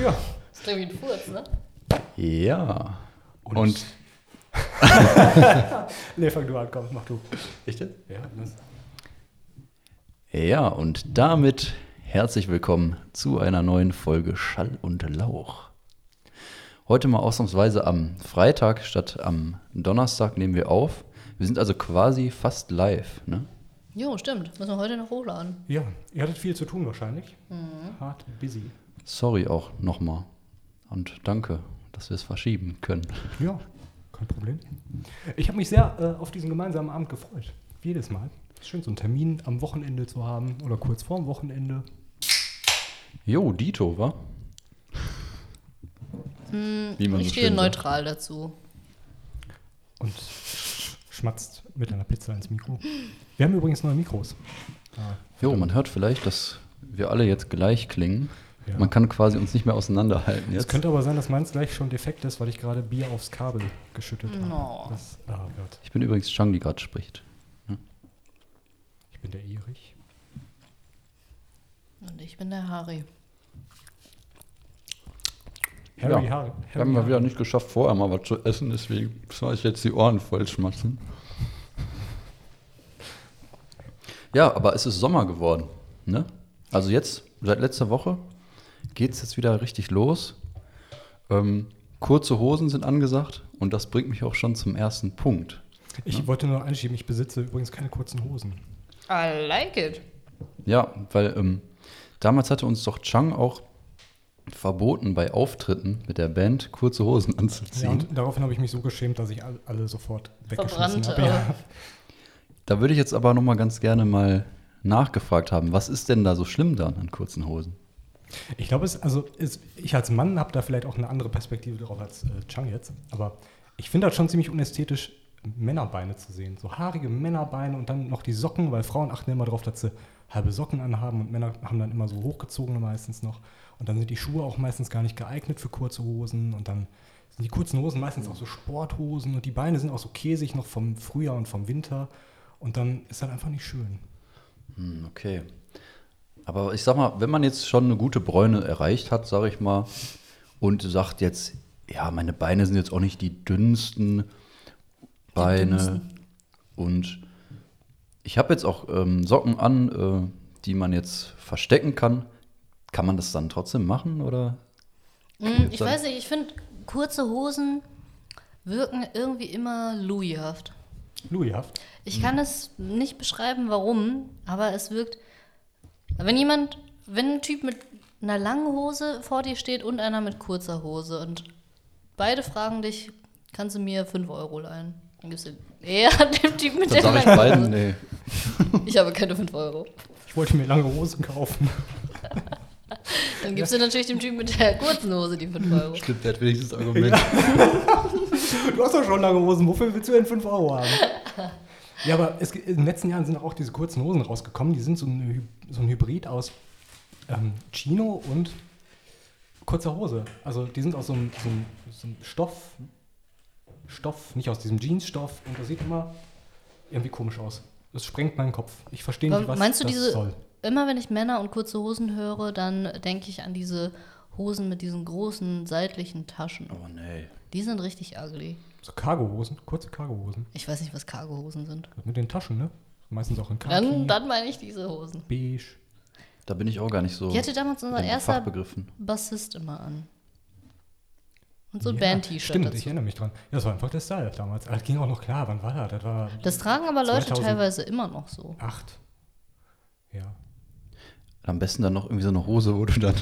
Ja. Das klingt wie ein Furz, ne? Ja. Und. Nee, fang du an, komm, mach du. Echt jetzt? Ja, das. Ja, und damit herzlich willkommen zu einer neuen Folge Schall und Lauch. Heute mal ausnahmsweise am Freitag statt am Donnerstag nehmen wir auf. Wir sind also quasi fast live. Ne? Jo, stimmt. Müssen wir heute noch hochladen. Ja, ihr hattet viel zu tun wahrscheinlich. Hart busy. Sorry auch nochmal. Und danke, dass wir es verschieben können. Ja, kein Problem. Ich habe mich sehr äh, auf diesen gemeinsamen Abend gefreut. Jedes Mal. Ist schön, so einen Termin am Wochenende zu haben oder kurz vorm Wochenende. Jo, Dito, wa? Wie man ich so stehe sagt. neutral dazu. Und schmatzt mit einer Pizza ins Mikro. Wir haben übrigens neue Mikros. Ah, Jo, man hört vielleicht, dass wir alle jetzt gleich klingen. Ja. Man kann quasi uns nicht mehr auseinanderhalten Es könnte aber sein, dass meins gleich schon defekt ist, weil ich gerade Bier aufs Kabel geschüttet habe. No. Das, ah Gott, Ich bin übrigens Chang, die gerade spricht. ich bin der Erich. Und ich bin der Harry. Harry, Ja, Harry, Wir haben mal wieder nicht geschafft, vorher mal was zu essen, deswegen soll ich jetzt die Ohren voll schmatzen. Ja, aber es ist Sommer geworden. Ne? Also jetzt, seit letzter Woche, geht es jetzt wieder richtig los. Ähm, kurze Hosen sind angesagt und das bringt mich auch schon zum ersten Punkt. Ich wollte nur einschieben, ich besitze übrigens keine kurzen Hosen. I like it. Ja, weil ähm, damals hatte uns doch Chang auch verboten, bei Auftritten mit der Band kurze Hosen Ja, anzuziehen. und daraufhin habe ich mich so geschämt, dass ich all- alle sofort weggeschmissen habe. Ja. Da würde ich jetzt aber noch mal ganz gerne mal nachgefragt haben, was ist denn da so schlimm dran an kurzen Hosen? Ich glaube, es, also es, ich als Mann habe da vielleicht auch eine andere Perspektive drauf als äh, Chang jetzt. Aber ich finde das schon ziemlich unästhetisch, Männerbeine zu sehen. So haarige Männerbeine und dann noch die Socken, weil Frauen achten immer darauf, dass sie halbe Socken anhaben und Männer haben dann immer so hochgezogene meistens noch. Und dann sind die Schuhe auch meistens gar nicht geeignet für kurze Hosen. Und dann sind die kurzen Hosen meistens auch so Sporthosen und die Beine sind auch so käsig noch vom Frühjahr und vom Winter. Und dann ist das einfach nicht schön. Hm, okay. Aber ich sag mal, wenn man jetzt schon eine gute Bräune erreicht hat, sage ich mal, und sagt jetzt, ja, meine Beine sind jetzt auch nicht die dünnsten Beine. dünnsten. Und ich habe jetzt auch ähm, Socken an, äh, die man jetzt verstecken kann. Kann man das dann trotzdem machen oder? Hm, ich weiß nicht, ich finde, kurze Hosen wirken irgendwie immer Louishaft. Louishaft. Ich kann es nicht beschreiben, warum, aber es wirkt. Wenn jemand, wenn ein Typ mit einer langen Hose vor dir steht und einer mit kurzer Hose und beide fragen dich, kannst du mir 5 Euro leihen? Dann gibst du eher dem Typ mit der langen beiden, Hose. nee. Ich habe keine 5 Euro. Ich wollte mir lange Hosen kaufen. Dann gibst du natürlich dem Typ mit der kurzen Hose die 5 Euro. Stimmt, der hat wenigstens Argument. Du hast doch schon lange Hosen, wofür willst du denn 5 Euro haben? Ja, aber es, in den letzten Jahren sind auch diese kurzen Hosen rausgekommen. Die sind so ein, so ein Hybrid aus ähm, Chino und kurzer Hose. Also die sind aus so einem, so einem, so einem Stoff, Stoff, nicht aus diesem Jeansstoff. Und das sieht immer irgendwie komisch aus. Das sprengt meinen Kopf. Ich verstehe nicht, was meinst du das diese, soll. immer wenn ich Männer und kurze Hosen höre, dann denke ich an diese Hosen mit diesen großen seitlichen Taschen. Oh nee. Die sind richtig ugly. So Cargohosen, kurze Cargohosen. Ich weiß nicht, was Cargohosen sind. Mit den Taschen, ne? Meistens auch in Khaki, Dann, dann meine ich diese Hosen. beige. Da bin ich auch gar nicht so Die hatte damals unser in erster Fachbegriffen. Bassist immer an. Und so ein Ja, Band-T-Shirt Stimmt, ich dazu. erinnere mich dran. Ja, das war einfach der Style damals. Das ging auch noch klar, wann war das? Das war Das tragen aber Leute 2008. teilweise immer noch so. Ja. Am besten dann noch irgendwie so eine Hose, wo du dann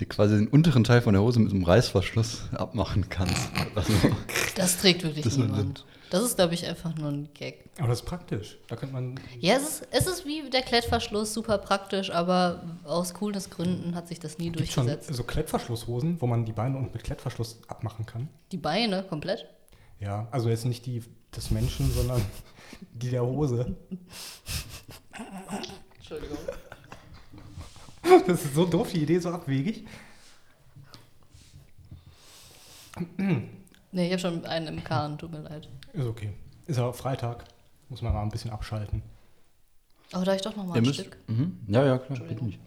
die quasi den unteren Teil von der Hose mit einem Reißverschluss abmachen kannst. Also, Das trägt wirklich Das ist niemand. Das ist, glaube ich, einfach nur ein Gag. Aber das ist praktisch. Da könnte man. Ja, es ist, es ist wie der Klettverschluss, super praktisch, aber aus Coolness-Gründen hat sich das nie Gibt schon durchgesetzt. so Klettverschlusshosen, wo man die Beine unten mit Klettverschluss abmachen kann. Die Beine komplett. Ja, also jetzt nicht die des Menschen, sondern die der Hose. Entschuldigung. Das ist so doof, die Idee, so abwegig. Nee, ich habe schon einen im Kahn, tut mir leid. Ist okay. Ist ja auch Freitag. Muss man mal ein bisschen abschalten. Aber da ich doch noch mal ihr ein müsst, Stück. mhm. Ja, ja, klar. Geht nicht.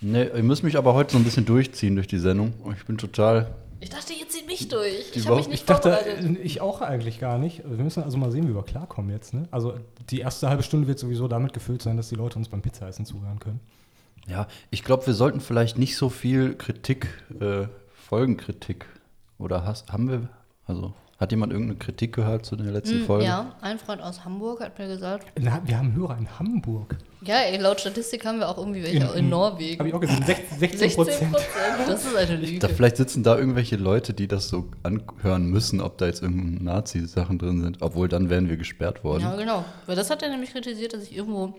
Nee, ihr müsst mich aber heute so ein bisschen durchziehen durch die Sendung. Ich bin total. Ich dachte, ihr zieht mich durch. Ich habe mich nicht Ich dachte, ich auch eigentlich gar nicht. Wir müssen also mal sehen, wie wir klarkommen jetzt. Ne? Also die erste halbe Stunde wird sowieso damit gefüllt sein, dass die Leute uns beim Pizzaessen zuhören können. Ja, ich glaube, wir sollten vielleicht nicht so viel Kritik, äh, Folgenkritik. Oder hast, haben wir, also hat jemand irgendeine Kritik gehört zu der letzten Hm, Folge? Ja, ein Freund aus Hamburg hat mir gesagt, Na, wir haben Hörer in Hamburg. ja, ey, laut Statistik haben wir auch irgendwie welche in, Norwegen. Habe ich auch gesehen. 16 16 16 Prozent. Prozent. Das ist eine Lüge. Da vielleicht sitzen da irgendwelche Leute, die das so anhören müssen, ob da jetzt irgendeine Nazi-Sachen drin sind. Obwohl dann wären wir gesperrt worden. Ja, genau. Weil das hat er nämlich kritisiert, dass ich irgendwo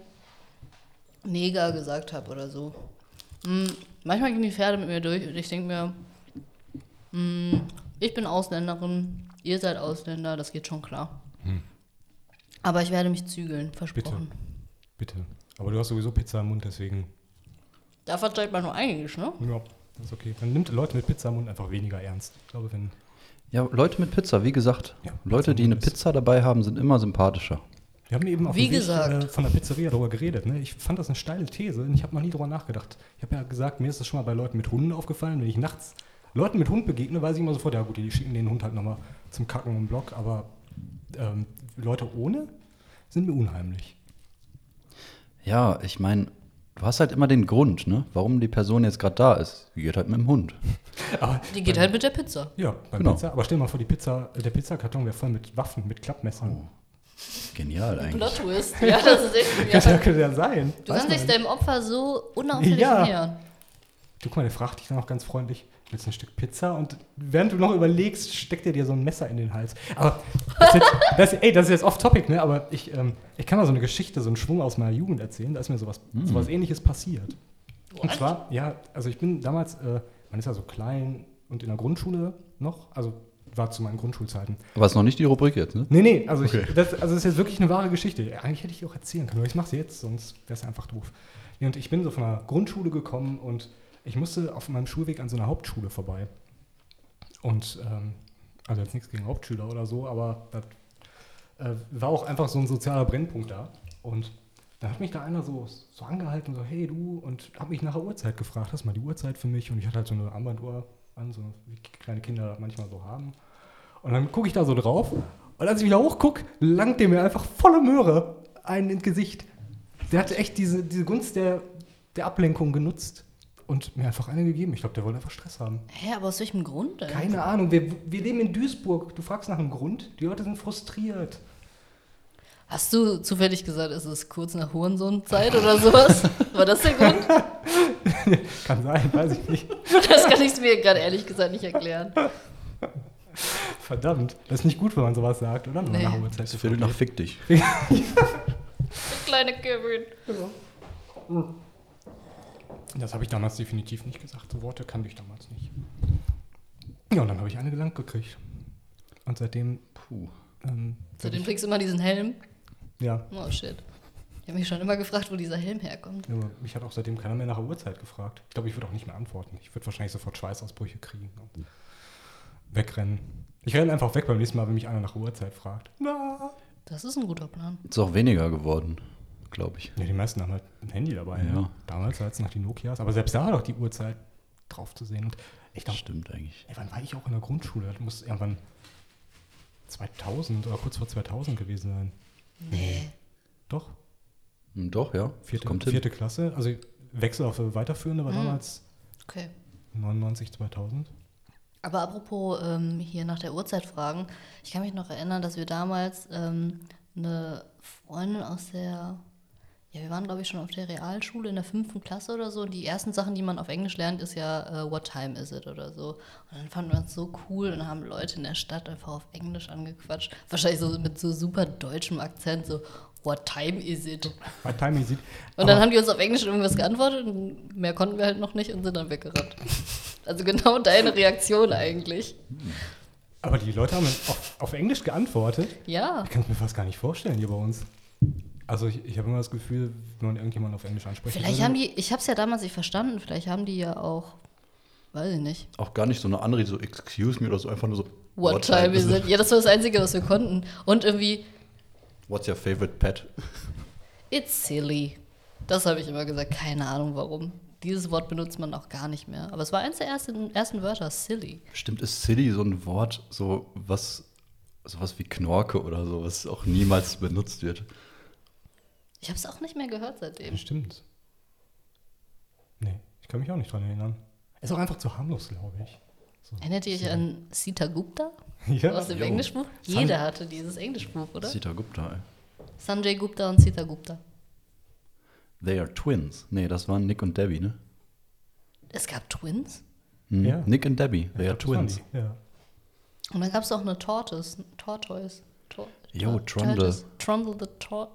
Neger gesagt habe oder so. Hm, manchmal gehen die Pferde mit mir durch und ich denke mir, hm, ich bin Ausländerin, ihr seid Ausländer, das geht schon klar. Aber ich werde mich zügeln, versprochen. Bitte. Aber du hast sowieso Pizza im Mund, deswegen. Da verzeiht man nur einiges, ne? Ja, das ist okay. Dann nimmt Leute mit Pizza im Mund einfach weniger ernst. Ich glaube, wenn. Ja, Leute mit Pizza, wie gesagt. Ja, Leute, die eine Pizza dabei haben, sind immer sympathischer. Wir haben eben auf Wie dem Weg, gesagt. äh, von der Pizzeria darüber geredet. Ne? Ich fand das eine steile These und ich habe noch nie darüber nachgedacht. Ich habe ja gesagt, mir ist das schon mal bei Leuten mit Hunden aufgefallen. Wenn ich nachts Leuten mit Hund begegne, weiß ich immer sofort, ja gut, die schicken den Hund halt nochmal zum Kacken im Block. Aber ähm, Leute ohne sind mir unheimlich. Ja, ich meine, du hast halt immer den Grund, ne? Warum die Person jetzt gerade da ist. Die geht halt mit dem Hund. Aber Die geht halt mit der Pizza. Ja, bei Genau. Pizza. Aber stell dir mal vor, die Pizza, der Pizzakarton wäre voll mit Waffen, mit Klappmessern. Genial eigentlich. Plot Twist. Ja, das ist echt. Könnte, ja. Ja. könnte ja sein. Du Weiß kannst dich deinem Opfer so unauffällig Ja. nähern. Du guck mal, der fragt dich dann auch ganz freundlich, willst du ein Stück Pizza? Und während du noch überlegst, steckt er dir so ein Messer in den Hals. Aber das ist jetzt, das, ey, das ist jetzt off-topic, ne? Aber ich, ähm, ich kann mal so eine Geschichte, so einen Schwung aus meiner Jugend erzählen. Da ist mir sowas, sowas ähnliches passiert. Und What? zwar, ja, also ich bin damals, äh, man ist ja so klein und in der Grundschule noch, also war zu meinen Grundschulzeiten. Aber ist noch nicht die Rubrik jetzt, ne? Nee, nee, also, Okay. ich, das, also das ist jetzt wirklich eine wahre Geschichte. Eigentlich hätte ich die auch erzählen können, aber ich mache sie jetzt, sonst wäre es einfach doof. Nee, und ich bin so von der Grundschule gekommen und ich musste auf meinem Schulweg an so einer Hauptschule vorbei. Und, ähm, also jetzt nichts gegen Hauptschüler oder so, aber das äh, war auch einfach so ein sozialer Brennpunkt da. Und dann hat mich da einer so, so angehalten, so, hey du, und hat mich nach der Uhrzeit gefragt, hast mal die Uhrzeit für mich? Und ich hatte halt so eine Armbanduhr an, so wie kleine Kinder manchmal so haben. Und dann gucke ich da so drauf und als ich wieder hochgucke, langt der mir einfach volle Möhre einen ins Gesicht. Der hatte echt diese, diese Gunst der, der Ablenkung genutzt und mir einfach eine gegeben. Ich glaube, der wollte einfach Stress haben. Hä, aber aus welchem Grund denn? Keine Ahnung, wir, wir leben in Duisburg. Du fragst nach einem Grund, die Leute sind frustriert. Hast du zufällig gesagt, ist es kurz nach Hurensohn-Zeit oder sowas? War das der Grund? Kann sein, weiß ich nicht. Das kann ich mir gerade ehrlich gesagt nicht erklären. Verdammt, das ist nicht gut, wenn man sowas sagt, oder? Wenn man Nee. nach Uhrzeit Das Viertel nach Fick dich. Der kleine Kevin. Das habe ich damals definitiv nicht gesagt. So Worte kannte ich damals nicht. Ja, und dann habe ich eine gelangt gekriegt. Und seitdem, Puh. ähm, Seitdem trägst du immer diesen Helm. Ja, Oh shit. Ich habe mich schon immer gefragt, wo dieser Helm herkommt. aber mich hat auch seitdem keiner mehr nach der Uhrzeit gefragt. Ich glaube, ich würde auch nicht mehr antworten. Ich würde wahrscheinlich sofort Schweißausbrüche kriegen und wegrennen. Ich renne einfach weg beim nächsten Mal, wenn mich einer nach der Uhrzeit fragt. Na. Das ist ein guter Plan. Ist auch weniger geworden, glaube ich. Ja, die meisten haben halt ein Handy dabei. Ja. Ne? Damals als noch die Nokias. Aber selbst da war doch die Uhrzeit drauf zu sehen. Und ich Das glaube, stimmt eigentlich. Ey, wann war ich auch in der Grundschule? Das muss irgendwann 2000 oder kurz vor 2000 gewesen sein. Nee. Doch, Hm, Doch, ja. Vierte, kommt hin. vierte Klasse. Also Wechsel auf weiterführende war Mhm. damals Okay. 99, 2000. Aber apropos ähm, hier nach der Uhrzeit fragen, ich kann mich noch erinnern, dass wir damals ähm, eine Freundin aus der, ja, wir waren glaube ich schon auf der Realschule in der fünften Klasse oder so. Und die ersten Sachen, die man auf Englisch lernt, ist ja äh, What time is it oder so. Und dann fanden wir uns so cool und haben Leute in der Stadt einfach auf Englisch angequatscht. Wahrscheinlich so mit so super deutschem Akzent, so What time is it? Bei Timing sieht. Und dann haben die uns auf Englisch irgendwas geantwortet und mehr konnten wir halt noch nicht und sind dann weggerannt. Also genau deine Reaktion eigentlich. aber die Leute haben auf, auf Englisch geantwortet. Ja. Ich kann es mir fast gar nicht vorstellen hier bei uns. Also ich, ich habe immer das Gefühl, wenn man irgendjemanden auf Englisch anspricht. Vielleicht haben die, ich habe es ja damals nicht verstanden, vielleicht haben die ja auch, weiß ich nicht. Auch gar nicht so eine andere, so excuse me oder so, einfach nur so. What, time is it? Ja, das war das Einzige, was wir konnten. Und irgendwie, What's your favorite pet? it's silly. Das habe ich immer gesagt, keine Ahnung warum. Dieses Wort benutzt man auch gar nicht mehr. Aber es war eins der ersten, ersten Wörter, silly. Bestimmt ist silly so ein Wort, so was, sowas wie Knorke oder so, was auch niemals benutzt wird. Ich habe es auch nicht mehr gehört seitdem. Stimmt. Nee, ich kann mich auch nicht dran erinnern. Ist auch einfach zu harmlos, glaube ich. So. Erinnert ihr euch an Sita Gupta Ja, aus dem jo. Englischbuch? San- Jeder hatte dieses Englischbuch, oder? Sita Gupta, ey. Sanjay Gupta und Sita Gupta. They are twins. Nee, das waren Nick und Debbie, ne? Es gab Twins. Hm. Ja. Nick und Debbie, they Ich are twins. Ja. Und dann gab es auch eine Tortoise. Tortoise. Tor Jo, Trundle. Tortoise. Trundle the Tor.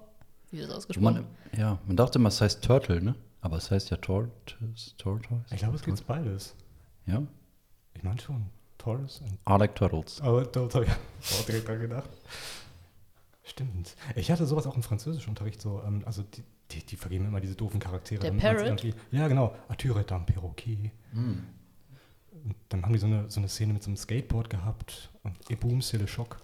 Wie ist das ausgesprochen? Man, ja, man dachte immer, es heißt Turtle, ne? Aber es heißt ja Tortoise. Tortoise? Ich glaube, es gibt beides. Ja. Ich meine schon. Taurus und I like turtles. Aber da habe ich auch direkt dran gedacht. Stimmt. Ich hatte sowas auch im Französischunterricht so, ähm, also die, die, die vergeben immer diese doofen Charaktere. Der Parrot? irgendwie- Ja, genau. Arthur est un perroquet. Und dann haben die so eine, so eine Szene mit so einem Skateboard gehabt. Und Et boom, c'est le choc.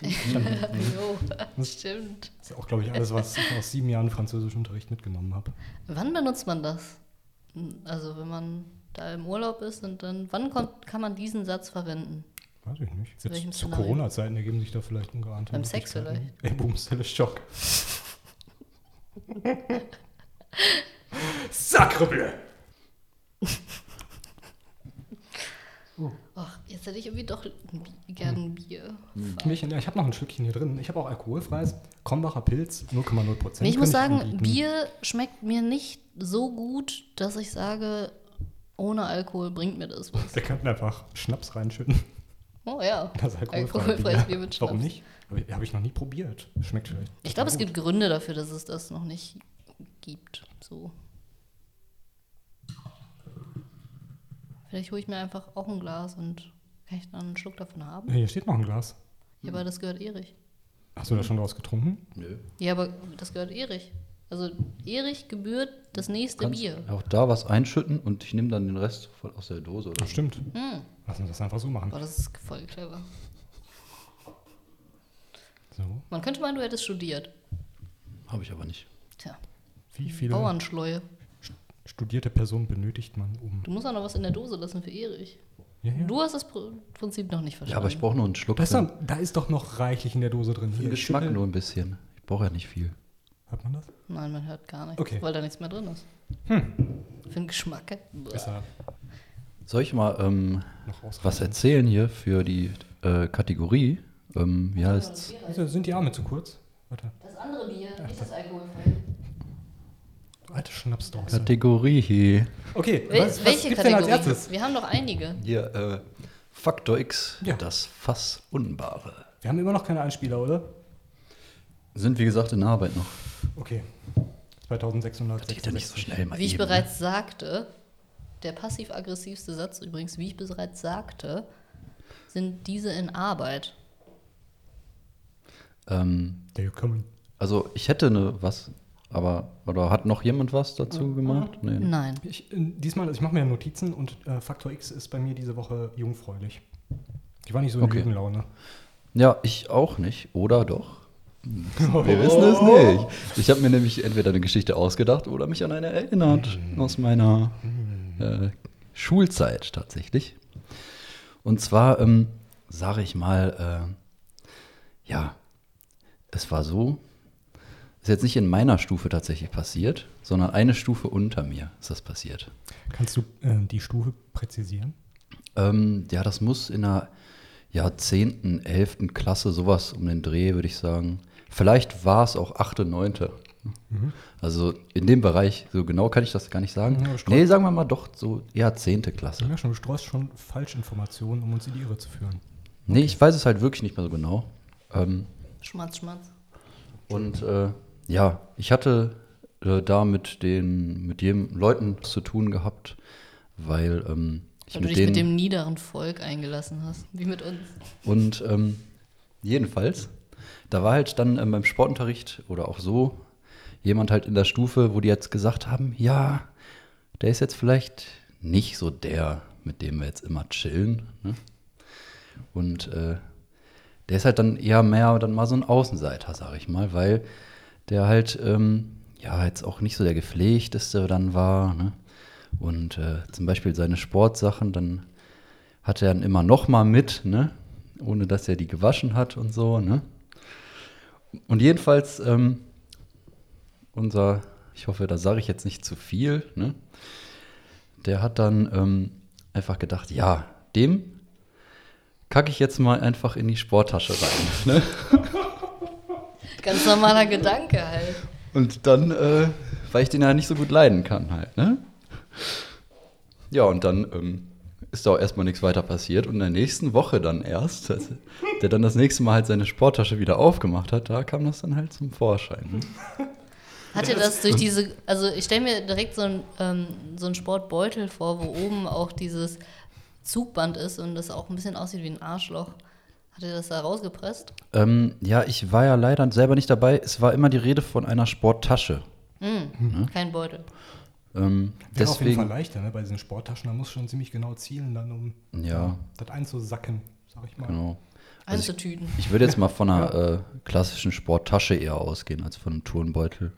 jo, stimmt. Das ist auch, glaube ich, alles, was ich aus sieben Jahren Französischunterricht mitgenommen habe. Wann benutzt man das? Also wenn man da im Urlaub ist und dann, wann kommt, kann man diesen Satz verwenden? Weiß ich nicht. Welchem Jetzt zu? Corona-Zeiten ergeben sich da vielleicht ungeahnte Beim Sex Möglichkeiten. Et boom, c'est le choc. Sacrebleu! Ach, jetzt hätte ich irgendwie doch gern ein Bier. Bierchen, ja, ich habe noch ein Schlückchen hier drin. Ich habe auch alkoholfreies. Krombacher Pilz, 0,0 Prozent. Nee, ich muss sagen, Bier schmeckt mir nicht so gut, dass ich sage, ohne Alkohol bringt mir das was. Wir könnten einfach Schnaps reinschütten. Oh ja, Das alkoholfreie alkoholfreies Bier mit Schnaps. Warum nicht? Habe ich, hab ich noch nie probiert. Schmeckt vielleicht. Ich glaube, es gibt Gründe dafür, dass es das noch nicht gibt. So. Vielleicht hole ich mir einfach auch ein Glas und kann ich dann einen Schluck davon haben. Hier steht noch ein Glas. Ja, aber das gehört Erich. Hast du da schon draus getrunken? Nö. Ja, aber das gehört Erich. Also Erich gebührt das nächste Kannst Bier. auch da was einschütten und ich nehme dann den Rest voll aus der Dose. Oder so. stimmt. Hm. Lass uns das einfach so machen. Boah, das ist voll clever. So. Man könnte meinen, du hättest studiert. Habe ich aber nicht. Tja, Wie viele Bauernschleue. studierte Personen benötigt man, um. Du musst auch noch was in der Dose lassen für Erich. Ja, ja. Du hast das Pr- Prinzip noch nicht Ja, verstanden. aber ich brauche nur einen Schluck. Da ist, für- doch, da ist doch noch reichlich in der Dose drin. für den Hier, Geschmack schüttel- nur ein bisschen. Ich brauche ja nicht viel. Hat man das? Nein, man hört gar nichts, Okay. weil da nichts mehr drin ist. Hm. Für den Geschmack. Ist er Soll ich mal ähm, was erzählen hier für die äh, Kategorie? Ähm, wie heißt's? Sind die Arme zu kurz? Warte. Das andere Bier, nicht das alkoholfreie. Du alte Schnapsdose. Kategorie. Okay, Wel was, was welche gibt's denn als Kategorie? erstes? Wir haben noch einige. Hier, äh, Faktor X, Ja. das Fass Unbare. Wir haben immer noch keine Einspieler, oder? Sind wie gesagt in Arbeit noch. Okay. 2600. Das geht ja nicht so schnell mal Wie ich eben, ne? bereits sagte, der passiv-aggressivste Satz übrigens, wie ich bereits sagte, sind diese in Arbeit. Ähm, also ich hätte eine was, aber oder hat noch jemand was dazu gemacht? Nee. Nein. Ich, äh, diesmal, ich mache mir Notizen und äh, Faktor X ist bei mir diese Woche jungfräulich. Ich war nicht so in Okay. Lügenlaune. Ja, ich auch nicht. Oder doch? Wir wissen es nicht. Ich habe mir nämlich entweder eine Geschichte ausgedacht oder mich an eine erinnert aus meiner äh, Schulzeit tatsächlich. Und zwar, ähm, sage ich mal, äh, ja, es war so, ist jetzt nicht in meiner Stufe tatsächlich passiert, sondern eine Stufe unter mir ist das passiert. Kannst du äh, die Stufe präzisieren? Ähm, ja, das muss in der ja, 10., 11. Klasse, sowas um den Dreh, würde ich sagen. Vielleicht war es auch 8., 9. Also in dem Bereich, so genau kann ich das gar nicht sagen. Ja, nee, sagen wir mal doch so eher 10. Klasse. Ja, schon, du streust schon Falschinformationen, um uns in die Irre zu führen. Nee, ich weiß es halt wirklich nicht mehr so genau. Ähm, Schmatz, Schmatz. und äh, ja, ich hatte äh, da mit den mit jedem Leuten zu tun gehabt, weil ähm, ich Weil du dich mit dem niederen Volk eingelassen hast, wie mit uns. Und ähm, jedenfalls, da war halt dann ähm, beim Sportunterricht oder auch so jemand halt in der Stufe, wo die jetzt gesagt haben, ja, der ist jetzt vielleicht nicht so der, mit dem wir jetzt immer chillen. Ne? Und äh, der ist halt dann eher mehr dann mal so ein Außenseiter, sag ich mal, weil der halt, ähm, ja, jetzt auch nicht so der gepflegteste dann war. Ne? Und äh, zum Beispiel seine Sportsachen, dann hat er dann immer noch mal mit, ne? ohne dass er die gewaschen hat und so. Ne? Und jedenfalls, ähm, unser, ich hoffe, da sage ich jetzt nicht zu viel, ne? der hat dann ähm, einfach gedacht, ja, dem kacke ich jetzt mal einfach in die Sporttasche rein. Ne? Ganz normaler Gedanke halt. Und dann, äh, weil ich den ja nicht so gut leiden kann halt, ne? Ja, und dann ähm, ist da auch erstmal nichts weiter passiert. Und in der nächsten Woche dann erst, als der dann das nächste Mal halt seine Sporttasche wieder aufgemacht hat, da kam das dann halt zum Vorschein. Ne? Hat ihr das durch diese, also ich stelle mir direkt so einen ähm, so einen Sportbeutel vor, wo oben auch dieses Zugband ist und das auch ein bisschen aussieht wie ein Arschloch. Hat ihr das da rausgepresst? Ähm, ja, ich war ja leider selber nicht dabei. Es war immer die Rede von einer Sporttasche. Mm, Kein Beutel. Ähm, Wäre auf jeden Fall deswegen, leichter, ne? Bei diesen Sporttaschen, da muss schon ziemlich genau zielen, dann um ja, das einzusacken, sag ich mal. genau. Also ich- Einzutüten. Ich würde jetzt mal von einer äh, klassischen Sporttasche eher ausgehen, als von einem Turnbeutel.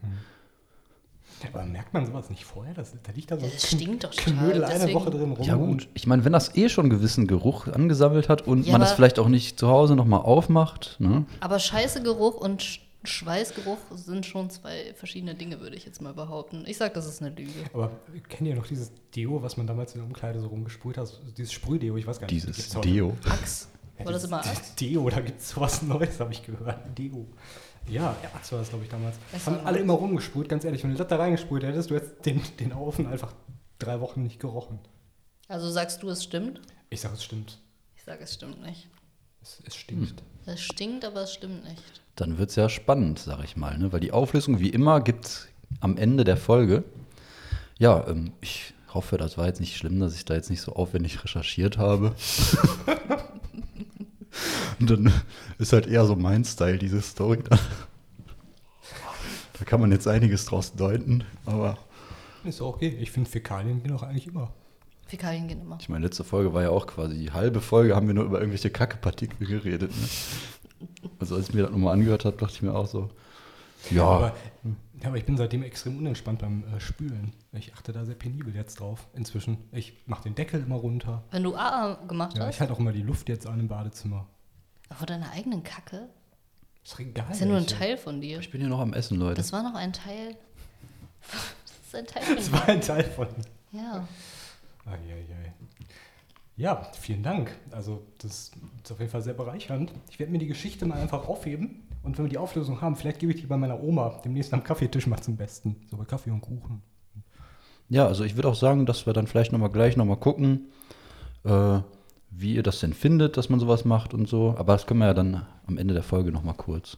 Aber merkt man sowas nicht vorher? Das, da liegt da so Das ein stinkt doch total, Knödel eine deswegen- Woche drin rum. Ja gut, ich meine, wenn das eh schon einen gewissen Geruch angesammelt hat und Ja, man es aber- vielleicht auch nicht zu Hause nochmal aufmacht, ne? Aber Scheißegeruch und Sch Schweißgeruch sind schon zwei verschiedene Dinge, würde ich jetzt mal behaupten. Ich sag, das ist eine Lüge. Aber kennt ihr noch dieses Deo, was man damals in der Umkleide so rumgesprüht hat? Dieses Sprühdeo, ich weiß gar nicht. Dieses Deo. Axe. Ja, War das dieses- immer Axe? Deo, da gibt es sowas Neues, habe ich gehört. Deo. Ja, ja Axe war das, glaube ich, damals. Das Haben alle immer rumgesprüht, ganz ehrlich. Wenn du das da reingesprüht hättest, du hättest den, den Ofen einfach drei Wochen nicht gerochen. Also sagst du, es stimmt? Ich sage, es stimmt. Ich sage, es stimmt nicht. Es, es stinkt. Es stinkt, aber es stimmt nicht. Dann wird es ja spannend, sag ich mal, ne? Weil die Auflösung, wie immer, gibt es am Ende der Folge. Ja, ähm, ich hoffe, das war jetzt nicht schlimm, dass ich da jetzt nicht so aufwendig recherchiert habe. Und dann ist halt eher so mein Style, diese Story. Da, da kann man jetzt einiges draus deuten, aber Ist auch okay. Ich finde, Fäkalien gehen auch eigentlich immer. Fäkalien gehen immer. ich meine, letzte Folge war ja auch quasi die halbe Folge, haben wir nur über irgendwelche Kackepartikel geredet. Ne? Also als ich mir das nochmal angehört habe, dachte ich mir auch so, ja, Aber, ja, aber ich bin seitdem extrem unentspannt beim äh, Spülen. Ich achte da sehr penibel jetzt drauf inzwischen. Ich mache den Deckel immer runter. Wenn du AA gemacht Ja, hast, ich halte auch immer die Luft jetzt an im Badezimmer. Vor deiner eigenen Kacke, Ist doch egal. ist ja nur ein welche. Teil von dir. ich bin hier noch am Essen, Leute. Das war noch ein Teil. Das ist ein Teil Das von war ein Teil von. dir. Ja. Eieiei. Ja, vielen Dank. Also, das ist auf jeden Fall sehr bereichernd. Ich werde mir die Geschichte mal einfach aufheben. Und wenn wir die Auflösung haben, vielleicht gebe ich die bei meiner Oma demnächst am Kaffeetisch mal zum Besten. So bei Kaffee und Kuchen. Ja, also ich würde auch sagen, dass wir dann vielleicht nochmal gleich nochmal gucken, äh, wie ihr das denn findet, dass man sowas macht und so. Aber das können wir ja dann am Ende der Folge nochmal kurz.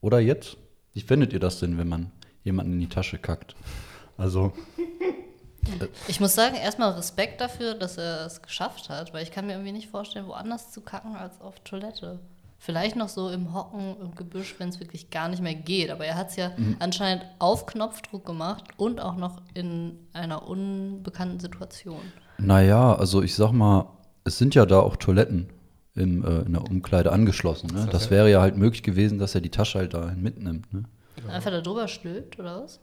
Oder jetzt? Wie findet ihr das denn, wenn man jemanden in die Tasche kackt? Also, Ich muss sagen, erstmal Respekt dafür, dass er es geschafft hat, weil ich kann mir irgendwie nicht vorstellen, woanders zu kacken als auf Toilette. Vielleicht noch so im Hocken, im Gebüsch, wenn es wirklich gar nicht mehr geht. Aber er hat es ja Mhm. anscheinend auf Knopfdruck gemacht und auch noch in einer unbekannten Situation. naja, also ich sag mal, es sind ja da auch Toiletten im, äh, in der Umkleide angeschlossen. Ne? Das Das ja- wäre ja halt möglich gewesen, dass er die Tasche halt dahin mitnimmt. Ne? Einfach da drüber stülpt, oder was?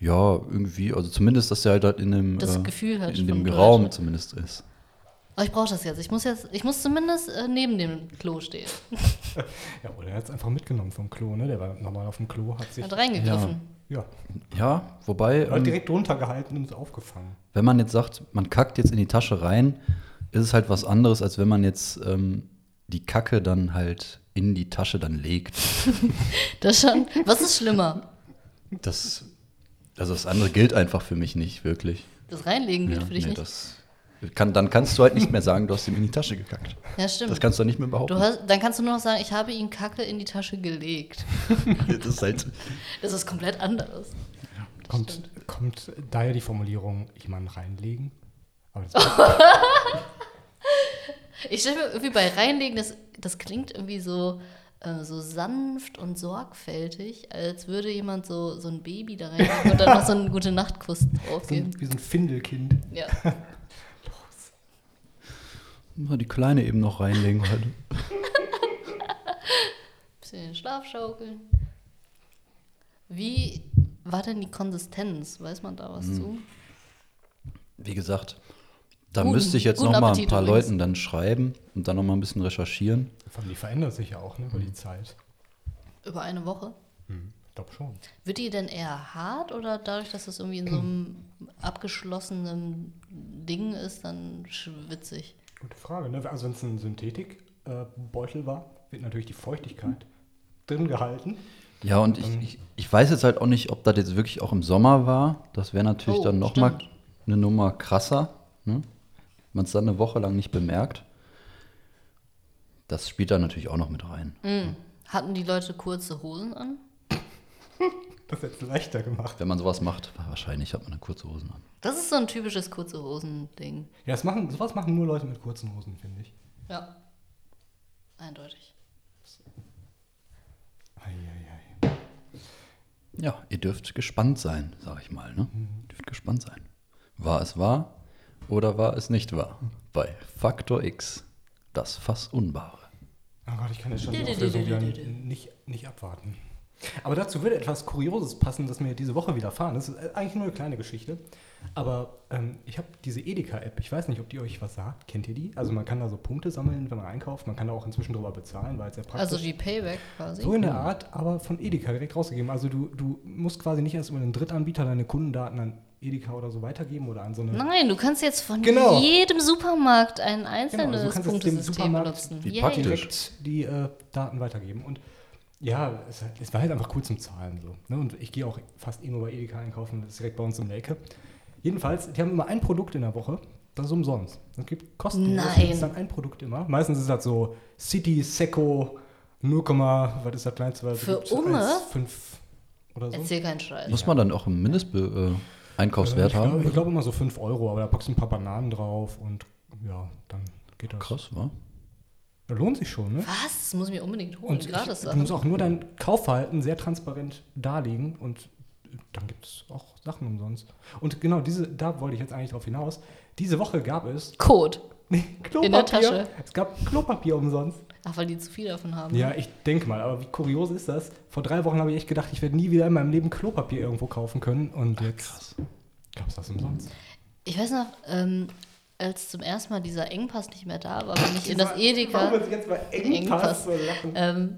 Ja, irgendwie, also zumindest, dass er halt, halt in dem, Das äh, Gefühl hat in dem Raum Toilette. zumindest ist. Oh, ich brauche das jetzt. Ich muss jetzt, ich muss zumindest äh, neben dem Klo stehen. Ja, oder er hat es einfach mitgenommen vom Klo, ne? Der war nochmal auf dem Klo, hat sich Hat reingegriffen. ja, Ja, wobei, er hat ähm, direkt runtergehalten und es aufgefangen. wenn man jetzt sagt, man kackt jetzt in die Tasche rein, ist es halt was anderes, als wenn man jetzt ähm, die Kacke dann halt in die Tasche dann legt. Das schon. Was ist schlimmer? Das, also das andere gilt einfach für mich nicht wirklich. Das Reinlegen gilt Ja, für dich nee, nicht. das kann, dann kannst du halt nicht mehr sagen, du hast ihm in die Tasche gekackt. Ja, stimmt. Das kannst du nicht mehr behaupten. Du hast, dann kannst du nur noch sagen, ich habe ihm Kacke in die Tasche gelegt. das ist halt, Das ist komplett anderes. Kommt, kommt daher die Formulierung, jemanden reinlegen? Aber das Ich stelle mir irgendwie bei reinlegen, das, das klingt irgendwie so, äh, so sanft und sorgfältig, als würde jemand so, so ein Baby da reinlegen und dann noch so einen gute Nachtkuss draufgeben. ein, wie so ein Findelkind. Ja. Mal die Kleine eben noch reinlegen halt. Bisschen in den Schlaf schaukeln. Wie war denn die Konsistenz? Weiß man da was zu? Wie gesagt, da Guten- müsste ich jetzt noch mal ein paar übrigens. Leuten dann schreiben und dann noch mal ein bisschen recherchieren. Vor allem die verändert sich ja auch ne, über Mhm. die Zeit. Über eine Woche. Ich glaube schon. Wird die denn eher hart oder dadurch, dass es irgendwie in so einem abgeschlossenen Ding ist, dann schwitzig? Gute Frage. Ne? Also wenn es ein Synthetikbeutel war, wird natürlich die Feuchtigkeit drin gehalten. Ja, und ich, ich, ich weiß jetzt halt auch nicht, ob das jetzt wirklich auch im Sommer war. Das wäre natürlich Oh, dann noch mal stimmt. eine Nummer krasser. Ne? Man es dann eine Woche lang nicht bemerkt. Das spielt da natürlich auch noch mit rein. Mhm. Hatten die Leute kurze Hosen an? Das hätte es leichter gemacht. Wenn man sowas macht, wahrscheinlich hat man eine kurze Hosen an. Das ist so ein typisches kurze Hosen-Ding. Ja, das machen, sowas machen nur Leute mit kurzen Hosen, finde ich. Ja. Eindeutig. Eieiei. Ja, ihr dürft gespannt sein, sag ich mal. Ne? Ihr dürft gespannt sein. War es wahr oder war es nicht wahr? Bei Faktor X, das Fass Unwahre. Oh Gott, ich kann jetzt schon die Auflösung wieder nicht, nicht abwarten. Aber dazu würde etwas Kurioses passen, das mir diese Woche widerfahren ist. Äh, Eigentlich nur eine kleine Geschichte. Aber ähm, ich habe diese Edeka-App. Ich weiß nicht, ob die euch was sagt. Kennt ihr die? Also man kann da so Punkte sammeln, wenn man einkauft. Man kann da auch inzwischen drüber bezahlen, weil es sehr praktisch Also die Payback quasi. So in der Art, aber von Edeka direkt rausgegeben. Also du, du musst quasi nicht erst über einen Drittanbieter deine Kundendaten an Edeka oder so weitergeben oder an so eine... Nein, du kannst jetzt von Genau. jedem Supermarkt ein Genau, einzelnes also du kannst Punktesystem Supermarkt benutzen. Wie praktisch. direkt die äh, Daten weitergeben. Und ja, es, es war halt einfach cool zum Zahlen so. Ne? Und ich gehe auch fast eh nur bei Edeka einkaufen, das ist direkt bei uns um die Ecke. Jedenfalls, die haben immer ein Produkt in der Woche, das ist umsonst. Es gibt kostenlos, Nein. gibt es dann ein Produkt immer. Meistens ist das so City, Seco, 0, was ist das kleinste? Für? Umme? 1,5 oder so. Erzähl keinen Scheiß. Muss man dann auch einen Mindesteinkaufswert ich haben? glaube glaub immer so 5 Euro, aber da packst du ein paar Bananen drauf und ja, dann geht das. Krass, wa? Lohnt sich schon, ne? Was? Das muss ich mir unbedingt holen. Und Gratis ich, du musst auch nur dein Kaufverhalten sehr transparent darlegen und dann gibt es auch Sachen umsonst. Und genau, diese, da wollte ich jetzt eigentlich drauf hinaus. Diese Woche gab es Code. nee, Klopapier. In der Tasche. Es gab Klopapier umsonst. Ach, weil die zu viel davon haben. Ja, ich denke mal, aber wie kurios ist das? Vor drei Wochen habe ich echt gedacht, ich werde nie wieder in meinem Leben Klopapier irgendwo kaufen können. Und jetzt gab es das umsonst. Ich weiß noch, ähm, als zum ersten Mal dieser Engpass nicht mehr da war, bin ich in das Warum Edeka. ich jetzt bei Engpass Engpass. so lachen? Ähm,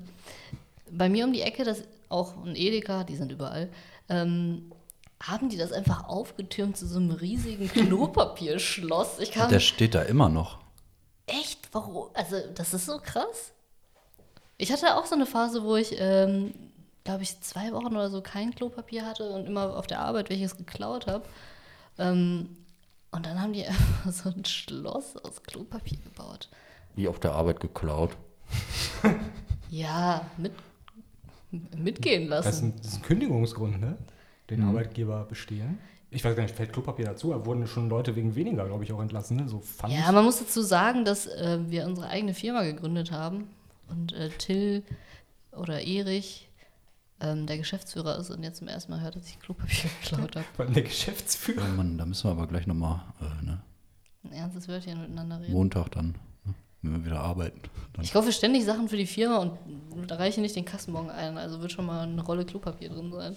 bei mir um die Ecke, das auch ein Edeka, die sind überall, ähm, haben die das einfach aufgetürmt zu so einem riesigen Klopapierschloss. Ich kam Der steht da immer noch. Echt, warum? Also, das ist so krass. Ich hatte auch so eine Phase, wo ich, ähm, glaube ich, zwei Wochen oder so kein Klopapier hatte und immer auf der Arbeit welches geklaut habe. Ähm, und dann haben die einfach so ein Schloss aus Klopapier gebaut. Wie auf der Arbeit geklaut. Ja, mit, mitgehen lassen. Das ist, ein, das ist ein Kündigungsgrund, ne? Den Mhm. Arbeitgeber bestehlen. Ich weiß gar nicht, fällt Klopapier dazu? Da wurden schon Leute wegen weniger, glaube ich, auch entlassen, ne? So Pfand. Ja, man muss dazu sagen, dass äh, wir unsere eigene Firma gegründet haben und äh, Till oder Erich ähm, der Geschäftsführer ist und jetzt zum ersten Mal hört, dass ich Klopapier geklaut habe. Allem der Geschäftsführer. Oh Mann, da müssen wir aber gleich nochmal äh, ne? Ein ernstes Wörtchen miteinander reden. Montag dann, ne? wenn wir wieder arbeiten. Dann Ich kaufe ständig Sachen für die Firma und da reiche nicht den Kassenbon ein, also wird schon mal eine Rolle Klopapier drin sein.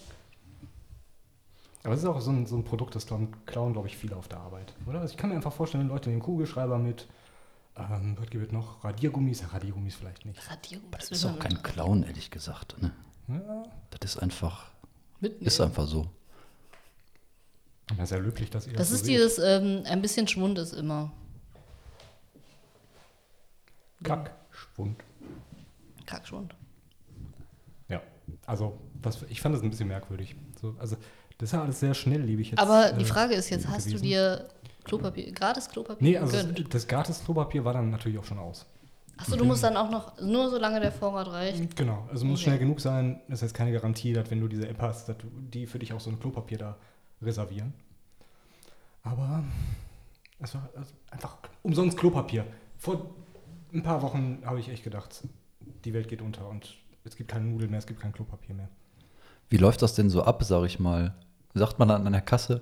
Aber es ist auch so ein, so ein Produkt, das klauen, klauen glaube ich, viele auf der Arbeit, oder? Also ich kann mir einfach vorstellen, Leute nehmen Kugelschreiber mit, ähm, was gibt es noch? Radiergummis? Ja, Radiergummis vielleicht nicht. Radierung, das will ist auch kein Clown, ehrlich gesagt. Ne? Ja, Das ist einfach, mitnehmen. ist einfach so. das ist ja löblich, dass ihr Das so ist seht. dieses, ähm, ein bisschen Schwund ist immer. Kackschwund. Kackschwund. Ja, also was, ich fand das ein bisschen merkwürdig. So, also das ist ja alles sehr schnelllebig jetzt. Aber die äh, Frage ist jetzt, hast du dir Klopapier, gratis Klopapier Nee, also gegönnt? das, das Gratis-Klopapier war dann natürlich auch schon aus. Achso, du musst dann auch noch, nur solange der Vorrat reicht. Genau, also muss Okay. schnell genug sein. Das ist jetzt keine Garantie, dass wenn du diese App hast, dass du die für dich auch so ein Klopapier da reservieren. Aber es war also einfach umsonst Klopapier. Vor ein paar Wochen habe ich echt gedacht, die Welt geht unter und es gibt keine Nudeln mehr, es gibt kein Klopapier mehr. Wie läuft das denn so ab, sag ich mal? Sagt man dann an der Kasse,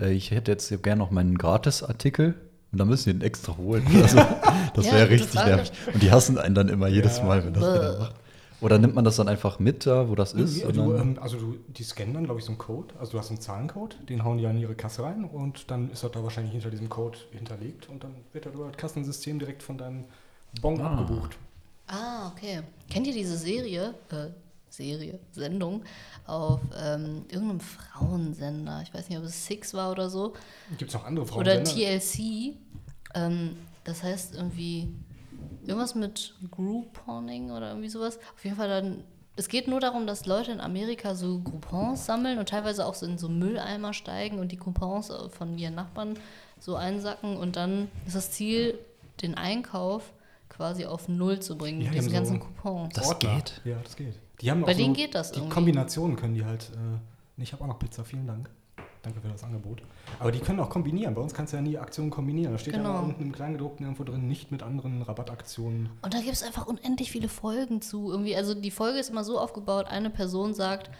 äh, ich hätte jetzt gerne noch meinen Gratisartikel und dann müssen die den extra holen. Also, das Ja, wäre gute richtig nervig. Und die hassen einen dann immer jedes Ja. Mal, wenn das einer macht. Oder nimmt man das dann einfach mit da, wo das ist? Ja, du, ähm, also du, die scannen dann, glaube ich, so einen Code. Also du hast einen Zahlencode, den hauen die an ihre Kasse rein und dann ist das da wahrscheinlich hinter diesem Code hinterlegt und dann wird das über das Kassensystem direkt von deinem Bon Ah. abgebucht. Ah, okay. Kennt ihr diese Serie, äh, Serie, Sendung auf ähm, irgendeinem Frauensender? Ich weiß nicht, ob es Six war oder so. Gibt es noch andere Frauen? Oder TLC. Ähm, das heißt irgendwie irgendwas mit Grouponing oder irgendwie sowas. Auf jeden Fall dann. Es geht nur darum, dass Leute in Amerika so Coupons sammeln und teilweise auch so in so Mülleimer steigen und die Coupons von ihren Nachbarn so einsacken und dann ist das Ziel, den Einkauf quasi auf Null zu bringen Ja, mit diesen ganzen so- Coupons. Das geht? Ja, das geht. Die haben Bei auch denen so, geht das Die irgendwie. Kombinationen können die halt. Äh, ich habe auch noch Pizza, vielen Dank. Danke für das Angebot. Aber die können auch kombinieren. Bei uns kannst du ja nie Aktionen kombinieren. Da steht Genau. ja unten im Kleingedruckten irgendwo drin, nicht mit anderen Rabattaktionen. Und da gibt es einfach unendlich viele Folgen zu. Irgendwie, also die Folge ist immer so aufgebaut, eine Person sagt,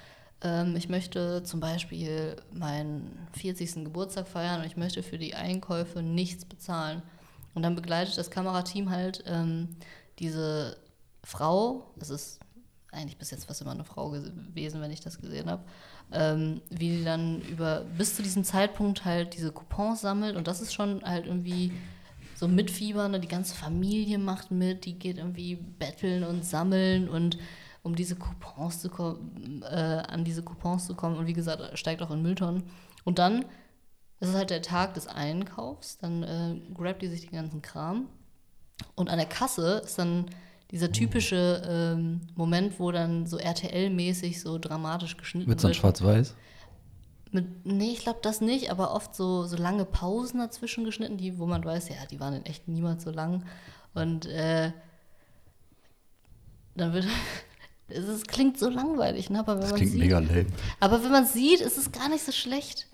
ähm, ich möchte zum Beispiel meinen 40. Geburtstag feiern und ich möchte für die Einkäufe nichts bezahlen. Und dann begleitet das Kamerateam halt ähm, diese Frau, das ist eigentlich bis jetzt fast immer eine Frau gewesen, wenn ich das gesehen habe, ähm, wie die dann über bis zu diesem Zeitpunkt halt diese Coupons sammelt und das ist schon halt irgendwie so mitfiebern, ne? die ganze Familie macht mit, die geht irgendwie betteln und sammeln und um diese Coupons zu kommen, äh, an diese Coupons zu kommen und wie gesagt, steigt auch in Mülltonnen. Und dann ist es halt der Tag des Einkaufs, dann äh, grabt die sich den ganzen Kram und an der Kasse ist dann dieser typische ähm, Moment, wo dann so RTL-mäßig so dramatisch geschnitten Mit so wird. Schwarz-Weiß? Mit, nee, ich glaube das nicht, aber oft so, so lange Pausen dazwischen geschnitten, die, wo man weiß, ja, die waren in echt niemals so lang. Und äh, dann wird. Es klingt so langweilig, ne? aber wenn Das man klingt sieht, mega lame. aber wenn man sieht, ist es gar nicht so schlecht.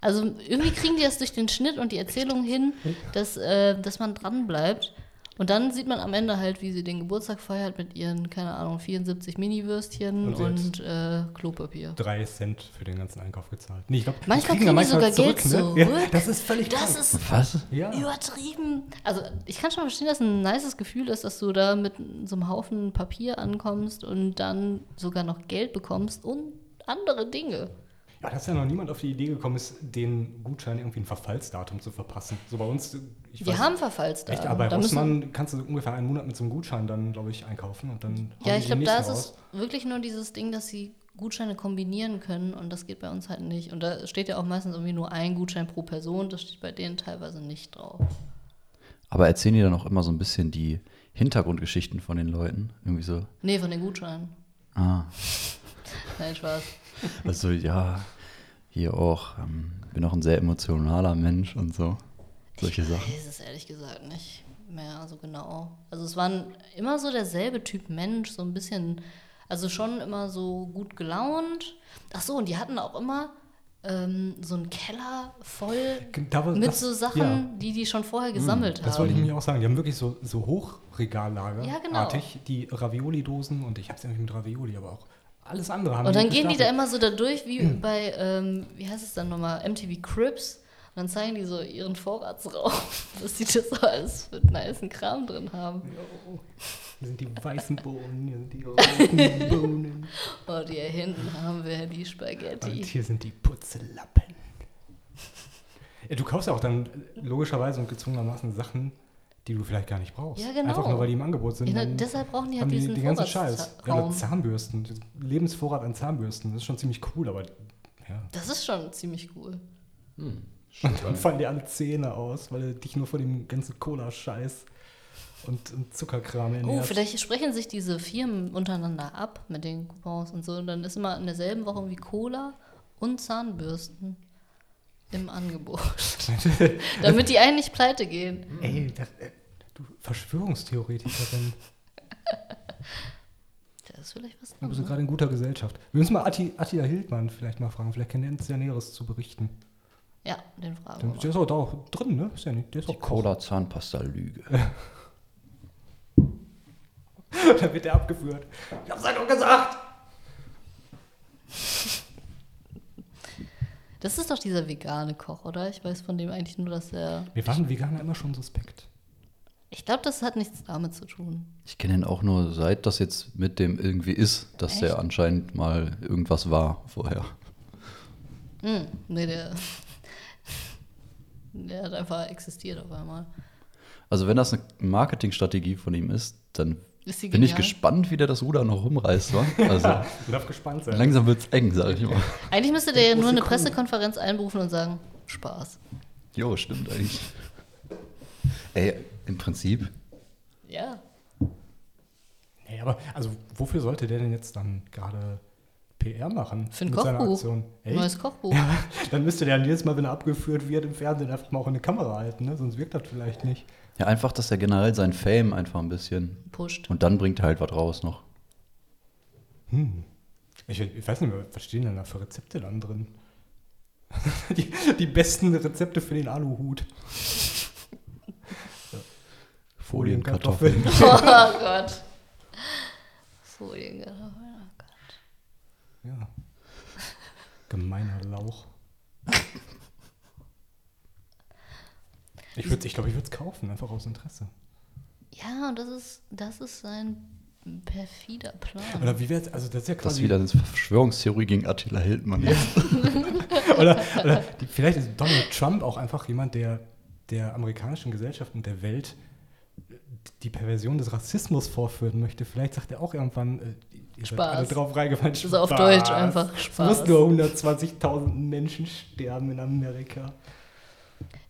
Also irgendwie kriegen die das durch den Schnitt und die Erzählung hin, dass, äh, dass man dran bleibt. Und dann sieht man am Ende halt, wie sie den Geburtstag feiert mit ihren, keine Ahnung, 74 Mini-Würstchen Und und äh, Klopapier. Drei Cent für den ganzen Einkauf gezahlt. Nee, ich glaub, Manchmal kriegen kriegen die manchmal sogar Geld zurück. Ja, das ist völlig Das krank. ist Was? Ja. übertrieben. Also ich kann schon verstehen, dass es ein nices Gefühl ist, dass du da mit so einem Haufen Papier ankommst und dann sogar noch Geld bekommst und andere Dinge. Ja, dass ja noch niemand auf die Idee gekommen ist, den Gutschein irgendwie ein Verfallsdatum zu verpassen. So bei uns, ich Wir weiß- haben Verfallsdaten. Echt, aber bei Da müssen- Rossmann kannst du ungefähr einen Monat mit so einem Gutschein dann, glaube ich, einkaufen und dann Ja, ich glaube, da ist es wirklich nur dieses Ding, dass sie Gutscheine kombinieren können und das geht bei uns halt nicht. Und da steht ja auch meistens irgendwie nur ein Gutschein pro Person, das steht bei denen teilweise nicht drauf. Aber erzählen die dann auch immer so ein bisschen die Hintergrundgeschichten von den Leuten? Irgendwie so, Nee, von den Gutscheinen. ah, Nein, Spaß. also ja, hier auch, ähm, bin auch ein sehr emotionaler Mensch und so. Solche Ich Sachen. weiß es ehrlich gesagt nicht mehr so genau. Also es waren immer so derselbe Typ Mensch, so ein bisschen, also schon immer so gut gelaunt. Ach so, und die hatten auch immer ähm, so einen Keller voll Da war- mit das- so Sachen, ja. die die schon vorher gesammelt Das haben. wollte ich nämlich auch sagen. Die haben wirklich so, so Hochregallager. Ja, genau. Die Ravioli-Dosen und ich habe es nämlich mit Ravioli, aber auch alles andere haben Und dann gehen die da immer so da durch, wie bei, ähm, wie heißt es dann nochmal, MTV Crips. Und dann zeigen die so ihren Vorratsraum, dass die das so alles für niceen Kram drin haben. Hier sind die weißen Bohnen, hier sind die roten Bohnen. Und hier hinten haben wir die Und Spaghetti. hier sind die Putzelappen. Ja, du kaufst ja auch dann logischerweise und gezwungenermaßen Sachen, die du vielleicht gar nicht brauchst. Ja, genau. Einfach nur, weil die im Angebot sind. Ja, deshalb brauchen die haben halt die diesen den ganzen Scheiß. Ja. Zahnbürsten, Lebensvorrat an Zahnbürsten, das ist schon ziemlich cool, aber ja. Das ist schon ziemlich cool. Und dann fallen dir alle Zähne aus, weil du dich nur vor dem ganzen Cola-Scheiß und, und Zuckerkram Oh, ernährst. vielleicht sprechen sich diese Firmen untereinander ab mit den Coupons und so. Und dann ist immer in derselben Woche wie Cola und Zahnbürsten im Angebot. Damit die eigentlich pleite gehen. Ey, das, äh, du Verschwörungstheoretikerin. Das ist vielleicht was Du bist dran. gerade in guter Gesellschaft. Wir müssen mal Atti, Attila Hildmann vielleicht mal fragen. Vielleicht kennt er uns ja Näheres zu berichten. Ja, den fragen Der, wir der mal. ist auch da auch drin, ne? Ist ja nicht. Der ist Die auch. Cola-Zahnpasta-Lüge. da wird der abgeführt. Ich hab's halt doch gesagt! Das ist doch dieser vegane Koch, oder? Ich weiß von dem eigentlich nur, dass er. Wir waren Veganer immer schon suspekt. Ich glaube, das hat nichts damit zu tun. Ich kenne ihn auch nur seit das jetzt mit dem irgendwie ist, dass Echt? der anscheinend mal irgendwas war vorher. Hm, nee, der, der hat einfach existiert auf einmal. Also wenn das eine Marketingstrategie von ihm ist, dann bin ich gespannt, wie der das Ruder noch rumreißt. Wa? Also darf gespannt sein. langsam wird es eng, sag ich mal. Eigentlich müsste der ja nur eine. Pressekonferenz einberufen und sagen, Spaß. Jo, stimmt eigentlich. Ey, im Prinzip, Ja. Nee, aber also wofür sollte der denn jetzt dann gerade PR machen? Für ein mit seiner Kochbuch. Aktion? Echt? Neues Kochbuch. Ja, dann müsste der jedes Mal, wenn er abgeführt wird im Fernsehen, einfach mal auch in eine Kamera halten, ne? sonst wirkt das vielleicht nicht. ja einfach, dass er generell sein Fame einfach ein bisschen Pusht. und dann bringt er halt was raus noch. Hm. Ich, ich weiß nicht mehr, was stehen denn da für Rezepte dann drin? die, die besten Rezepte für den Aluhut. Folienkartoffeln. Oh Gott. Folienkartoffeln, oh Gott. Ja. Gemeiner Lauch. Ich, würd's- ich glaube, ich würde es kaufen, einfach aus Interesse. Ja, und das ist, das ist sein perfider Plan. Oder wie wäre also das ist ja Das quasi. ist wieder eine Verschwörungstheorie gegen Attila Hildmann. jetzt. oder oder die, vielleicht ist Donald Trump auch einfach jemand, der der amerikanischen Gesellschaft und der Welt die Perversion des Rassismus vorführen möchte. Vielleicht sagt er auch irgendwann, äh, ihr Spaß. alle drauf reingefallen. Das ist auf Deutsch einfach Es Spaß. muss nur 120.000 Menschen sterben in Amerika.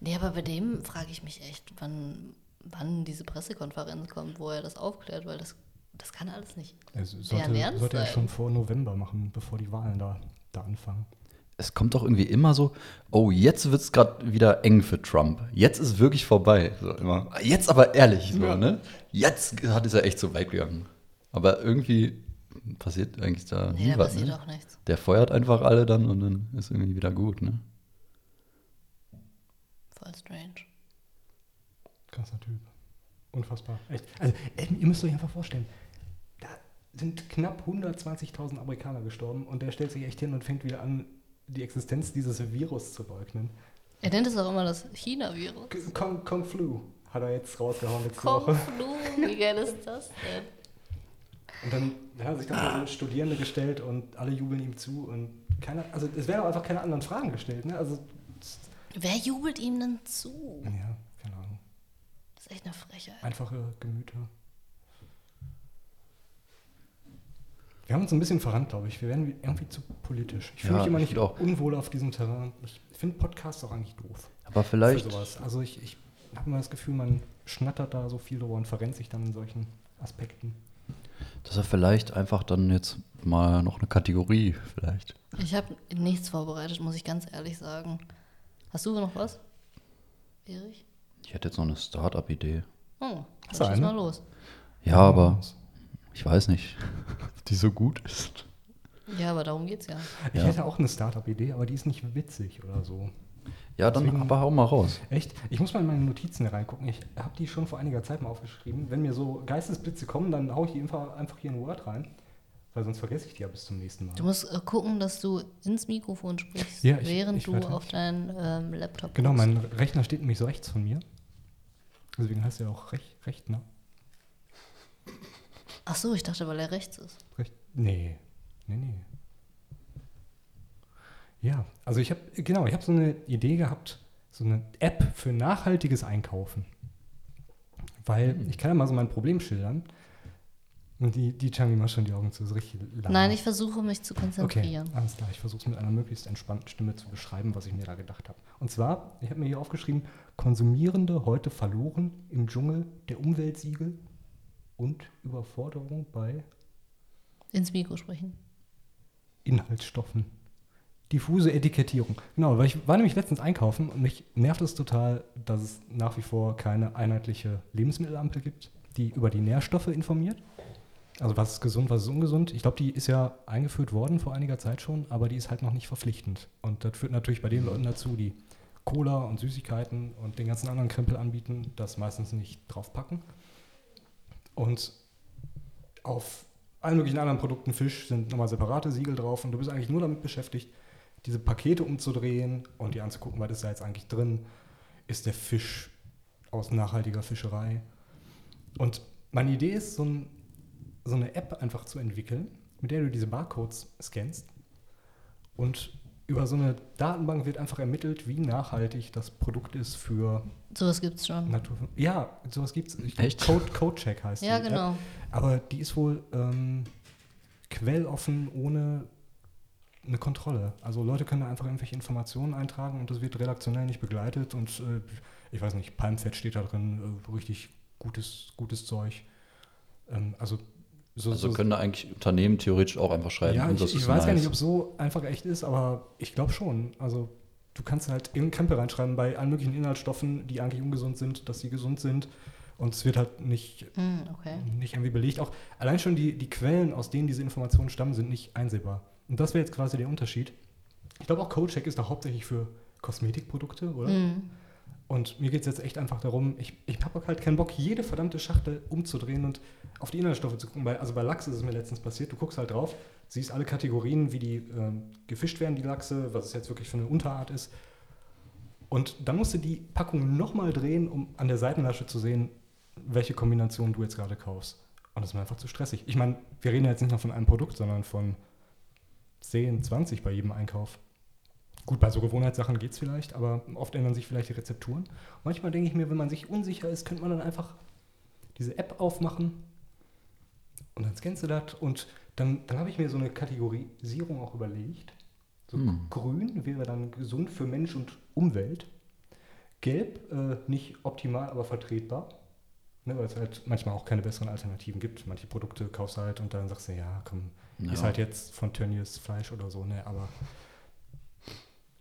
Nee, aber bei dem frage ich mich echt, wann, wann diese Pressekonferenz kommt, wo er das aufklärt, weil das, das kann er alles nicht. Also sollte, sollte er schon vor November machen, bevor die Wahlen da, da anfangen. Es kommt doch irgendwie immer so, oh, jetzt wird es gerade wieder eng für Trump. Jetzt ist wirklich vorbei. So immer. Jetzt aber ehrlich, so, Ja. ne? Jetzt hat es ja echt so weit gegangen. Aber irgendwie passiert eigentlich da Nee, nie da was. passiert Ne? auch nichts. Der feuert einfach alle dann und dann ist irgendwie wieder gut, ne? Voll strange. Krasser Typ. Unfassbar. Echt. Also, ihr müsst euch einfach vorstellen, da sind knapp 120.000 Amerikaner gestorben und der stellt sich echt hin und fängt wieder an, die Existenz dieses Virus zu leugnen. Er nennt es auch immer das China-Virus. K- Kong, Kong Flu hat er jetzt rausgehauen letzte Kung Woche. Flu, wie geil ist das denn? Und dann hat er sich dann vor so Studierende gestellt und alle jubeln ihm zu und keiner, also es werden auch einfach keine anderen Fragen gestellt, ne? Also, Wer jubelt ihm denn zu? ja, keine Ahnung. Das ist echt eine Frechheit. Einfache Gemüter. Wir haben uns ein bisschen verrannt, glaube ich. Wir werden irgendwie zu politisch. Ich fühle Ja, mich immer ich nicht find auch. unwohl auf diesem Terrain. Ich finde Podcasts auch eigentlich doof. Aber vielleicht, Für sowas. Also ich, ich habe immer das Gefühl, man schnattert da so viel drüber und verrennt sich dann in solchen Aspekten. dass er vielleicht einfach dann jetzt mal noch eine Kategorie vielleicht. Ich habe nichts vorbereitet, muss ich ganz ehrlich sagen. Hast du noch was? Erich? Ich hätte jetzt noch eine Start-up-Idee. Oh, Hast dann schieß mal los. Ja, aber ich weiß nicht, ob die so gut ist. Ja, aber darum geht's ja. Ich Ja. hätte auch eine Startup-Idee, aber die ist nicht witzig oder so. Ja, dann Deswegen- aber hau mal raus. Echt? Ich muss mal in meine Notizen reingucken. Ich habe die schon vor einiger Zeit mal aufgeschrieben. Wenn mir so Geistesblitze kommen, dann haue ich die einfach, hier in Word rein. Weil sonst vergesse ich die ja bis zum nächsten Mal. Du musst äh, gucken, dass du ins Mikrofon sprichst, Ja, ich- während ich du auf deinen ähm, Laptop Genau, guckst. mein Rechner steht nämlich so rechts von mir. Deswegen heißt er auch Rech Rechner. Ach so, ich dachte, weil er rechts ist. Rech nee. Nee, nee. Ja, also ich habe, genau, ich habe so eine Idee gehabt, so eine App für nachhaltiges Einkaufen. Weil ich kann ja mal so mein Problem schildern. Und die, die Changi macht schon die Augen zu, so richtig lang. Nein, ich versuche mich zu Okay, konzentrieren. alles klar. Ich versuche es mit einer möglichst entspannten Stimme zu beschreiben, was ich mir da gedacht habe. Und zwar, ich habe mir hier aufgeschrieben, Konsumierende heute verloren im Dschungel der Umweltsiegel und Überforderung bei Ins Mikro sprechen. Inhaltsstoffen. Diffuse Etikettierung. Genau, weil ich war nämlich letztens einkaufen und mich nervt es total, dass es nach wie vor keine einheitliche Lebensmittelampel gibt, die über die Nährstoffe informiert. Also was ist gesund, was ist ungesund. Ich glaube, die ist ja eingeführt worden vor einiger Zeit schon, aber die ist halt noch nicht verpflichtend. Und das führt natürlich bei den Leuten dazu, die Cola und Süßigkeiten und den ganzen anderen Krempel anbieten, das meistens nicht draufpacken. Und auf allen möglichen anderen Produkten, Fisch, sind nochmal separate Siegel drauf und du bist eigentlich nur damit beschäftigt, diese Pakete umzudrehen und dir anzugucken, was ist da jetzt eigentlich drin. Ist der Fisch aus nachhaltiger Fischerei? Und meine Idee ist, so, ein, so eine App einfach zu entwickeln, mit der du diese Barcodes scannst. Und über so eine Datenbank wird einfach ermittelt, wie nachhaltig das Produkt ist für Sowas gibt's schon. Natur. Ja, sowas gibt es. Echt? Code, Codecheck heißt Ja, die genau. App. Aber die ist wohl ähm, quelloffen ohne eine Kontrolle. Also Leute können da einfach irgendwelche Informationen eintragen und das wird redaktionell nicht begleitet und äh, ich weiß nicht, Palmfett steht da drin, äh, richtig gutes, gutes Zeug. Ähm, also so, Also so, können da eigentlich Unternehmen theoretisch auch einfach schreiben. ja, und ich, das ich ist weiß gar nice. nicht, ob es so einfach echt ist, aber ich glaube schon. Also du kannst halt in Krempel reinschreiben bei allen möglichen Inhaltsstoffen, die eigentlich ungesund sind, dass sie gesund sind. Und es wird halt nicht, Hm, okay. nicht irgendwie belegt. Auch allein schon die, die Quellen, aus denen diese Informationen stammen, sind nicht einsehbar. Und das wäre jetzt quasi der Unterschied. Ich glaube auch CodeCheck ist da hauptsächlich für Kosmetikprodukte, oder? Hm. Und mir geht es jetzt echt einfach darum, ich, ich habe halt keinen Bock, jede verdammte Schachtel umzudrehen und auf die Inhaltsstoffe zu gucken. Bei, also bei Lachs ist es mir letztens passiert, du guckst halt drauf, siehst alle Kategorien, wie die ähm, gefischt werden, die Lachse, was es jetzt wirklich für eine Unterart ist. Und dann musst du die Packung nochmal drehen, um an der Seitenlasche zu sehen, welche Kombination du jetzt gerade kaufst. Und das ist mir einfach zu stressig. Ich meine, wir reden jetzt nicht nur von einem Produkt, sondern von 10, 20 bei jedem Einkauf. Gut, bei so Gewohnheitssachen geht es vielleicht, aber oft ändern sich vielleicht die Rezepturen. Manchmal denke ich mir, wenn man sich unsicher ist, könnte man dann einfach diese App aufmachen und dann scannst du das und dann, dann habe ich mir so eine Kategorisierung auch überlegt. So Hm. grün wäre dann gesund für Mensch und Umwelt. Gelb äh, nicht optimal, aber vertretbar. Ne, weil es halt manchmal auch keine besseren Alternativen gibt. Manche Produkte kaufst du halt und dann sagst du, ja, komm, Ja. ist halt jetzt von Tönnies Fleisch oder so, ne, aber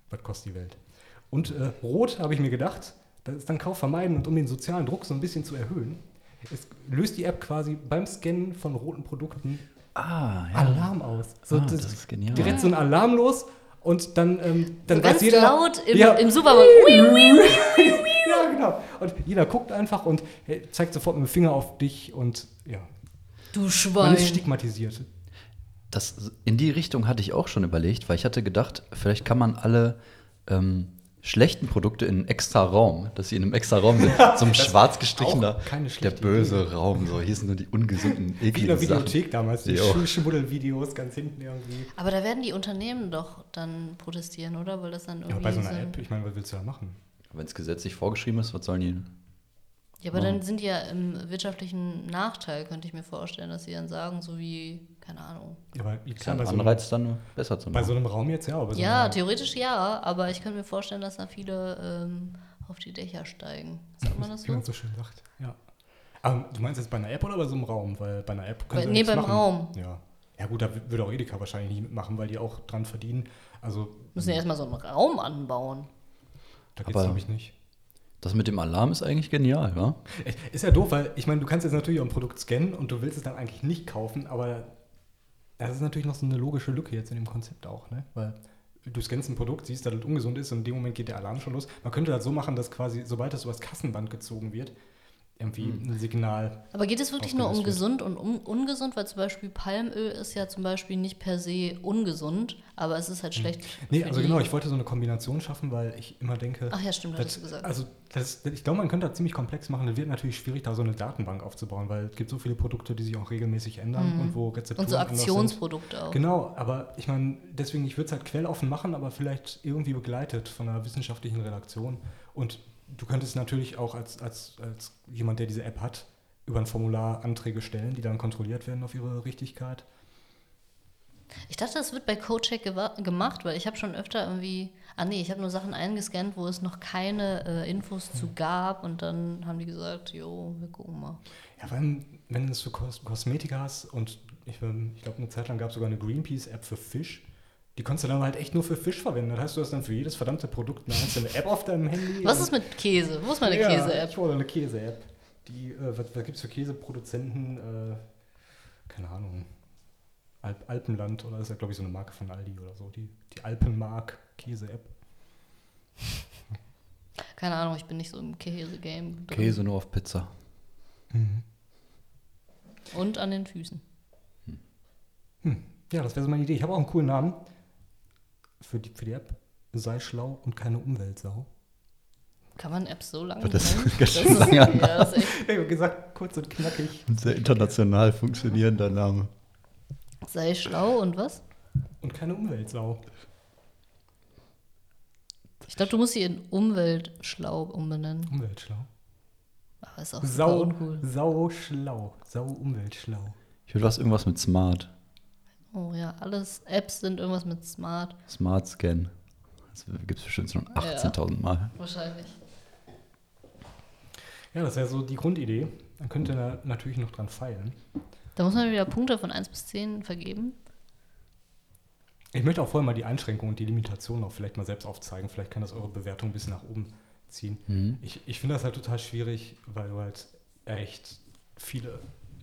was kostet die Welt? Und äh, Rot habe ich mir gedacht, das ist dann Kauf vermeiden und um den sozialen Druck so ein bisschen zu erhöhen. Es löst die App quasi beim Scannen von roten Produkten Ah, ja. Alarm aus. So, ah, das- das ist genial. direkt so ein Alarm los und dann, ähm, dann So weiß ganz jeder. laut im, Ja. im Supermarkt. ja, genau. Und jeder guckt einfach und zeigt sofort mit dem Finger auf dich und ja, Du man Schwein. ist stigmatisiert. Das, in die Richtung hatte ich auch schon überlegt, weil ich hatte gedacht, vielleicht kann man alle ähm, schlechten Produkte in einen extra Raum, dass sie in einem extra Raum sind, so ein schwarz gestrichener, der böse Raum, so hier sind nur die ungesunden, Wie in der ekligen Sachen. Videothek damals, die Schmuddelvideos ganz hinten irgendwie. Aber da werden die Unternehmen doch dann protestieren, oder? Weil das dann Ja, irgendwie bei so einer App, ich meine, was willst du da machen? Wenn es gesetzlich vorgeschrieben ist, was sollen die? Ja, aber dann sind die ja im wirtschaftlichen Nachteil, könnte ich mir vorstellen, dass sie dann sagen, so wie, keine Ahnung. Ja, aber klar, ein bei so, einem, Anreiz dann besser zu bei machen. so einem Raum jetzt ja, aber so Ja, theoretisch ja, aber ich könnte mir vorstellen, dass da viele ähm, auf die Dächer steigen. Sagt man das wie so? man so schön sagt. Ja. Aber du meinst jetzt bei einer App oder bei so einem Raum? Weil bei einer App können Bei- sie nee, beim machen. Raum. Ja. Ja gut, da würde auch Edeka wahrscheinlich nicht mitmachen, weil die auch dran verdienen. Also Müssen ja erstmal so einen Raum anbauen. da geht's glaube ich nicht. Das mit dem Alarm ist eigentlich genial, ja? Ist ja doof, weil ich meine, du kannst jetzt natürlich auch ein Produkt scannen und du willst es dann eigentlich nicht kaufen, aber das ist natürlich noch so eine logische Lücke jetzt in dem Konzept auch, ne? Weil du scannst ein Produkt, siehst, dass es ungesund ist und in dem Moment geht der Alarm schon los. Man könnte das so machen, dass quasi, sobald es übers Kassenband gezogen wird, irgendwie Hm. ein Signal. Aber geht es wirklich nur um gesund und um, ungesund? Weil zum Beispiel Palmöl ist ja zum Beispiel nicht per se ungesund, aber es ist halt schlecht. Nee, für also die- genau, ich wollte so eine Kombination schaffen, weil ich immer denke, Ach ja, stimmt, das, du gesagt. also das, ich glaube, man könnte das ziemlich komplex machen. Es wird natürlich schwierig, da so eine Datenbank aufzubauen, weil es gibt so viele Produkte, die sich auch regelmäßig ändern und wo Rezepturen Mhm. und so. Aktionsprodukte auch. Genau, aber ich meine, deswegen, ich würde es halt quelloffen machen, aber vielleicht irgendwie begleitet von einer wissenschaftlichen Redaktion. Und du könntest natürlich auch als, als, als jemand, der diese App hat, über ein Formular Anträge stellen, die dann kontrolliert werden auf ihre Richtigkeit. Ich dachte, das wird bei CodeCheck gemacht, weil ich habe schon öfter irgendwie, ah nee, ich habe nur Sachen eingescannt, wo es noch keine äh, Infos zu gab und dann haben die gesagt, jo, wir gucken mal. Ja, vor allem, wenn du es für Kos Kosmetika hast und ich, ähm, ich glaube, eine Zeit lang gab es sogar eine Greenpeace-App für Fisch. Die konntest du dann halt echt nur für Fisch verwenden. Das heißt, du hast dann für jedes verdammte Produkt eine einzelne App auf deinem Handy. Was ist mit Käse? Wo ist meine ja, Käse-App? Ich wollte eine Käse-App. Die, äh, was, was gibt es für Käseproduzenten? Äh, keine Ahnung. Alp Alpenland oder ist ja, glaube ich, so eine Marke von Aldi oder so. Die, die Alpenmark Käse-App. Keine Ahnung, ich bin nicht so im Käse-Game. Käse nur auf Pizza. Und an den Füßen. Ja, das wäre so meine Idee. Ich habe auch einen coolen Namen für die, für die App. Sei schlau und keine Umweltsau. Kann man Apps so lange Das ist ganz schön ist, lange. ja, das ist echt, Ich habe gesagt, kurz und knackig. Ein sehr international funktionierender Name. sei schlau und was? Und keine Umweltsau. Ich glaube, du musst sie in Umweltschlau umbenennen. Umweltschlau. Aber ist auch super Sau, uncool. sau schlau. Sau umweltschlau. Ich will was irgendwas mit Smart. Oh ja, alles Apps sind irgendwas mit Smart. Smart Scan. Das gibt es bestimmt schon 18.000 Mal. Wahrscheinlich. Ja, das wäre so die Grundidee. Dann könnt ihr da natürlich noch dran feilen. Da muss man wieder Punkte von 1 bis 10 vergeben. Ich möchte auch vorher mal die Einschränkungen und die Limitationen auch vielleicht mal selbst aufzeigen. Vielleicht kann das eure Bewertung ein bisschen nach oben ziehen. Mhm. Ich, ich finde das halt total schwierig, weil du halt echt viele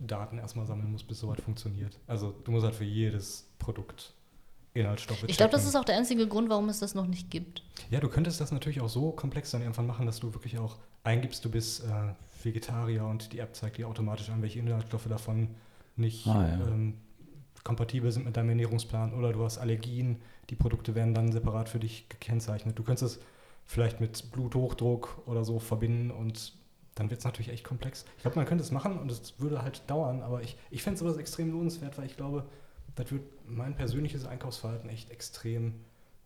Daten erstmal sammeln musst, bis sowas funktioniert. Also du musst halt für jedes Produkt Inhaltsstoffe Ich glaube, das ist auch der einzige Grund, warum es das noch nicht gibt. Ja, du könntest das natürlich auch so komplex dann irgendwann machen, dass du wirklich auch eingibst, du bist äh, Vegetarier und die App zeigt dir automatisch an, welche Inhaltsstoffe davon nicht Ah, ja. ähm, kompatibel sind mit deinem Ernährungsplan oder du hast Allergien, die Produkte werden dann separat für dich gekennzeichnet. Du könntest es vielleicht mit Bluthochdruck oder so verbinden und dann wird es natürlich echt komplex. Ich glaube, man könnte es machen und es würde halt dauern, aber ich, ich fände sowas extrem lohnenswert, weil ich glaube, das wird mein persönliches Einkaufsverhalten echt extrem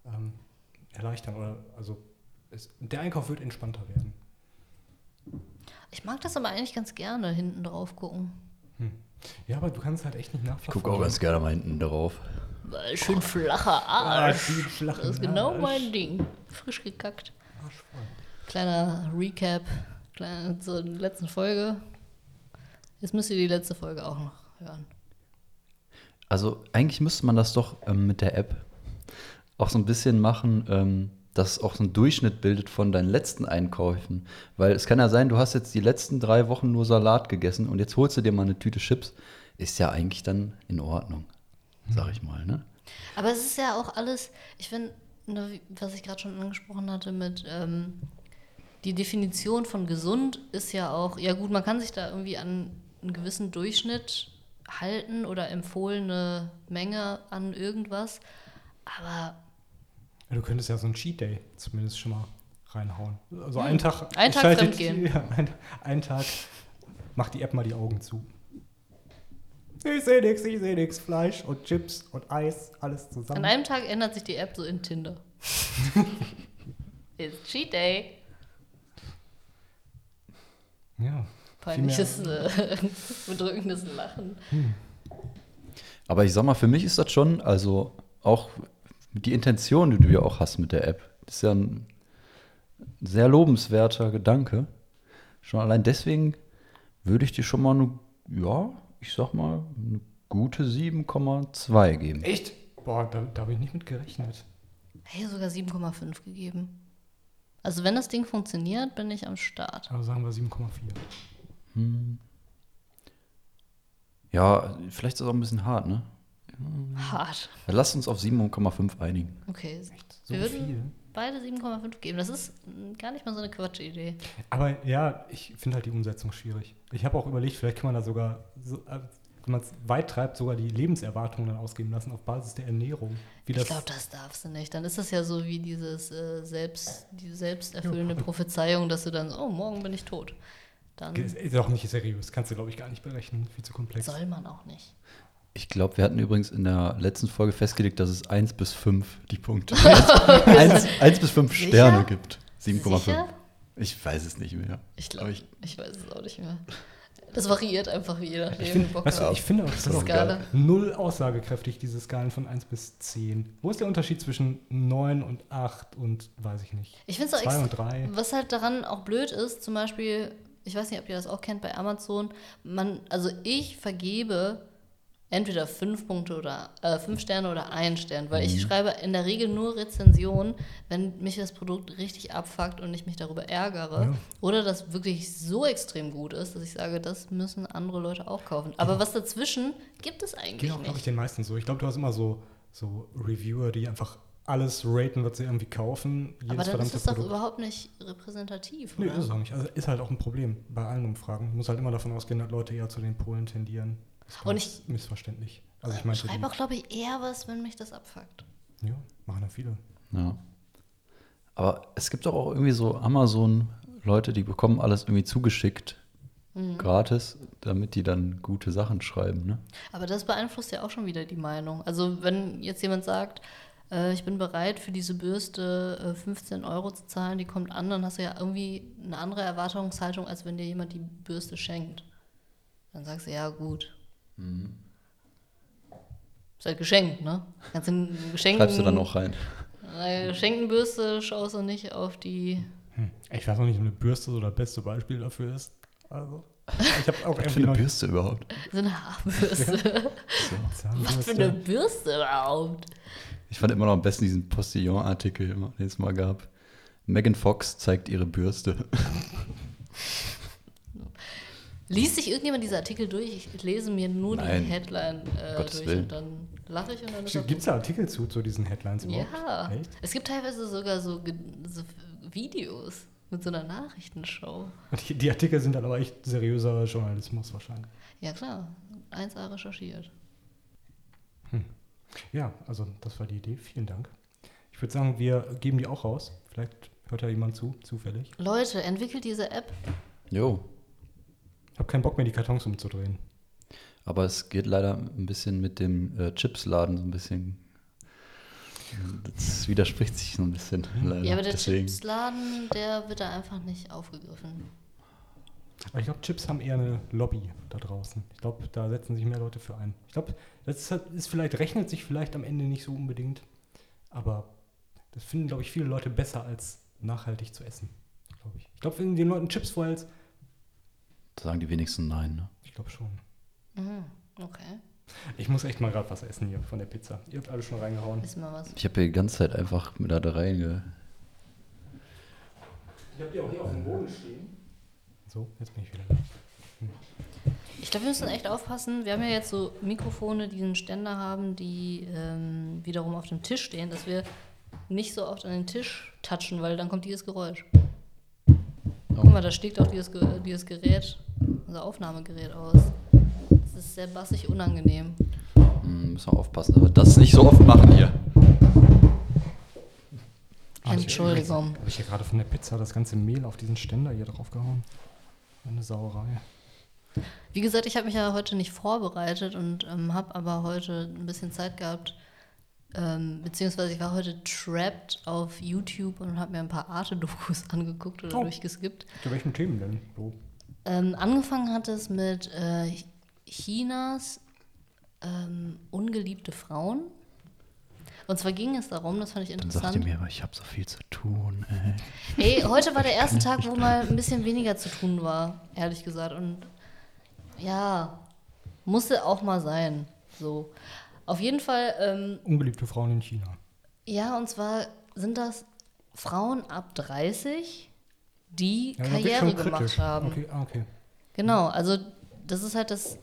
ähm, erleichtern. Oder also es, der Einkauf wird entspannter werden. Ich mag das aber eigentlich ganz gerne, hinten drauf gucken. Ja, aber du kannst halt echt nicht Ich nachverfolgen. gucke auch ganz gerne mal hinten drauf. Weil Schön flacher Ah, Arsch. flachen Das ist genau Arsch. mein Ding. Frisch gekackt. Arschvoll. Kleiner Recap kleine, zur letzten Folge. Jetzt müsst ihr die letzte Folge auch noch hören. Also eigentlich müsste man das doch ähm, mit der App auch so ein bisschen machen, ähm, dass es auch so einen Durchschnitt bildet von deinen letzten Einkäufen. Weil es kann ja sein, du hast jetzt die letzten drei Wochen nur Salat gegessen und jetzt holst du dir mal eine Tüte Chips. Ist ja eigentlich dann in Ordnung, sag ich mal. Ne? Aber es ist ja auch alles, ich finde, ne, was ich gerade schon angesprochen hatte mit ähm, die Definition von gesund ist ja auch, ja gut, man kann sich da irgendwie an einen gewissen Durchschnitt halten oder empfohlene Menge an irgendwas, aber Ja, du könntest ja so einen Cheat Day zumindest schon mal reinhauen. Also einen Tag. Hm. Einen Tag schaltet- fremdgehen. Ja, ein, einen Tag macht die App mal die Augen zu. Ich sehe nichts, ich sehe nichts. Fleisch und Chips und Eis, alles zusammen. an einem Tag ändert sich die App so in Tinder. It's Cheat Day. Ja. Peinliches, äh, bedrückendes Lachen. Aber ich sag mal, für mich ist das schon, also auch die Intention, die du ja auch hast mit der App, ist ja ein sehr lobenswerter Gedanke. Schon allein deswegen würde ich dir schon mal eine, ja, ich sag mal, eine gute 7,2 geben. Echt? Boah, da, da habe ich nicht mit gerechnet. Hey, sogar 7,5 gegeben. Also wenn das Ding funktioniert, bin ich am Start. Also sagen wir 7,4. Ja, vielleicht ist das auch ein bisschen hart, ne? Hart. Dann Lass uns auf 7,5 einigen. Okay. So Wir würden viel. beide 7,5 geben. Das ist mm, gar nicht mal so eine Quatschidee. Aber ja, ich finde halt die Umsetzung schwierig. Ich habe auch überlegt, vielleicht kann man da sogar, so, äh, wenn man es weit treibt, sogar die Lebenserwartung dann ausgeben lassen auf Basis der Ernährung. Wie Ich das, glaube, das darfst du nicht. Dann ist das ja so wie dieses äh, selbst, die selbsterfüllende Prophezeiung, dass du dann, oh, morgen bin ich tot. Dann ist, auch nicht seriös. Kannst du, glaube ich, gar nicht berechnen. Viel zu komplex. soll man auch nicht. Ich glaube, wir hatten übrigens in der letzten Folge festgelegt, dass es 1 bis 5 die Punkte 1, 1 bis 5 Sicher? Sterne gibt. 7,5. Sicher? Ich weiß es nicht mehr. Ich glaube, ich- ich, weiß es auch nicht mehr. Das variiert einfach, wie je nachdem, Ich, find, Bock weißt du, ich finde auch, das ist auch Skala. null aussagekräftig, diese Skalen von 1 bis 10. Wo ist der Unterschied zwischen 9 und 8 und weiß ich nicht? Ich finde es auch 2 extra, und 3. Was halt daran auch blöd ist, zum Beispiel, ich weiß nicht, ob ihr das auch kennt bei Amazon, man, also ich vergebe entweder fünf Punkte oder äh, fünf Sterne oder einen Stern, weil ich schreibe in der Regel nur Rezensionen, wenn mich das Produkt richtig abfuckt und ich mich darüber ärgere Ja. oder das wirklich so extrem gut ist, dass ich sage, das müssen andere Leute auch kaufen. Aber was dazwischen gibt es eigentlich Geht auch, glaube ich, den meisten so. Ich glaube, du hast immer so, so Reviewer, die einfach alles raten, was sie irgendwie kaufen. Aber dann ist das doch überhaupt nicht repräsentativ, Nee, oder? ist es auch nicht. Also ist halt auch ein Problem bei allen Umfragen. Muss halt immer davon ausgehen, dass Leute eher zu den Polen tendieren. Das ist Und ich- missverständlich. Also ich Ich meinte, schreibe auch, glaube ich, eher was, wenn mich das abfuckt. ja, machen ja viele. Ja. Aber es gibt doch auch irgendwie so Amazon-Leute, die bekommen alles irgendwie zugeschickt, gratis, damit die dann gute Sachen schreiben. Ne? Aber das beeinflusst ja auch schon wieder die Meinung. Also wenn jetzt jemand sagt, äh, ich bin bereit für diese Bürste äh, 15 Euro zu zahlen, die kommt an, dann hast du ja irgendwie eine andere Erwartungshaltung, als wenn dir jemand die Bürste schenkt. Dann sagst du, ja gut. Ist halt geschenkt, ne? Kannst du Geschenken, Schreibst du dann auch rein. Eine geschenkten Bürste schaust du nicht auf die. Hm. Ich weiß auch nicht, ob eine Bürste so das beste Beispiel dafür ist. Also, ich habe auch Was für eine noch- Bürste überhaupt? So eine Haarbürste. Was für eine Bürste überhaupt? Ich fand immer noch am besten diesen Postillon-Artikel, immer, den es mal gab. Megan Fox zeigt ihre Bürste. Liest sich irgendjemand diese Artikel durch? Ich lese mir nur Nein. die Headline äh, durch Willen. und dann lache ich und dann ist Gibt es da Artikel zu, zu diesen Headlines überhaupt? Ja. Echt? Es gibt teilweise sogar so, so Videos mit so einer Nachrichtenshow. Die, die Artikel sind dann aber echt seriöser Journalismus wahrscheinlich. Ja klar, 1A recherchiert. Ja, also das war die Idee. Vielen Dank. Ich würde sagen, wir geben die auch raus. Vielleicht hört ja jemand zu, zufällig. Leute, entwickelt diese App. Jo. Ich habe keinen Bock mehr, die Kartons umzudrehen. Aber es geht leider ein bisschen mit dem äh, Chipsladen so ein bisschen. Das widerspricht sich so ein bisschen. Leider. Ja, aber der Deswegen. Chipsladen, der wird da einfach nicht aufgegriffen. Aber ich glaube, Chips haben eher eine Lobby da draußen. Ich glaube, da setzen sich mehr Leute für ein. Ich glaube, das ist, halt- ist vielleicht, rechnet sich vielleicht am Ende nicht so unbedingt. Aber das finden, glaube ich, viele Leute besser als nachhaltig zu essen. Glaube ich. Ich glaube, wenn den Leuten Chips vorhältst, Da sagen die wenigsten nein. Ne? ich glaube schon. Mhm, okay. Ich muss echt mal gerade was essen hier von der Pizza. Ihr habt alle schon reingehauen. Wissen wir was. Ich habe hier die ganze Zeit einfach mit da reinge. Ich habe die auch hier auf dem Boden stehen. So, jetzt bin ich wieder da. Ich glaube, wir müssen echt aufpassen. Wir haben ja jetzt so Mikrofone, die einen Ständer haben, die ähm, wiederum auf dem Tisch stehen, dass wir nicht so oft an den Tisch touchen, weil dann kommt dieses Geräusch. Guck mal, da stiegt auch dieses, dieses Gerät, unser Aufnahmegerät aus. Das ist sehr bassig unangenehm. Hm, müssen wir aufpassen, aber das nicht so oft machen hier. Ich- Entschuldigung. Habe ich hier gerade von der Pizza das ganze Mehl auf diesen Ständer hier drauf gehauen? Eine Sauerei. Wie gesagt, ich habe mich ja heute nicht vorbereitet und ähm, habe aber heute ein bisschen Zeit gehabt. Ähm, beziehungsweise ich war heute trapped auf YouTube und habe mir ein paar Arte-Dokus angeguckt oder Oh. durchgeskippt. Zu welchen Themen denn? So. Ähm, angefangen hat es mit äh, Chinas ähm, ungeliebte Frauen. Und zwar ging es darum, das fand ich Dann sagt ihr interessant. mir, aber ich habe so viel zu tun. Ey. Ey, heute war der erste Tag, wo mal ein bisschen weniger zu tun war, ehrlich gesagt. Und ja, musste auch mal sein. So. Auf jeden Fall, ähm, Ungeliebte Frauen in China. ja, und zwar sind das Frauen ab 30, die Ja, Karriere gemacht haben. Okay, ah, okay. Genau, also das ist halt das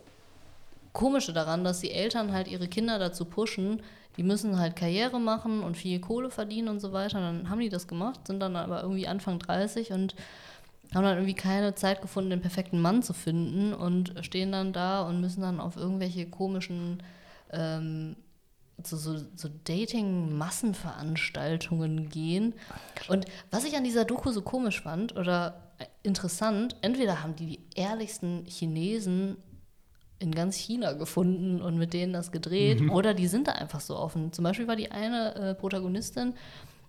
Komische daran, dass die Eltern halt ihre Kinder dazu pushen, die müssen halt Karriere machen und viel Kohle verdienen und so weiter. Dann haben die das gemacht, sind dann aber irgendwie Anfang 30 und haben dann irgendwie keine Zeit gefunden, den perfekten Mann zu finden und stehen dann da und müssen dann auf irgendwelche komischen ähm, so, so, so Dating-Massenveranstaltungen gehen. Und was ich an dieser Doku so komisch fand oder interessant, entweder haben die die ehrlichsten Chinesen in ganz China gefunden und mit denen das gedreht oder die sind da einfach so offen. Zum Beispiel war die eine äh, Protagonistin,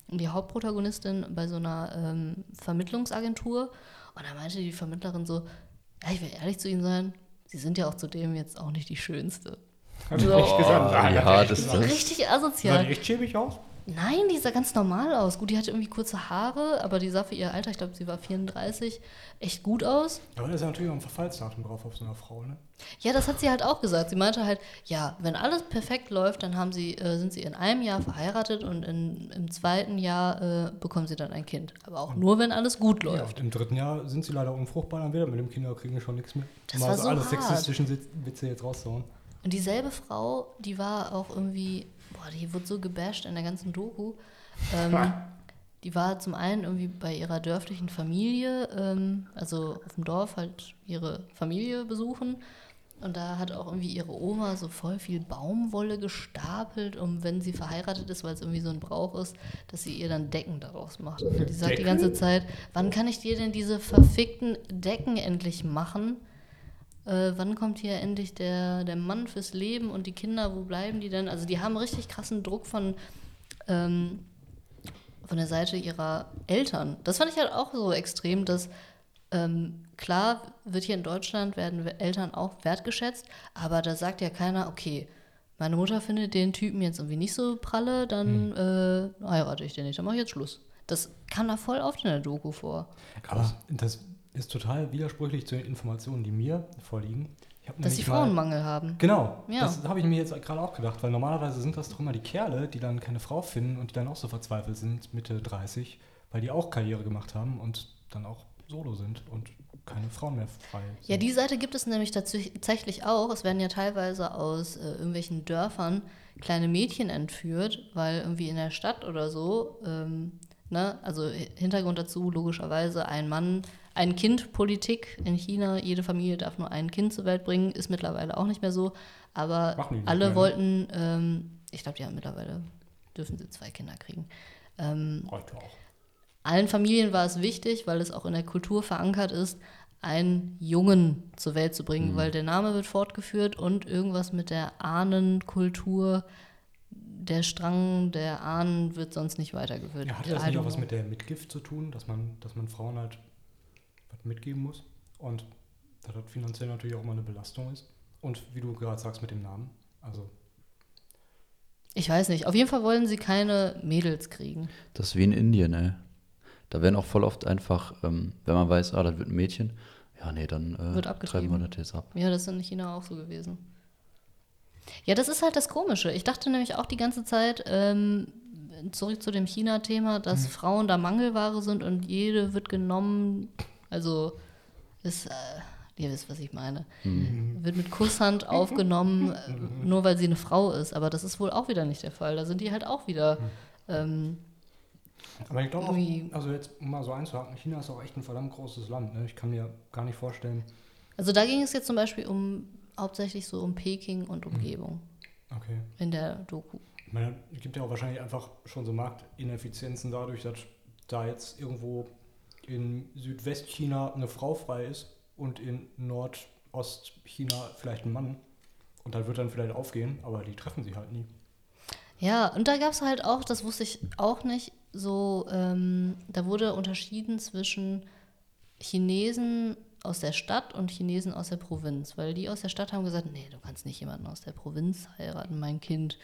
die Hauptprotagonistin bei so einer ähm, Vermittlungsagentur und da meinte die Vermittlerin so, ja, ich will ehrlich zu Ihnen sein, Sie sind ja auch zudem jetzt auch nicht die Schönste. Hat So. echt gesagt? Ah, wie hart ist das? Richtig Sah asozial. die echt schäbig aus? Nein, die sah ganz normal aus. Gut, die hatte irgendwie kurze Haare, aber die sah für ihr Alter, ich glaube, sie war 34, echt gut aus. Aber da ist ja natürlich auch ein Verfallsdatum drauf auf so einer Frau, ne? Ja, das hat sie halt auch gesagt. Sie meinte halt, ja, wenn alles perfekt läuft, dann haben sie, äh, sind sie in einem Jahr verheiratet und in, im zweiten Jahr äh, bekommen sie dann ein Kind. Aber auch nur, wenn alles gut Ja, läuft. und im dritten Jahr sind sie leider unfruchtbar, dann wieder mit dem Kinderkriegen schon nichts mehr. Das Um war also so alle hart. sexistischen Witze jetzt rauszuhauen. Und dieselbe Frau, die war auch irgendwie, boah, die wurde so gebasht in der ganzen Doku. Ähm, die war zum einen irgendwie bei ihrer dörflichen Familie, ähm, also auf dem Dorf halt ihre Familie besuchen. Und da hat auch irgendwie ihre Oma so voll viel Baumwolle gestapelt, um wenn sie verheiratet ist, weil es irgendwie so ein Brauch ist, dass sie ihr dann Decken daraus macht. Und die sagt die Decken? ganze Zeit, wann kann ich dir denn diese verfickten Decken endlich machen? Äh, wann kommt hier endlich der, der Mann fürs Leben und die Kinder, wo bleiben die denn? Also die haben richtig krassen Druck von, ähm, von der Seite ihrer Eltern. Das fand ich halt auch so extrem, dass ähm, klar wird hier in Deutschland werden we- Eltern auch wertgeschätzt, aber da sagt ja keiner, okay, meine Mutter findet den Typen jetzt irgendwie nicht so pralle, dann äh, heirate ich den nicht, dann mache ich jetzt Schluss. Das kam da voll oft in der Doku vor. Aber das ist total widersprüchlich zu den Informationen, die mir vorliegen. Dass sie nämlich mal- Frauenmangel haben. Genau, Ja. das habe ich mir jetzt gerade auch gedacht, weil normalerweise sind das doch immer die Kerle, die dann keine Frau finden und die dann auch so verzweifelt sind, Mitte 30, weil die auch Karriere gemacht haben und dann auch solo sind und keine Frauen mehr frei sind. Ja, die Seite gibt es nämlich tats- tatsächlich auch. Es werden ja teilweise aus äh, irgendwelchen Dörfern kleine Mädchen entführt, weil irgendwie in der Stadt oder so, ähm, ne, also Hintergrund dazu logischerweise ein Mann, ein Kind Politik in China, jede Familie darf nur ein Kind zur Welt bringen, ist mittlerweile auch nicht mehr so, aber alle mehr, ne? wollten, ähm, ich glaube, haben mittlerweile, dürfen sie zwei Kinder kriegen. Ähm, Heute auch. allen Familien war es wichtig, weil es auch in der Kultur verankert ist, einen Jungen zur Welt zu bringen, weil der Name wird fortgeführt und irgendwas mit der Ahnenkultur, der Strang der Ahnen wird sonst nicht weitergeführt. Ja, hat das nicht auch was mit der Mitgift zu tun, dass man, dass man Frauen halt mitgeben muss und dass das finanziell natürlich auch immer eine Belastung ist? Und wie du gerade sagst mit dem Namen, also Ich weiß nicht. Auf jeden Fall wollen sie keine Mädels kriegen. Das ist wie in Indien, ey. Da werden auch voll oft einfach, ähm, wenn man weiß, ah, das wird ein Mädchen, ja, nee, dann äh, Wird treiben wir das jetzt ab. Ja, das ist in China auch so gewesen. Ja, das ist halt das Komische. Ich dachte nämlich auch die ganze Zeit, ähm, zurück zu dem China-Thema, dass Frauen da Mangelware sind und jede wird genommen. Also ist, äh, ihr wisst, was ich meine. Wird mit Kusshand aufgenommen, äh, nur weil sie eine Frau ist. Aber das ist wohl auch wieder nicht der Fall. Da sind die halt auch wieder. Ähm, Aber ich glaube also jetzt um mal so einzuhaken, China ist auch echt ein verdammt großes Land. Ne? Ich kann mir gar nicht vorstellen. also da ging es jetzt zum Beispiel um hauptsächlich so um Peking und Umgebung Okay. in der Doku. Ich meine, es gibt ja auch wahrscheinlich einfach schon so Marktineffizienzen dadurch, dass da jetzt irgendwo in Südwestchina eine Frau frei ist und in Nordostchina vielleicht ein Mann. Und das wird dann vielleicht aufgehen, aber die treffen sie halt nie. Ja, und da gab es halt auch, das wusste ich auch nicht, so, ähm, da wurde unterschieden zwischen Chinesen aus der Stadt und Chinesen aus der Provinz, weil die aus der Stadt haben gesagt, nee, du kannst nicht jemanden aus der Provinz heiraten, mein Kind.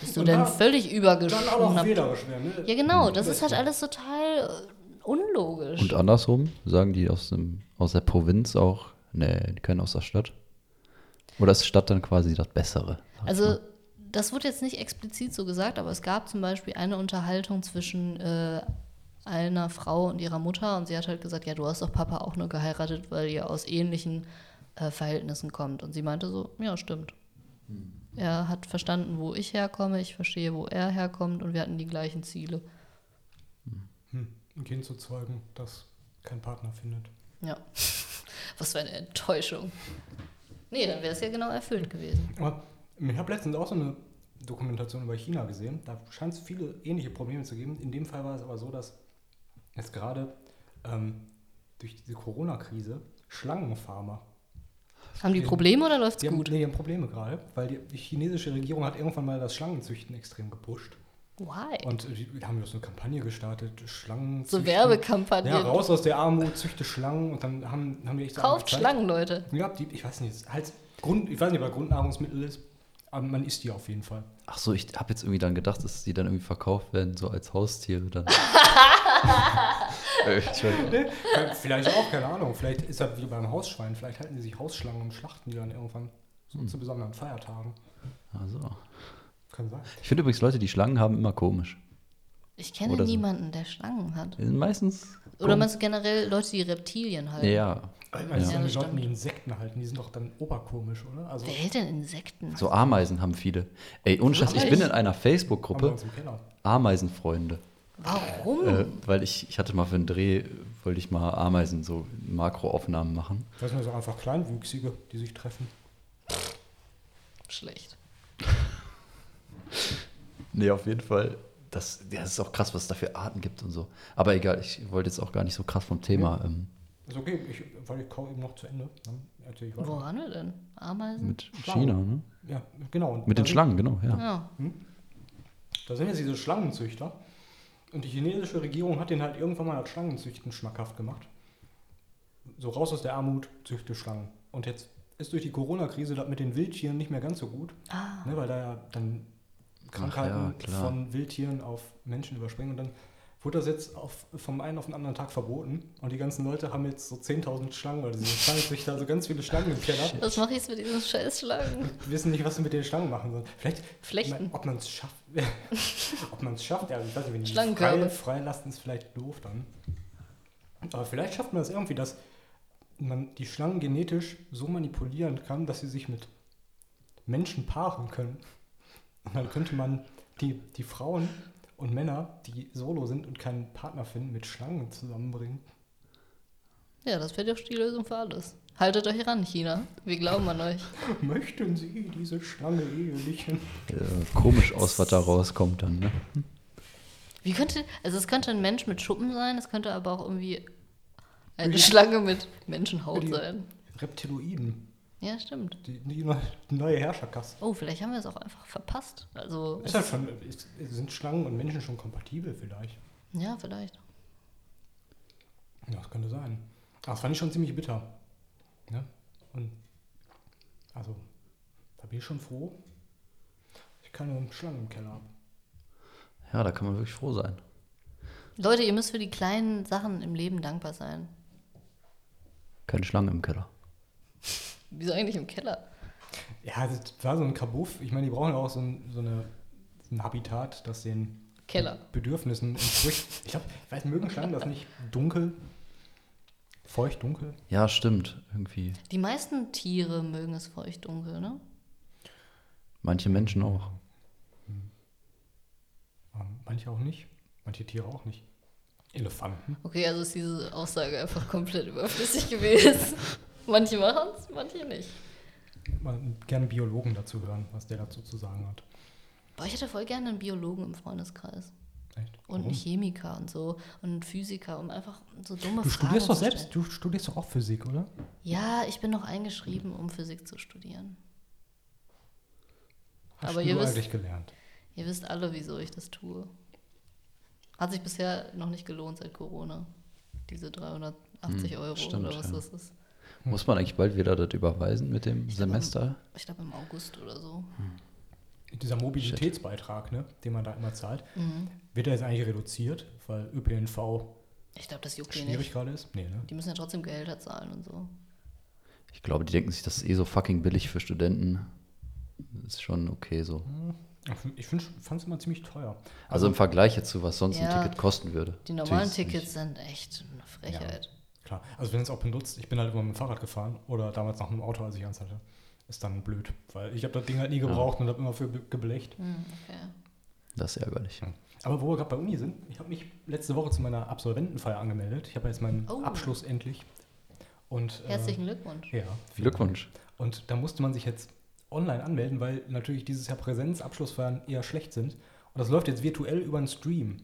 Bist du Und denn da- völlig Dann auch werden, ne? Ja, genau, das ist halt alles total äh, unlogisch. Und andersrum, sagen die aus, dem, aus der Provinz auch, nee, die können aus der Stadt. Oder ist Stadt dann quasi das Bessere? Also, das wurde jetzt nicht explizit so gesagt, aber es gab zum Beispiel eine Unterhaltung zwischen äh, einer Frau und ihrer Mutter und sie hat halt gesagt, ja, du hast doch Papa auch nur geheiratet, weil ihr aus ähnlichen äh, Verhältnissen kommt. Und sie meinte so, ja, stimmt. Er hat verstanden, wo ich herkomme, ich verstehe, wo er herkommt und wir hatten die gleichen Ziele. Ein Kind zu zeugen, das keinen Partner findet. Ja. Was für eine Enttäuschung. Nee, dann wäre es ja genau erfüllt gewesen. Aber ich habe letztens auch so eine Dokumentation über China gesehen. Da scheint es viele ähnliche Probleme zu geben. In dem Fall war es aber so, dass jetzt gerade ähm, durch diese Corona-Krise Schlangenfarmer. Haben die Probleme oder Die haben, gut? nee, die haben Probleme gerade, weil die, die chinesische Regierung hat irgendwann mal das Schlangenzüchten extrem gepusht. Why? Und die haben jetzt eine Kampagne gestartet, Schlangen. So Werbekampagne. Ja, raus aus der Armut, züchte Schlangen und dann haben, haben die echt Kauft. Schlangen, Leute. Ja, die, ich weiß nicht, halt Grund, ich weiß nicht, ob Grundnahrungsmittel ist, aber man isst die auf jeden Fall. Ach so, ich habe jetzt irgendwie dann gedacht, dass die dann irgendwie verkauft werden, so als Haustiere dann. Äh, Vielleicht auch, keine Ahnung. Vielleicht ist das wie beim Hausschwein. Vielleicht halten die sich Hausschlangen und schlachten die dann irgendwann so zu besonderen Feiertagen. also. Kann sein. Ich finde übrigens Leute, die Schlangen haben, immer komisch. Ich kenne Oder so. niemanden, der Schlangen hat. Die sind meistens. Oder meinst du generell Leute, die Reptilien halten? Ja, Also Ja. ja. Die das Leute, stimmt. die Insekten halten, die sind doch dann oberkomisch, oder? Also Wer hält denn Insekten? so Ameisen haben viele. Ey, ohne Scheiß, ich bin in einer haben wir Facebook-Gruppe uns im Keller. Ameisenfreunde. Warum? Äh, weil ich, ich hatte mal für einen Dreh, wollte ich mal Ameisen, so Makroaufnahmen machen. Das sind also einfach Kleinwüchsige, die sich treffen. schlecht. Nee, auf jeden Fall. Das, ja, das ist auch krass, was es da für Arten gibt und so. Aber egal, ich wollte jetzt auch gar nicht so krass vom Thema ähm, Ist okay, ich, weil ich kaum eben noch zu Ende. Dann. Wo waren wir denn? Ameisen? mit Schlangen. China, ne? Ja, genau. Und Mit den Schlangen, genau, ja. Ja. Da sind jetzt diese Schlangenzüchter. Und die chinesische Regierung hat den halt irgendwann mal das Schlangenzüchten schmackhaft gemacht. So raus aus der Armut, züchte Schlangen. Und jetzt ist durch die Corona-Krise das mit den Wildtieren nicht mehr ganz so gut. Ah, Ne, weil da ja dann Ach Krankheiten ja, klar. von Wildtieren auf Menschen überspringen. Und dann wurde das jetzt auf, vom einen auf den anderen Tag verboten. Und die ganzen Leute haben jetzt so 10.000 Schlangen, oder diese Schlangenzüchter, also ganz viele Schlangen im Keller. was mache ich jetzt mit diesen Scheißschlangen? wissen nicht, was sie mit den Schlangen machen sollen. Vielleicht, Flechten. ob man es schafft. ob man es schafft, ja, ich weiß nicht, wenn die frei, freilassen, ist vielleicht doof dann. Aber vielleicht schafft man es irgendwie, dass man die Schlangen genetisch so manipulieren kann, dass sie sich mit Menschen paaren können. Und dann könnte man die, die Frauen und Männer, die solo sind und keinen Partner finden, mit Schlangen zusammenbringen. Ja, das wäre doch die Lösung für alles. Haltet euch ran, China. Wir glauben an euch. Möchten Sie diese Schlange ehelichen? Äh, komisch aus, was da rauskommt dann, ne? Wie könnte, also es könnte ein Mensch mit Schuppen sein, es könnte aber auch irgendwie eine Schlange mit Menschenhaut Die- sein. Reptiloiden. Ja, stimmt. Die, die neue- neue Herrscherkaste. Oh, vielleicht haben wir es auch einfach verpasst. Also, Ist das schon, ist, sind Schlangen und Menschen schon kompatibel vielleicht? ja, vielleicht. Ja, das könnte sein. Aber das fand ich schon ziemlich bitter. Ne? Und also, da bin ich schon froh, ich keine Schlangen im Keller habe. Ja, da kann man wirklich froh sein. Leute, ihr müsst für die kleinen Sachen im Leben dankbar sein. Keine Schlange im Keller. Wieso eigentlich im Keller? Ja, das war so ein Kabuff. Ich meine, die brauchen ja auch so ein, so eine, ein Habitat, das den Keller. Bedürfnissen entspricht. Ich glaube, ich weiß, mögen Schlangen das nicht dunkel? Feucht dunkel? Ja, stimmt. Irgendwie. Die meisten Tiere mögen es feucht dunkel, ne? Manche Menschen auch. Ähm, Manche auch nicht. Manche Tiere auch nicht. Elefanten. Okay, also ist diese Aussage einfach komplett überflüssig gewesen. Manche machen es, manche nicht. Mal gerne einen Biologen dazu hören, was der dazu zu sagen hat. Boah, ich hätte voll gerne einen Biologen im Freundeskreis. Echt? Und einen? Chemiker und so. Und einen Physiker, um einfach so dumme Du Fragen studierst doch zu selbst, stellen. du studierst doch auch Physik, oder? Ja, ich bin noch eingeschrieben, um Physik zu studieren. Hast Aber du ihr wisst- eigentlich gelernt. Ihr wisst alle, wieso ich das tue. Hat sich bisher noch nicht gelohnt seit Corona. Diese 380 Hm, Euro stimmt, oder was ja. das ist. Muss man eigentlich bald wieder das überweisen mit dem Ich glaub, Semester? Ich glaube im August oder so. Dieser Mobilitätsbeitrag, ne, den man da immer zahlt, Mhm. wird er jetzt eigentlich reduziert, weil ÖPNV Ich glaube, das juckt schwierig nicht. gerade ist? Nee, ne? Die müssen ja trotzdem Gehälter zahlen und so. Ich glaube, die denken sich, das ist eh so fucking billig für Studenten. Das ist schon okay so. Ich fand es immer ziemlich teuer. Also im Vergleich jetzt zu was sonst Ja. ein Ticket kosten würde. Die normalen Tickets sind echt eine Frechheit. Klar, also wenn es auch benutzt, ich bin halt immer mit dem Fahrrad gefahren oder damals noch mit dem Auto, als ich eins hatte, ist dann blöd, weil ich habe das Ding halt nie gebraucht und habe immer für geblecht. Hm, okay. Das ist ärgerlich. Aber wo wir gerade bei Uni sind, ich habe mich letzte Woche zu meiner Absolventenfeier angemeldet. Ich habe jetzt meinen Oh. Abschluss endlich. Und, äh, Herzlichen Glückwunsch. Ja, Glückwunsch. Und da musste man sich jetzt online anmelden, weil natürlich dieses Jahr Präsenzabschlussfeiern eher schlecht sind. Und das läuft jetzt virtuell über einen Stream.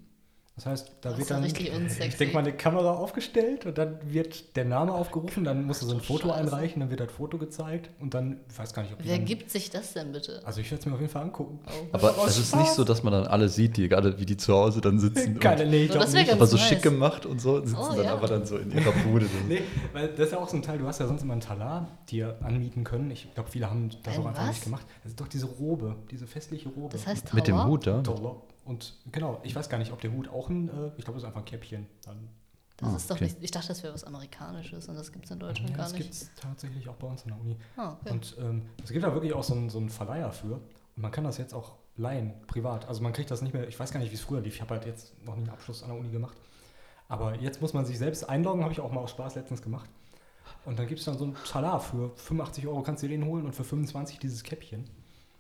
Das heißt, da Das wird ist ja dann, ich denke mal, eine Kamera aufgestellt und dann wird der Name aufgerufen, dann musst du so ein Foto Scheiße. einreichen, dann wird das Foto gezeigt und dann, ich weiß gar nicht, ob die Wer dann, gibt sich das denn bitte? Also ich werde es mir auf jeden Fall angucken. Oh. Aber Aus es ist nicht so, dass man dann alle sieht, die gerade wie die zu Hause dann sitzen. Keine, und, nee, ich So, glaube das nicht. aber so nice. schick gemacht und so, sitzen Oh, dann ja. aber dann so in ihrer Bude. So. Nee, weil das ist ja auch so ein Teil, du hast ja sonst immer einen Talar dir anmieten können. Ich glaube, viele haben das Ein auch einfach was? nicht gemacht. Das ist doch diese Robe, diese festliche Robe. Das heißt Mit dem? Hut da. Talar. Und genau, ich weiß gar nicht, ob der Hut auch ein, äh, ich glaube, das ist einfach ein Käppchen. Dann, Das Ah, ist doch okay. nicht. Ich dachte, das wäre was Amerikanisches und das gibt es in Deutschland ja, gar das nicht. gibt es tatsächlich auch bei uns an der Uni. Ah, okay. Und ähm, es gibt da wirklich auch so einen, so einen Verleiher für. Und man kann das jetzt auch leihen, privat. Also man kriegt das nicht mehr, ich weiß gar nicht, wie es früher lief. Ich habe halt jetzt noch nie einen Abschluss an der Uni gemacht. Aber jetzt muss man sich selbst einloggen, habe ich auch mal aus Spaß letztens gemacht. Und dann gibt es dann so einen Talar für 85 Euro kannst du dir den holen und für 25 dieses Käppchen.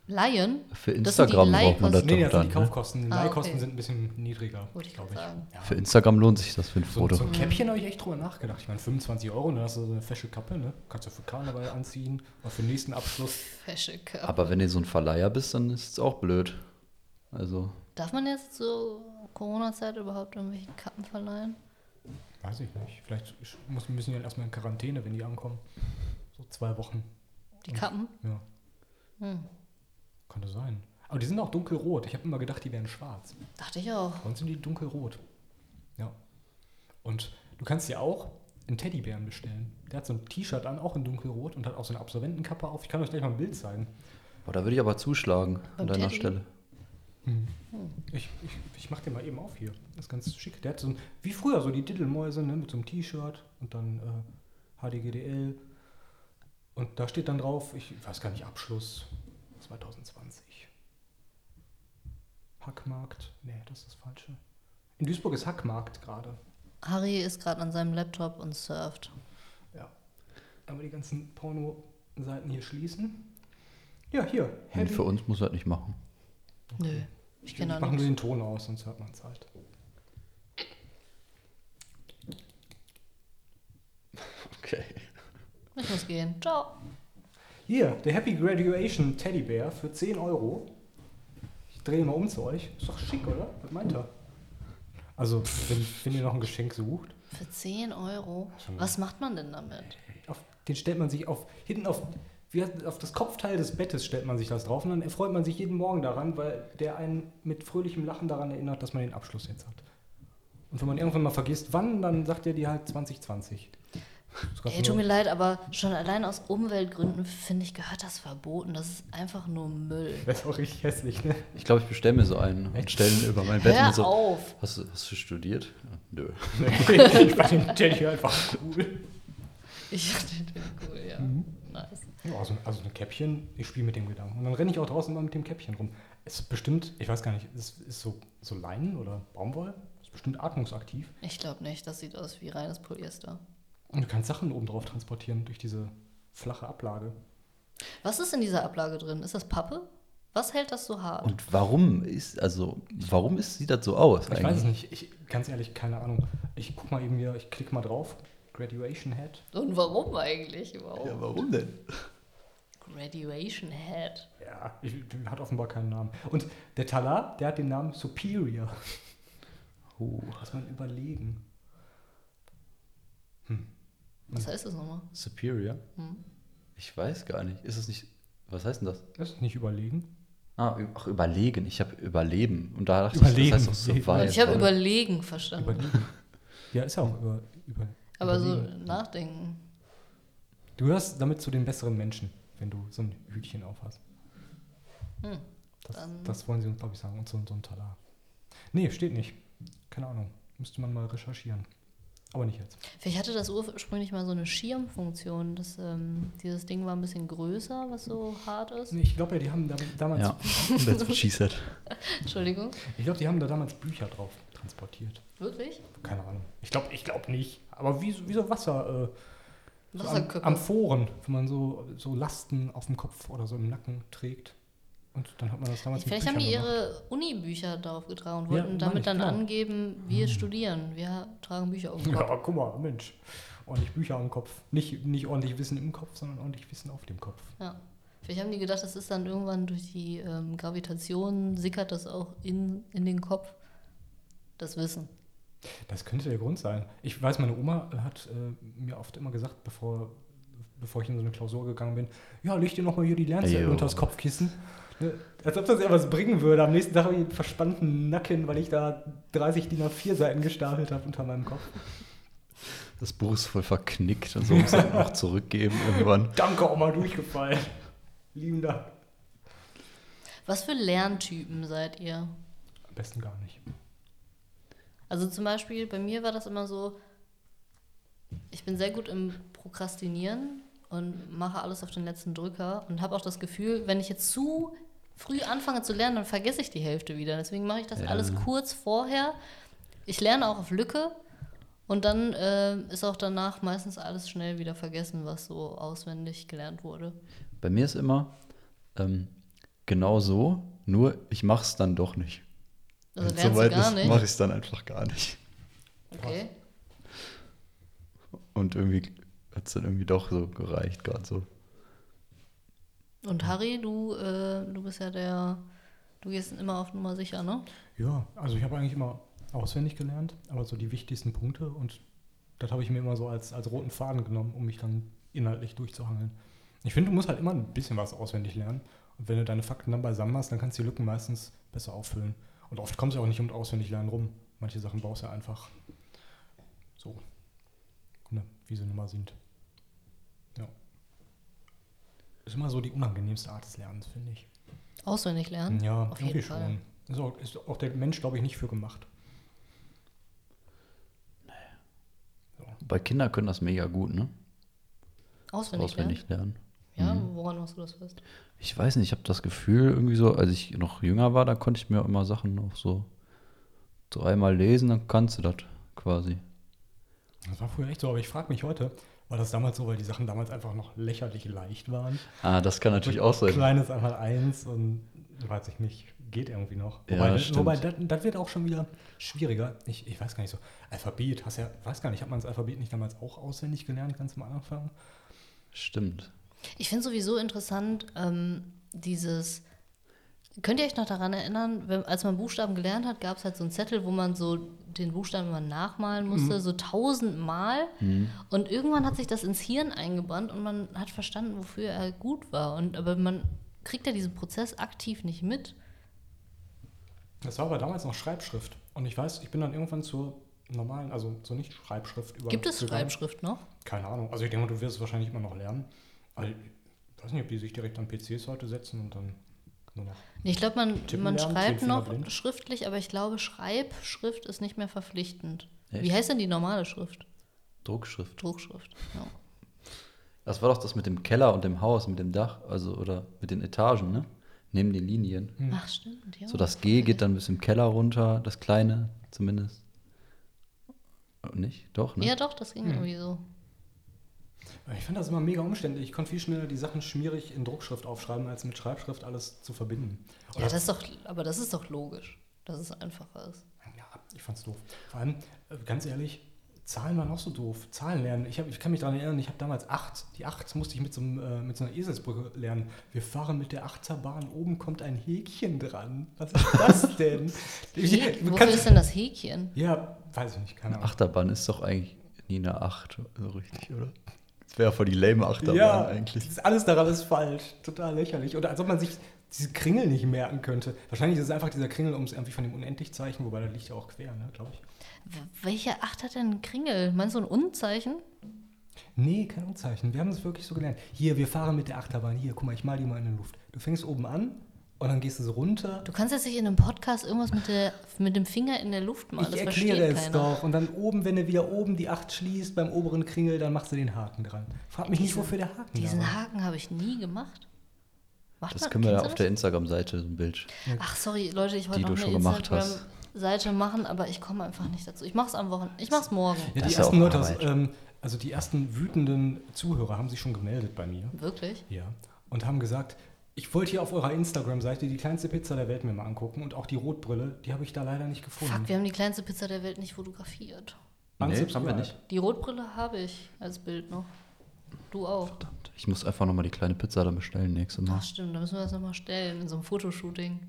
Laien? Für Das sind die Instagram braucht man das. Nee, doch sind die dann. Ne? Kaufkosten. Die Ah, okay. Leihkosten sind ein bisschen niedriger, Wollte ich glaube grad ich. sagen. Ja. Für Instagram lohnt sich das für ein So, Foto. so ein Käppchen habe ich echt drüber nachgedacht. Ich meine, 25 Euro, dann hast du so eine fesche Kappe, ne? Kannst du für Karneval anziehen oder für den nächsten Abschluss. Fesche Körper. Aber wenn du so ein Verleiher bist, dann ist es auch blöd. Also, Darf man jetzt so Corona-Zeit überhaupt irgendwelche Kappen verleihen? Weiß ich nicht. Vielleicht muss, müssen die dann erstmal in Quarantäne, wenn die ankommen. So zwei Wochen. Die Kappen? Ja, Hm. Könnte sein. Aber die sind auch dunkelrot. Ich habe immer gedacht, die wären schwarz. Dachte ich auch. Uns sind die dunkelrot. Ja. Und du kannst dir auch einen Teddybären bestellen. Der hat so ein T-Shirt an, auch in dunkelrot und hat auch so eine Absolventenkappe auf. Ich kann euch gleich mal ein Bild zeigen. boah, da würde ich aber zuschlagen an Beim deiner Teddy? Stelle. Ich, ich, ich mach den mal eben auf hier. Das ist ganz schick. Der hat so ein, wie früher, so die Diddelmäuse, ne, mit so einem T-Shirt und dann äh, HDGDL. Und da steht dann drauf, ich weiß gar nicht, Abschluss 2020. Hackmarkt. Nee, das ist das Falsche. In Duisburg ist Hackmarkt gerade. Harry ist gerade an seinem Laptop und surft. Ja. Aber die ganzen Porno-Seiten hier schließen. Ja, hier. Und Heavy. für uns muss er das nicht machen. Nö, ich Ich kenne da mache nur nichts. den Ton aus, sonst hört man es halt. Okay. Ich muss gehen. Ciao. Hier, der Happy Graduation Teddybär für 10 Euro. Ich drehe mal um zu euch. Ist doch schick, oder? Was meint ihr? Also, wenn, wenn ihr noch ein Geschenk sucht, Für 10 Euro. Was macht man denn damit? auf, den stellt man sich auf, hinten auf, wie auf das Kopfteil des Bettes stellt man sich das drauf und dann erfreut man sich jeden Morgen daran, weil der einen mit fröhlichem Lachen daran erinnert, dass man den Abschluss jetzt hat. Und wenn man irgendwann mal vergisst, wann, dann sagt er dir halt 2020. Ey, tut mir leid, aber schon allein aus Umweltgründen finde ich, gehört das verboten. Das ist einfach nur Müll. Das ist auch richtig hässlich, ne? Ich glaube, ich bestelle mir so einen und stelle ihn über mein Bett Hör und so. auf! Hast du, hast du studiert? Ja, Nö. ich fand den Teddy einfach cool. Ich finde den cool, ja. Mhm. Nice. Ja, also, also ein Käppchen, ich spiele mit dem Gedanken. Und dann renne ich auch draußen immer mit dem Käppchen rum. Es ist bestimmt, ich weiß gar nicht, es ist so, so Leinen oder Baumwolle. Ist bestimmt atmungsaktiv. Ich glaube nicht, das sieht aus wie reines Polyester. Und du kannst Sachen oben drauf transportieren durch diese flache Ablage. Was ist in dieser Ablage drin? Ist das Pappe? Was hält das so hart? Und warum ist, also, warum ist, sieht das so aus Ich weiß es nicht. Ich, ganz ehrlich, keine Ahnung. Ich guck mal eben hier, ich klicke mal drauf. Graduation Head. Und warum eigentlich überhaupt? Ja, warum denn? Graduation Head. Ja, ich, hat offenbar keinen Namen. Und der Talar, der hat den Namen Superior. Oh, Muss man überlegen. Was heißt das nochmal? Superior? Hm. Ich weiß gar nicht. Ist es nicht, was heißt denn das? Das ist nicht überlegen. Ah, ach, überlegen. Ich habe überleben. Und da dachte Überlegen. ich, das heißt doch survive. ich habe überlegen verstanden. Überlegen. ja, ist ja auch über, über, Aber so überlegen. nachdenken. Du gehörst damit zu den besseren Menschen, wenn du so ein Hütchen aufhast. Hm. Das, das wollen sie uns, glaube ich, sagen. Und so, so ein Talar. Nee, steht nicht. Keine Ahnung. Müsste man mal recherchieren. Aber nicht jetzt. Vielleicht hatte das ursprünglich mal so eine Schirmfunktion. Das, ähm, dieses Ding war ein bisschen größer, was so hart ist. Nee, ich glaube ja, die haben da, damals, Ja, that's what she said. Entschuldigung. ich glaube, die haben da damals Bücher drauf transportiert. Wirklich? Keine Ahnung. Ich glaube, ich glaube nicht. Aber wie, so- wie so Wasser, äh, so am. Amphoren, wenn man so, so Lasten auf dem Kopf oder so im Nacken trägt. Und dann hat man das damals Vielleicht haben die gemacht. ihre Uni-Bücher darauf getragen und Ja, wollten meine damit ich, dann genau. angeben, wir studieren, wir tragen Bücher auf dem Kopf. Ja, guck mal, Mensch. Ordentlich Bücher am Kopf. Nicht, nicht ordentlich Wissen im Kopf, sondern ordentlich Wissen auf dem Kopf. Ja. Vielleicht haben die gedacht, das ist dann irgendwann durch die ähm, Gravitation, sickert das auch in, in den Kopf. Das Wissen. Das könnte der Grund sein. Ich weiß, meine Oma hat äh, mir oft immer gesagt, bevor, bevor ich in so eine Klausur gegangen bin, ja, leg dir nochmal hier die Lernzettel unter das Kopfkissen. Ne, Als ob das etwas bringen würde. Am nächsten Tag habe ich einen verspannten Nacken, weil ich da 30 DIN A4 Seiten gestapelt habe unter meinem Kopf. Das Buch ist voll verknickt und so muss er noch zurückgeben irgendwann. Danke, Oma, durchgefallen. Lieben Dank. Was für Lerntypen seid ihr? Am besten gar nicht. Also zum Beispiel, bei mir war das immer so, ich bin sehr gut im Prokrastinieren und mache alles auf den letzten Drücker und habe auch das Gefühl, wenn ich jetzt zu früh anfange zu lernen, dann vergesse ich die Hälfte wieder. Deswegen mache ich das Ja. alles kurz vorher. Ich lerne auch auf Lücke und dann äh, ist auch danach meistens alles schnell wieder vergessen, was so auswendig gelernt wurde. Bei mir ist immer, ähm, genau so, nur ich mach's dann doch nicht. Also lernst du gar ist, nicht. mache ich es dann einfach gar nicht. Okay. Und irgendwie hat es dann irgendwie doch so gereicht, gerade so. Und Harry, du, äh, du bist ja der, du gehst immer auf Nummer sicher, ne? Ja, also ich habe eigentlich immer auswendig gelernt, aber so die wichtigsten Punkte und das habe ich mir immer so als, als roten Faden genommen, um mich dann inhaltlich durchzuhangeln. Ich finde, du musst halt immer ein bisschen was auswendig lernen. Und wenn du deine Fakten dann beisammen hast, dann kannst du die Lücken meistens besser auffüllen. Und oft kommst du auch nicht um auswendig lernen rum. Manche Sachen brauchst du einfach so, ne, wie sie nun mal sind. Ja. Ist immer so die unangenehmste Art des Lernens, finde ich. Auswendig lernen? Ja, auf jeden Fall. schon. Ist auch, ist auch der Mensch, glaube ich, nicht für gemacht. Bei Kindern können das mega gut, ne? Auswendig, Auswendig lernen. lernen? Ja, Mhm. woran machst du das fest? Ich weiß nicht, ich habe das Gefühl, irgendwie so, als ich noch jünger war, da konnte ich mir immer Sachen auch so dreimal lesen, dann kannst du das quasi. Das war früher echt so, aber ich frage mich heute, war das damals so, weil die Sachen damals einfach noch lächerlich leicht waren? Ah, das kann natürlich auch sein. Kleines einmal eins und weiß ich nicht, geht irgendwie noch. Ja, Wobei, stimmt. wobei das, das wird auch schon wieder schwieriger. Ich, ich weiß gar nicht so. Alphabet, hast ja, weiß gar nicht, hat man das Alphabet nicht damals auch auswendig gelernt, ganz am Anfang? Stimmt. Ich finde sowieso interessant, ähm, dieses. Könnt ihr euch noch daran erinnern, wenn, als man Buchstaben gelernt hat, gab es halt so einen Zettel, wo man so den Buchstaben immer nachmalen musste, so tausendmal. Und irgendwann hat sich das ins Hirn eingebrannt und man hat verstanden, wofür er gut war. Und, aber man kriegt ja diesen Prozess aktiv nicht mit. Das war aber damals noch Schreibschrift. Und ich weiß, ich bin dann irgendwann zur normalen, also zur Nicht-Schreibschrift über. Gibt es Schreibschrift noch? Keine Ahnung. Also ich denke mal, du wirst es wahrscheinlich immer noch lernen. Aber ich weiß nicht, ob die sich direkt an PCs heute setzen und dann nur noch. Ich glaube, man, Tippen man lernen, schreibt noch blind. schriftlich, aber ich glaube, Schreibschrift ist nicht mehr verpflichtend. Echt? Wie heißt denn die normale Schrift? Druckschrift. Druckschrift. Ja. Das war doch das mit dem Keller und dem Haus, mit dem Dach, also oder mit den Etagen, ne? Neben den Linien. Ach, stimmt. Ja. So das G geht dann bis im Keller runter, das kleine zumindest. Und Nicht? Doch, ne? Ja, doch, das ging Hm. irgendwie so. Ich fand das immer mega umständlich. Ich konnte viel schneller die Sachen schmierig in Druckschrift aufschreiben, als mit Schreibschrift alles zu verbinden. Ja, das ist doch, aber das ist doch logisch, dass es einfacher ist. Ja, ich fand's doof. Vor allem, äh, ganz ehrlich, Zahlen waren auch so doof. Zahlen lernen. Ich, hab, ich kann mich daran erinnern, ich habe damals acht. Die acht musste ich mit so, einem, äh, mit so einer Eselsbrücke lernen. Wir fahren mit der Achterbahn, oben kommt ein Häkchen dran. Was ist das denn? Häk- Wofür kannst- ist denn das Häkchen? ja, weiß ich nicht, keine Eine Ahnung. Achterbahn ist doch eigentlich nie eine Acht, so richtig, oder? Das wäre voll die lame Achterbahn ja, eigentlich. das- alles daran ist falsch. Total lächerlich. Oder als ob man sich diese Kringel nicht merken könnte. Wahrscheinlich ist es einfach dieser Kringel, um es irgendwie von dem Unendlichzeichen, wobei das liegt ja auch quer, ne, glaube ich. Welche Acht hat denn Kringel? Meinst du ein Unzeichen? Nee, kein Unzeichen. Wir haben es wirklich so gelernt. Hier, wir fahren mit der Achterbahn. Hier, guck mal, ich mal die mal in der Luft. Du fängst oben an und dann gehst du so runter. Du kannst jetzt nicht in einem Podcast irgendwas mit, der, mit dem Finger in der Luft malen. ich das erkläre es keiner. doch. Und dann oben, wenn du wieder oben die Acht schließt, beim oberen Kringel, dann machst du den Haken dran. Frag mich nicht, Diesen- wofür der Haken da Diesen war. Haken habe ich nie gemacht. Macht Das man- können wir da auf der das? Instagram-Seite so ein Bild. Ach, sorry, Leute, ich wollte Die noch eine. Instagram-Seite machen, aber ich komme einfach nicht dazu. Ich mache es am Wochenende. Ich mache es morgen. Ja, die ersten Leute, aus, Arbeit. ähm, also die ersten wütenden Zuhörer haben sich schon gemeldet bei mir. Wirklich? Ja. Und haben gesagt, ich wollte hier auf eurer Instagram-Seite die kleinste Pizza der Welt mir mal angucken und auch die Rotbrille, die habe ich da leider nicht gefunden. Fuck, wir haben die kleinste Pizza der Welt nicht fotografiert. Nee, haben wir nicht. Die Rotbrille habe ich als Bild noch. Du auch. Verdammt. Ich muss einfach nochmal die kleine Pizza dann bestellen nächstes Mal. Ach stimmt, da müssen wir das nochmal stellen in so einem Fotoshooting.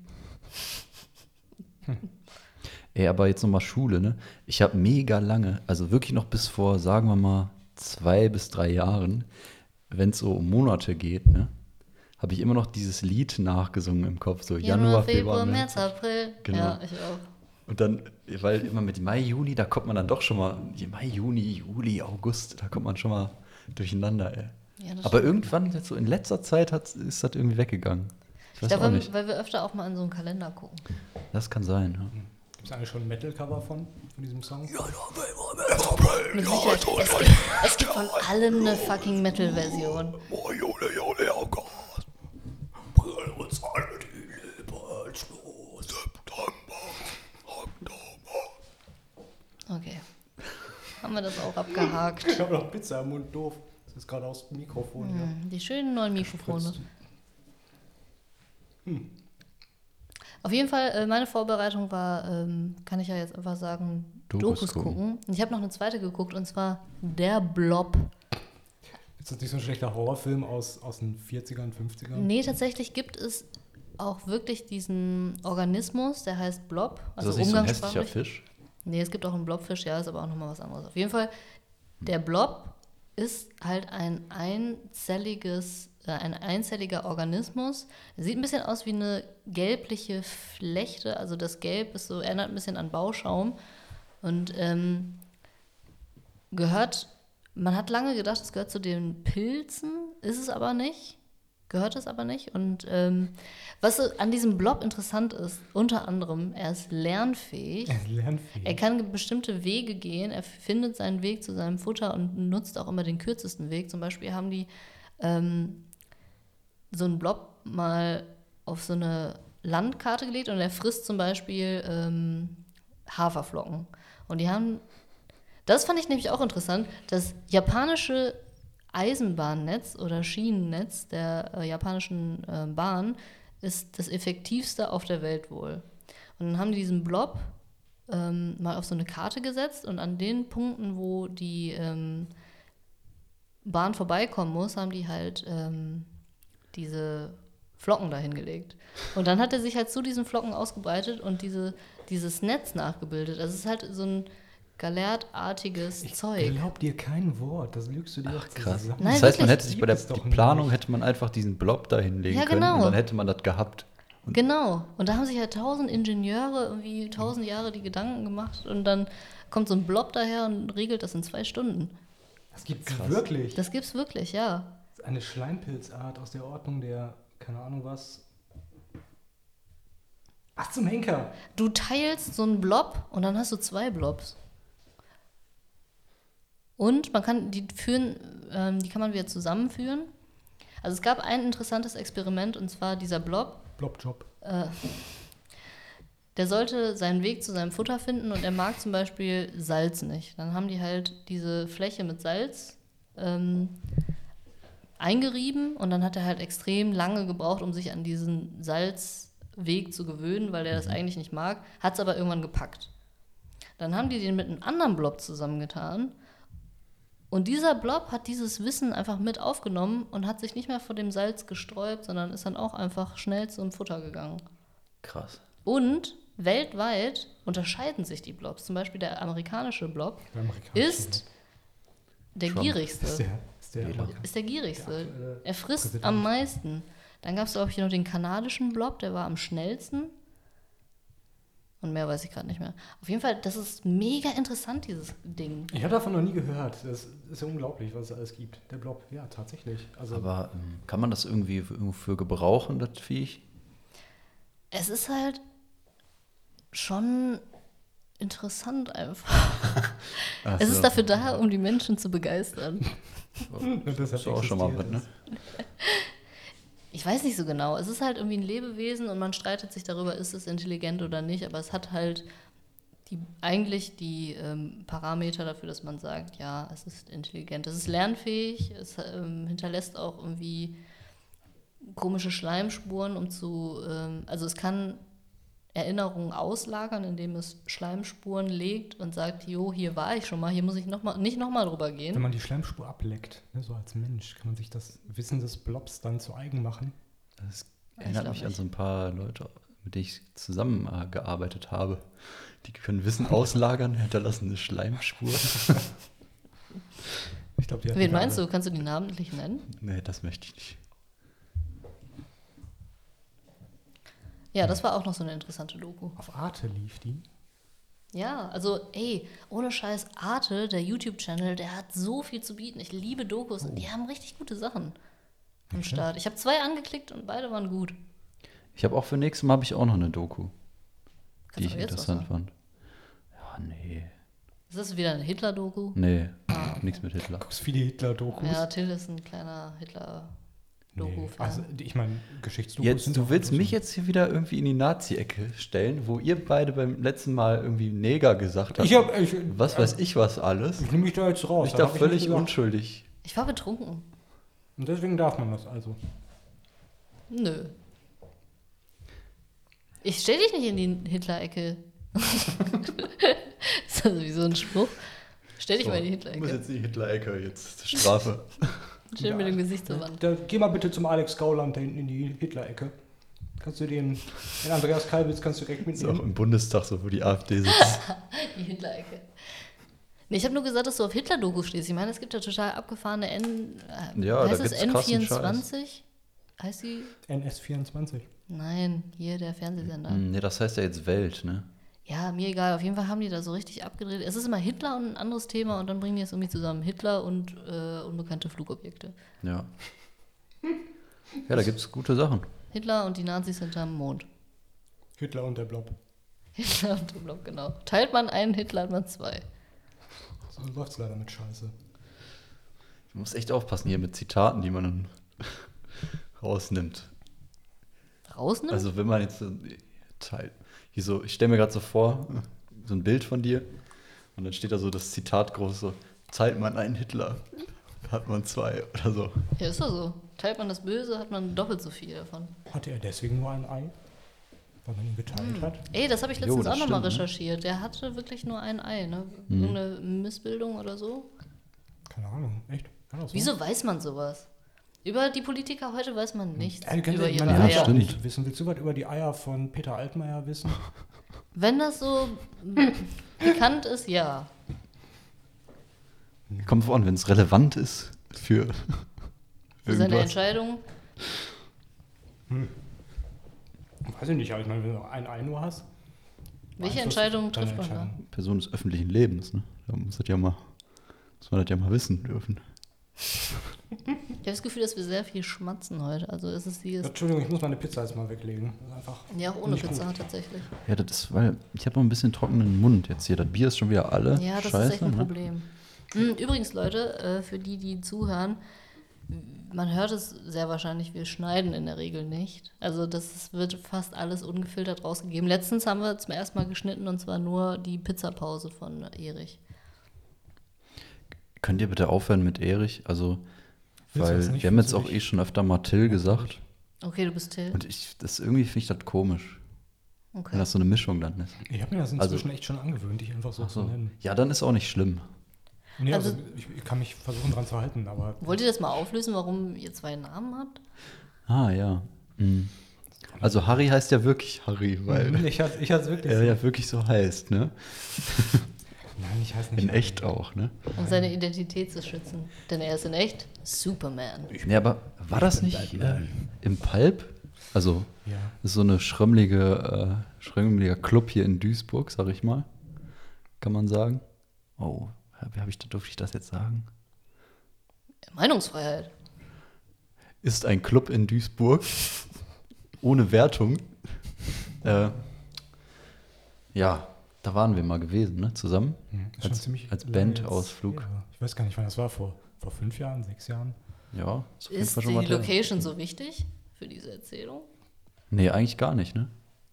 Ey, aber jetzt nochmal Schule, ne? Ich habe mega lange, also wirklich noch bis vor, sagen wir mal, zwei bis drei Jahren, wenn es so um Monate geht, ne? Habe ich immer noch dieses Lied nachgesungen im Kopf, so Januar, Februar, März. April. Genau. Ja, ich auch. Und dann, weil immer mit Mai, Juni, da kommt man dann doch schon mal, Mai, Juni, Juli, August, da kommt man schon mal durcheinander, ey. Ja, das Aber stimmt. irgendwann, jetzt so in letzter Zeit, hat, ist das irgendwie weggegangen. Ich Ich glaube, auch weil, nicht. weil wir öfter auch mal in so einen Kalender gucken. Das kann sein. Ja. Gibt es eigentlich schon ein Metal-Cover von, von diesem Song? Mit Sicherheit. Es gibt, es gibt von allem eine fucking Metal-Version. Okay. Haben wir das auch abgehakt. Ich habe noch Pizza im Mund, doof. Das ist gerade aus dem Mikrofon hier. Hm, Die schönen neuen Mikrofone. Auf jeden Fall, äh, meine Vorbereitung war, ähm, kann ich ja jetzt einfach sagen, Dokus Dokus, gucken. gucken. Und Ich habe noch eine zweite geguckt und zwar Der Blob. Ist das nicht so ein schlechter Horrorfilm aus, aus den 40ern, 50ern? Nee, tatsächlich gibt es auch wirklich diesen Organismus, der heißt Blob. Ist Also das nicht so ein hässlicher. Fisch? Nee, es gibt auch einen Blobfisch, ja, ist aber auch nochmal was anderes. Auf jeden Fall, der Blob ist halt ein einzelliges, äh, ein einzelliger Organismus. Er sieht ein bisschen aus wie eine gelbliche Flechte, also das Gelb ist so, erinnert ein bisschen an Bauschaum und ähm, gehört, man hat lange gedacht, es gehört zu den Pilzen, ist es aber nicht. Gehört es aber nicht. Und ähm, was an diesem Blob interessant ist, unter anderem, er ist lernfähig. Er ist lernfähig. Er kann bestimmte Wege gehen, er findet seinen Weg zu seinem Futter und nutzt auch immer den kürzesten Weg. Zum Beispiel haben die ähm, so einen Blob mal auf so eine Landkarte gelegt und er frisst zum Beispiel ähm, Haferflocken. Und die haben, das fand ich nämlich auch interessant, das japanische Eisenbahnnetz oder Schienennetz der äh, japanischen äh, Bahn ist das effektivste auf der Welt wohl. Und dann haben die diesen Blob ähm, mal auf so eine Karte gesetzt und an den Punkten, wo die ähm, Bahn vorbeikommen muss, haben die halt ähm, diese Flocken dahin gelegt. Und dann hat er sich halt zu diesen Flocken ausgebreitet und diese, dieses Netz nachgebildet. Also es ist halt so ein galertartiges ich Zeug. glaub dir kein Wort, das lügst du dir Ach, krass. zusammen. Nein, das heißt, man hätte sich bei der Planung nicht. hätte man einfach diesen Blob da hinlegen Ja, können genau. und dann hätte man das gehabt. Genau. Und da haben sich ja tausend Ingenieure irgendwie tausend Jahre die Gedanken gemacht und dann kommt so ein Blob daher und regelt das in zwei Stunden. Das gibt's Krass. wirklich. Das gibt's wirklich, ja. Eine Schleimpilzart aus der Ordnung der, keine Ahnung was. Ach, zum Henker. Du teilst so einen Blob und dann hast du zwei Blobs. Und man kann die führen, ähm, die kann man wieder zusammenführen. Also es gab ein interessantes Experiment und zwar dieser Blob, Blobjob. äh, der sollte seinen Weg zu seinem Futter finden und er mag zum Beispiel Salz nicht. Dann haben die halt diese Fläche mit Salz ähm, eingerieben und dann hat er halt extrem lange gebraucht, um sich an diesen Salzweg zu gewöhnen, weil er das eigentlich nicht mag, hat es aber irgendwann gepackt. Dann haben die den mit einem anderen Blob zusammengetan und dieser Blob hat dieses Wissen einfach mit aufgenommen und hat sich nicht mehr vor dem Salz gesträubt, sondern ist dann auch einfach schnell zum Futter gegangen. Krass. Und weltweit unterscheiden sich die Blobs. Zum Beispiel der amerikanische Blob Der amerikanische ist der Trump. gierigste. Ist der, ist der Ist der der gierigste. aktuelle Er frisst Präsident. am meisten. Dann gab es, glaube ich, noch den kanadischen Blob, der war am schnellsten. Und mehr weiß ich gerade nicht mehr. Auf jeden Fall, das ist mega interessant, dieses Ding. Ich habe davon noch nie gehört. Das ist ja unglaublich, was es alles gibt. Der Blob, ja, tatsächlich. Also, Aber ähm, kann man das irgendwie für, irgendwo für gebrauchen, das Viech? Es ist halt schon interessant einfach. Ach Es so. ist dafür da, um die Menschen zu begeistern. das ist auch schon mal was, ne? Ich weiß nicht so genau. Es ist halt irgendwie ein Lebewesen und man streitet sich darüber, ist es intelligent oder nicht, aber es hat halt die, eigentlich die ähm, Parameter dafür, dass man sagt, ja, es ist intelligent. Es ist lernfähig, es ähm, hinterlässt auch irgendwie komische Schleimspuren, um zu, ähm, also es kann Erinnerungen auslagern, indem es Schleimspuren legt und sagt, jo, hier war ich schon mal, hier muss ich noch mal, nicht nochmal drüber gehen. Wenn man die Schleimspur ableckt, ne, so als Mensch, kann man sich das Wissen des Blobs dann zu eigen machen. Das erinnert glaub mich an nicht. so ein paar Leute, mit denen ich zusammengearbeitet habe. Die können Wissen auslagern, hinterlassen eine Schleimspur. Ich glaube, die Wen meinst alle. du? Kannst du die namentlich nennen? nee, das möchte ich nicht. Ja, das war auch noch so eine interessante Doku. Auf Arte lief die. Ja, also ey, ohne Scheiß, Arte, der YouTube-Channel, der hat so viel zu bieten. Ich liebe Dokus und die haben richtig gute Sachen am Okay. Start. Ich habe zwei angeklickt und beide waren gut. Ich habe auch für nächstes Mal habe ich auch noch eine Doku, Kannst die du ich interessant fand. Ja, nee. Ist das wieder eine Hitler-Doku? Nee, nichts mit Hitler. Guckst viele Hitler-Dokus? Ja, Till ist ein kleiner Hitler-Doku-Fan. Nee. Also, ich meine, Geschichtsdokus Jetzt, sind du willst mich jetzt hier wieder irgendwie in die Nazi-Ecke stellen, wo ihr beide beim letzten Mal irgendwie Neger gesagt habt. Ich hab, ich, was weiß ich was alles. Ich nehme mich da jetzt raus. Ich da völlig gesagt. unschuldig. Ich war betrunken. Und deswegen darf man das also. Nö. Ich stell dich nicht in die Hitler-Ecke. ist das wie so ein Spruch? Stell dich mal in die Du musst Hitler-Ecke. jetzt in die Hitler-Ecke, jetzt Strafe. Stell mit dem Gesicht zur Wand. Da, geh mal bitte zum Alex Gauland da hinten in die Hitler-Ecke. Kannst du den, den Andreas Kalbitz kannst du direkt ist auch mitnehmen. im Bundestag so, wo die AfD sitzt. Die Hitler-Ecke. Nee, ich habe nur gesagt, dass du auf Hitler-Doku stehst. Ich meine, es gibt ja total abgefahrene N. Äh, Ja, da heißt es gibt's krassen N24? Heißt die? NS24. Nein, hier der Fernsehsender. Hm, nee, das heißt ja jetzt Welt, ne? Ja, mir egal. Auf jeden Fall haben die da so richtig abgedreht. Es ist immer Hitler und ein anderes Thema und dann bringen die es irgendwie zusammen. Hitler und äh, unbekannte Flugobjekte. Ja. Ja, da gibt es gute Sachen. Hitler und die Nazis sind am Mond. Hitler und der Blob. Hitler und der Block, genau. Teilt man einen Hitler, hat man zwei. So läuft's leider mit Scheiße. Du musst echt aufpassen hier mit Zitaten, die man dann rausnimmt. Rausnehmen? Also wenn man jetzt so teilt, hier so, ich stelle mir gerade so vor, so ein Bild von dir und dann steht da so das Zitat groß so, teilt man einen Hitler, hat man zwei oder so. ja, ist doch so. Teilt man das Böse, hat man doppelt so viel davon. Hatte er deswegen nur ein Ei? Weil man ihn geteilt hat? Ey, das habe ich Jo, letztens das auch nochmal ne? recherchiert. Der hatte wirklich nur ein Ei, ne? Mhm. Irgendeine Missbildung oder so. Keine Ahnung, echt? Wieso weiß man sowas? Über die Politiker heute weiß man nichts. Ey, ganz über ehrlich, ihre man ja, will Eier. stimmt. nicht wissen. Willst du was über die Eier von Peter Altmaier wissen? Wenn das so bekannt ist, ja. Kommt vor, wenn es relevant ist für Für seine. Entscheidung. Weiß ich nicht, aber ich meine, wenn du ein Ei nur hast. Welche Entscheidung trifft man da? Person des öffentlichen Lebens, ne? Da muss das ja mal, muss man das ja mal wissen dürfen. Ich habe das Gefühl, dass wir sehr viel schmatzen heute. Also ist es dieses. Entschuldigung, ich muss meine Pizza jetzt mal weglegen. Das ist einfach Ja, auch ohne nicht Pizza gut. tatsächlich. Ja, das ist, weil ich habe noch ein bisschen trockenen Mund jetzt hier. Das Bier ist schon wieder alle. Ja, das Scheiße, ist echt ein ne? Problem. Hm, Übrigens, Leute, äh, für die, die zuhören, man hört es sehr wahrscheinlich, wir schneiden in der Regel nicht. Also das ist, wird fast alles ungefiltert rausgegeben. Letztens haben wir zum ersten Mal geschnitten und zwar nur die Pizzapause von Erich. Könnt ihr bitte aufhören mit Erich? Also, Willst weil wir haben jetzt auch eh schon öfter mal Till gesagt. Okay, du bist Till. Und ich, das irgendwie finde ich das komisch, wenn Okay. das so eine Mischung dann ist. Ich habe mir das Also- inzwischen echt schon angewöhnt, dich einfach so Ach zu so. nennen. Ja, dann ist auch nicht schlimm. Nee, also, Also- ich, ich kann mich versuchen dran zu halten, aber Wollt ihr das mal auflösen, warum ihr zwei Namen habt? Ah, ja. Mhm. Also Harry heißt ja wirklich Harry, weil ich hatte ich es wirklich er so. ja wirklich so heißt, ne? Nein, ich heiße nicht. In echt auch, ne? Um seine Identität zu schützen. Denn er ist in echt Superman. Nee, aber war das nicht äh, im Pulp? Also, Ja. das ist so eine schrömmelige, äh, schrömmeliger Club hier in Duisburg, sag ich mal. Kann man sagen. Oh, wie habe ich, durfte ich das jetzt sagen? Meinungsfreiheit. Ist ein Club in Duisburg. Ohne Wertung. Äh, ja, da waren wir mal gewesen, ne? Zusammen. Hm, schon Als- als Bandausflug. her. Ich weiß gar nicht, wann das war. Vor, vor fünf Jahren, sechs Jahren? Ja, ist auf jeden Ist Fall die. Location so wichtig für diese Erzählung? Nee, eigentlich gar nicht, ne?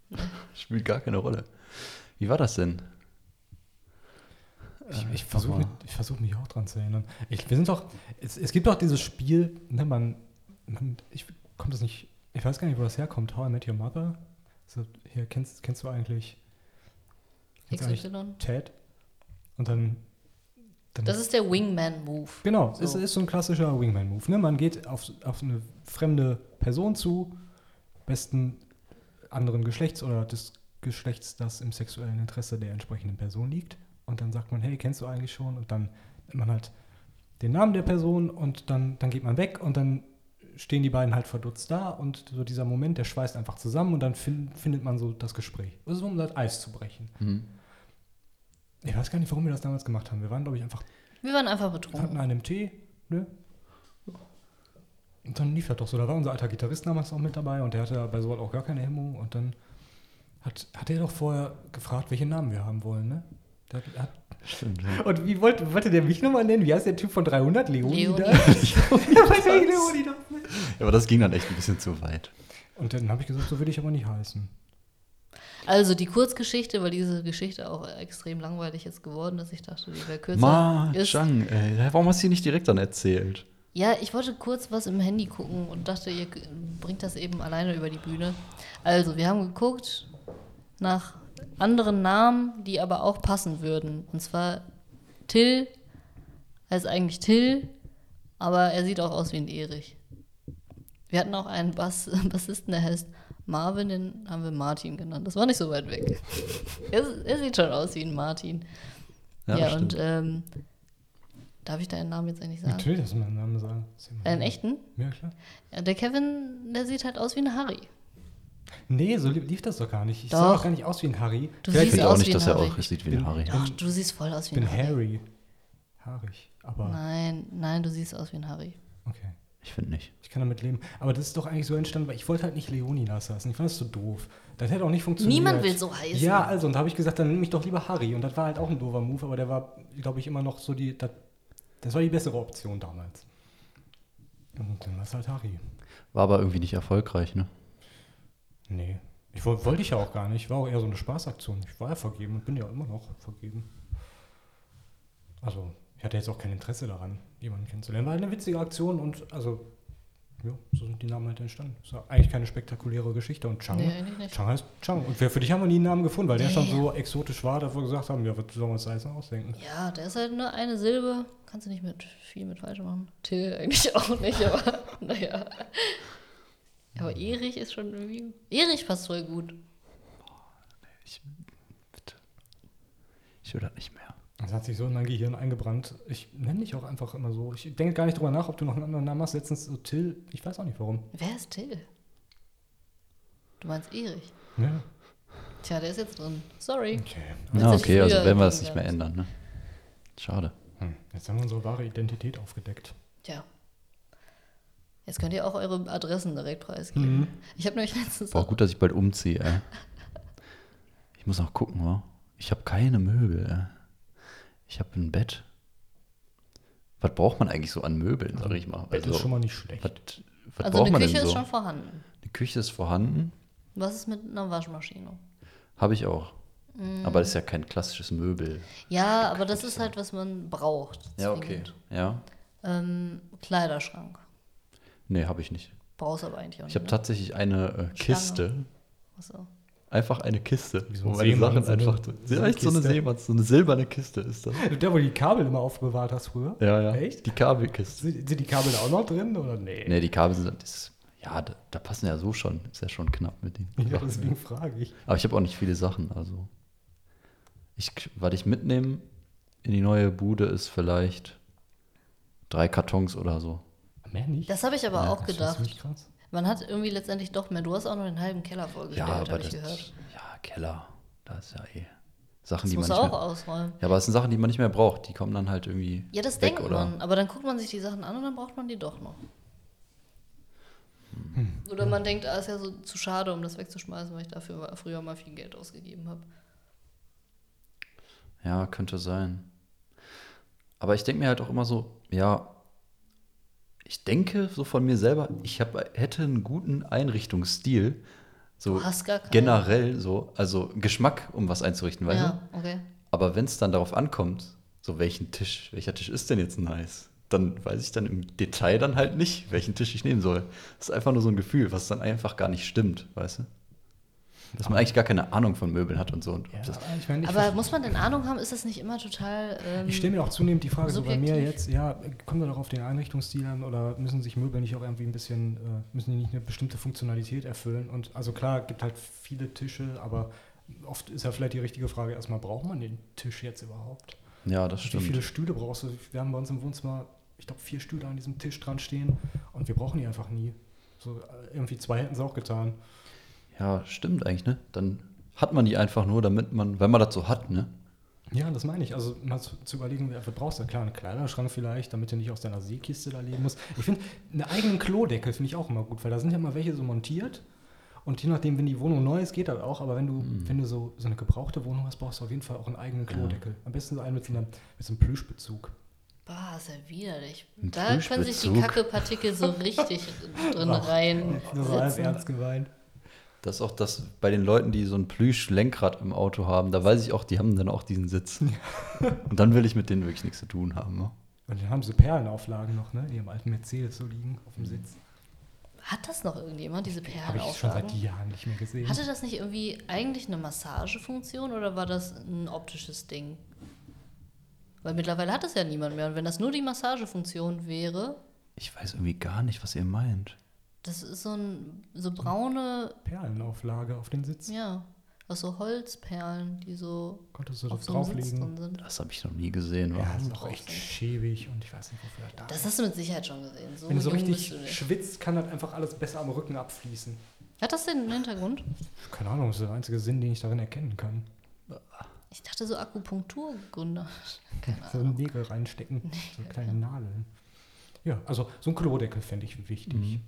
Spielt gar keine Rolle. Wie war das denn? Ich, Äh, ich versuche aber- mich, ich versuch mich auch dran zu erinnern. Ich, wir sind doch, es, es gibt doch dieses Spiel, ne, man, man ich, kommt das nicht, ich weiß gar nicht, wo das herkommt, How I Met Your Mother. So, hier, kennst, kennst du eigentlich XY? Ted? Und dann, dann Das ist der Wingman-Move. Genau, So. es ist so ein klassischer Wingman-Move. Ne? Man geht auf, auf eine fremde Person zu, besten anderen Geschlechts oder des Geschlechts, das im sexuellen Interesse der entsprechenden Person liegt. Und dann sagt man, hey, kennst du eigentlich schon? Und dann nennt man halt den Namen der Person und dann, dann geht man weg und dann stehen die beiden halt verdutzt da und so dieser Moment, der schweißt einfach zusammen und dann fin findet man so das Gespräch. Das ist, um das Eis zu brechen. Hm. Ich weiß gar nicht, warum wir das damals gemacht haben. Wir waren, glaube ich, einfach Wir waren einfach wir hatten betrunken. einen im Tee, ne? Und dann lief das doch so. Da war unser alter Gitarrist damals auch mit dabei und der hatte bei sowas auch gar keine Hemmung. Und dann hat, hat er doch vorher gefragt, welche Namen wir haben wollen, ne? Stimmt, ja. und wie wollte, wollte der mich nochmal nennen? Wie heißt der Typ von 300? Leonidas? Leonidas. ja? Aber das ging dann echt ein bisschen zu weit. Und dann habe ich gesagt, so will ich aber nicht heißen. Also die Kurzgeschichte, weil diese Geschichte auch extrem langweilig ist geworden, dass ich dachte, die wäre kürzer. Ma, ist, Chang, ey, warum hast du die nicht direkt dann erzählt? ja, ich wollte kurz was im Handy gucken und dachte, ihr bringt das eben alleine über die Bühne. Also, wir haben geguckt, nach anderen Namen, die aber auch passen würden. Und zwar Till, er ist eigentlich Till, aber er sieht auch aus wie ein Erich. Wir hatten auch einen Bass, Bassisten, der heißt Marvin, den haben wir Martin genannt. Das war nicht so weit weg. er, er sieht schon aus wie ein Martin. Ja, Ja, und stimmt. ähm, darf ich deinen Namen jetzt eigentlich sagen? Natürlich, dass wir meinen Namen sagen. Einen echten? Ja, klar. Ja, der Kevin, der sieht halt aus wie ein Harry. Nee, so lief, das doch gar nicht. Ich Doch. sah doch gar nicht aus wie ein Harry. Du Ich siehst auch nicht, dass er auch sieht wie ein Bin- Harry. Doch, du siehst voll aus Ich wie bin ein Harry. Harry. Haarig. Aber Nein, nein, du siehst aus wie ein Harry. okay. Ich finde nicht. Ich kann damit leben. Aber das ist doch eigentlich so entstanden, weil ich wollte halt nicht Leonidas heißen. Ich fand das so doof. Das hätte auch nicht funktioniert. Niemand will so heißen. Ja, also, und da habe ich gesagt, dann nehme ich doch lieber Harry. Und das war halt auch ein doofer Move, aber der war, glaube ich, immer noch so die. Das, das war die bessere Option damals. Und dann war es halt Harry. War aber irgendwie nicht erfolgreich, ne? Nee. Ich woll- wollte ich ja auch gar nicht. War auch eher so eine Spaßaktion. Ich war ja vergeben und bin ja immer noch vergeben. Also, ich hatte jetzt auch kein Interesse daran, jemanden kennenzulernen. War eine witzige Aktion und also, ja, so sind die Namen halt entstanden. Ist ja eigentlich keine spektakuläre Geschichte. Und Chang, Nee, nicht. Chang heißt Chang. Und wer für dich haben wir nie einen Namen gefunden, weil der Nee. schon so exotisch war, dass wir gesagt haben, ja, was sollen wir uns da jetzt noch ausdenken? Ja, der ist halt nur eine Silbe. Kannst du nicht mit viel mit falsch machen. Till eigentlich auch nicht, aber naja. Aber Erich ist schon irgendwie. Erich passt voll gut. Ich, bitte. Ich will das nicht mehr. Das hat sich so in mein Gehirn eingebrannt. Ich nenne dich auch einfach immer so. Ich denke gar nicht drüber nach, ob du noch einen anderen Namen hast. Letztens so Till. Ich weiß auch nicht warum. Wer ist Till? Du meinst Erich? Ja. Tja, der ist jetzt drin. Sorry. Okay. Na, okay, also werden wir das nicht mehr ändern, ne? Schade. Hm. Jetzt haben wir unsere wahre Identität aufgedeckt. Tja. Jetzt könnt ihr auch eure Adressen direkt preisgeben. Mhm. Ich habe nämlich letztens. Boah, gut, dass ich bald umziehe, ey. Ich muss auch gucken, wa? Ich habe keine Möbel, ey. Ich habe ein Bett. Was braucht man eigentlich so an Möbeln, sag ich mal? Bett ist schon mal nicht schlecht. Was, was also braucht eine man Küche denn ist so? schon vorhanden. Die Küche ist vorhanden, Was ist mit einer Waschmaschine? habe ich auch. Mm. Aber das ist ja kein klassisches Möbel. Ja, aber das ist halt, was man braucht. Ja, okay. zwingend. Ja? Ähm, Kleiderschrank. Nee, habe ich nicht. Brauchst aber eigentlich auch Ich nicht. habe tatsächlich eine äh, Kiste. Achso. Einfach eine Kiste. Wie so meine Seemann, Sachen so eine- einfach. so eine echt so eine. Seemann, so eine silberne Kiste ist das. Der, wo du die Kabel immer aufbewahrt hast früher? Ja, ja. Echt? Die Kabelkiste. Sind, sind die Kabel da auch noch drin oder nee? Nee, die Kabel sind. Das, ja, da, da passen ja so schon. Ist ja schon knapp mit den. Ja, Sachen. deswegen frage ich. Aber ich habe auch nicht viele Sachen. Also. Ich, was ich mitnehme in die neue Bude ist vielleicht drei Kartons oder so. Mehr nicht? Das habe ich aber Ja, auch Das ist gedacht. krass. Man hat irgendwie letztendlich doch mehr. Du hast auch noch den halben Keller vollgestellt, habe ich das, gehört. ja, Keller. Da ist ja eh Sachen, Das die man nicht auch mehr. ausräumen. Ja, aber es sind Sachen, die man nicht mehr braucht. Die kommen dann halt irgendwie. Ja, das weg, denkt oder? man. Aber dann guckt man sich die Sachen an und dann braucht man die doch noch. Hm. Oder man denkt, ah, ist ja so zu schade, um das wegzuschmeißen, weil ich dafür früher mal viel Geld ausgegeben habe. Ja, könnte sein. Aber ich denke mir halt auch immer so, ja, ich denke so von mir selber, ich hab, hätte einen guten Einrichtungsstil. So generell so, also Geschmack, um was einzurichten, weißt ja, du? okay. Aber wenn es dann darauf ankommt, so welchen Tisch, welcher Tisch ist denn jetzt nice? Dann weiß ich dann im Detail dann halt nicht, welchen Tisch ich nehmen soll. Das ist einfach nur so ein Gefühl, was dann einfach gar nicht stimmt, weißt du? Dass man eigentlich gar keine Ahnung von Möbeln hat und so. Und Ja, ich meine, ich Aber muss man denn Ahnung haben? Ist das nicht immer total. Ähm, Ich stelle mir auch zunehmend die Frage, so bei mir subjektiv. jetzt, ja, kommt da doch auf den Einrichtungsstil an oder müssen sich Möbel nicht auch irgendwie ein bisschen, äh, müssen die nicht eine bestimmte Funktionalität erfüllen? Und also klar, gibt halt viele Tische, aber oft ist ja vielleicht die richtige Frage erstmal, braucht man den Tisch jetzt überhaupt? ja, das Wie stimmt. viele Stühle brauchst du? Wir haben bei uns im Wohnzimmer, ich glaube, vier Stühle an diesem Tisch dran stehen und wir brauchen die einfach nie. So äh, irgendwie zwei hätten sie auch getan. Ja, stimmt eigentlich, ne? Dann hat man die einfach nur, damit man, wenn man das so hat, ne? Ja, das meine ich. Also mal zu, zu überlegen, wer brauchst du? Klar, einen Kleiderschrank vielleicht, damit du nicht aus deiner Seekiste da leben musst. Ich finde, einen eigenen Klodeckel finde ich auch immer gut, weil da sind ja mal welche so montiert. Und je nachdem, wenn die Wohnung neu ist, geht das auch. Aber wenn du, Mhm. wenn du so, so eine gebrauchte Wohnung hast, brauchst du auf jeden Fall auch einen eigenen Klodeckel. Am besten so einen mit so, einem, mit so einem Plüschbezug. Bah, ist ja widerlich. Ein Da können sich die. Kackepartikel so richtig drin Ach, rein. Nur so halb ernst gemeint. Das ist auch das bei den Leuten, die so ein Plüsch-Lenkrad im Auto haben, da weiß ich auch, die haben dann auch diesen Sitz. Und dann will ich mit denen wirklich nichts zu tun haben. Ne? Und dann haben sie Perlenauflagen noch, ne? Die im alten Mercedes so liegen auf dem Sitz. Hat das noch irgendjemand, diese Habe ich schon Perlenauflagen? seit Jahren nicht mehr gesehen. Hatte das nicht irgendwie eigentlich eine Massagefunktion oder war das ein optisches Ding? Weil mittlerweile hat es ja niemand mehr. Und wenn das nur die Massagefunktion wäre, Ich weiß irgendwie gar nicht, was ihr meint. Das ist so ein so braune, Perlenauflage auf den Sitz. ja, aus so Holzperlen, die so Konntest du auf das so einem Sitz drin drauflegen? sind. Das habe ich noch nie gesehen. Ja, ist doch echt schäbig und ich weiß nicht, wofür das da Das ist. hast du mit Sicherheit schon gesehen. So Wenn du so jung richtig bist du nicht. schwitzt, kann das einfach alles besser am Rücken abfließen. Hat das denn einen Hintergrund? Keine Ahnung, das ist der einzige Sinn, den ich darin erkennen kann. Ich dachte so Akupunkturgründe. Keine So Ahnung. Nägel reinstecken, so kleine Nadeln. Ja, also so ein Klodeckel fände ich wichtig. Mhm.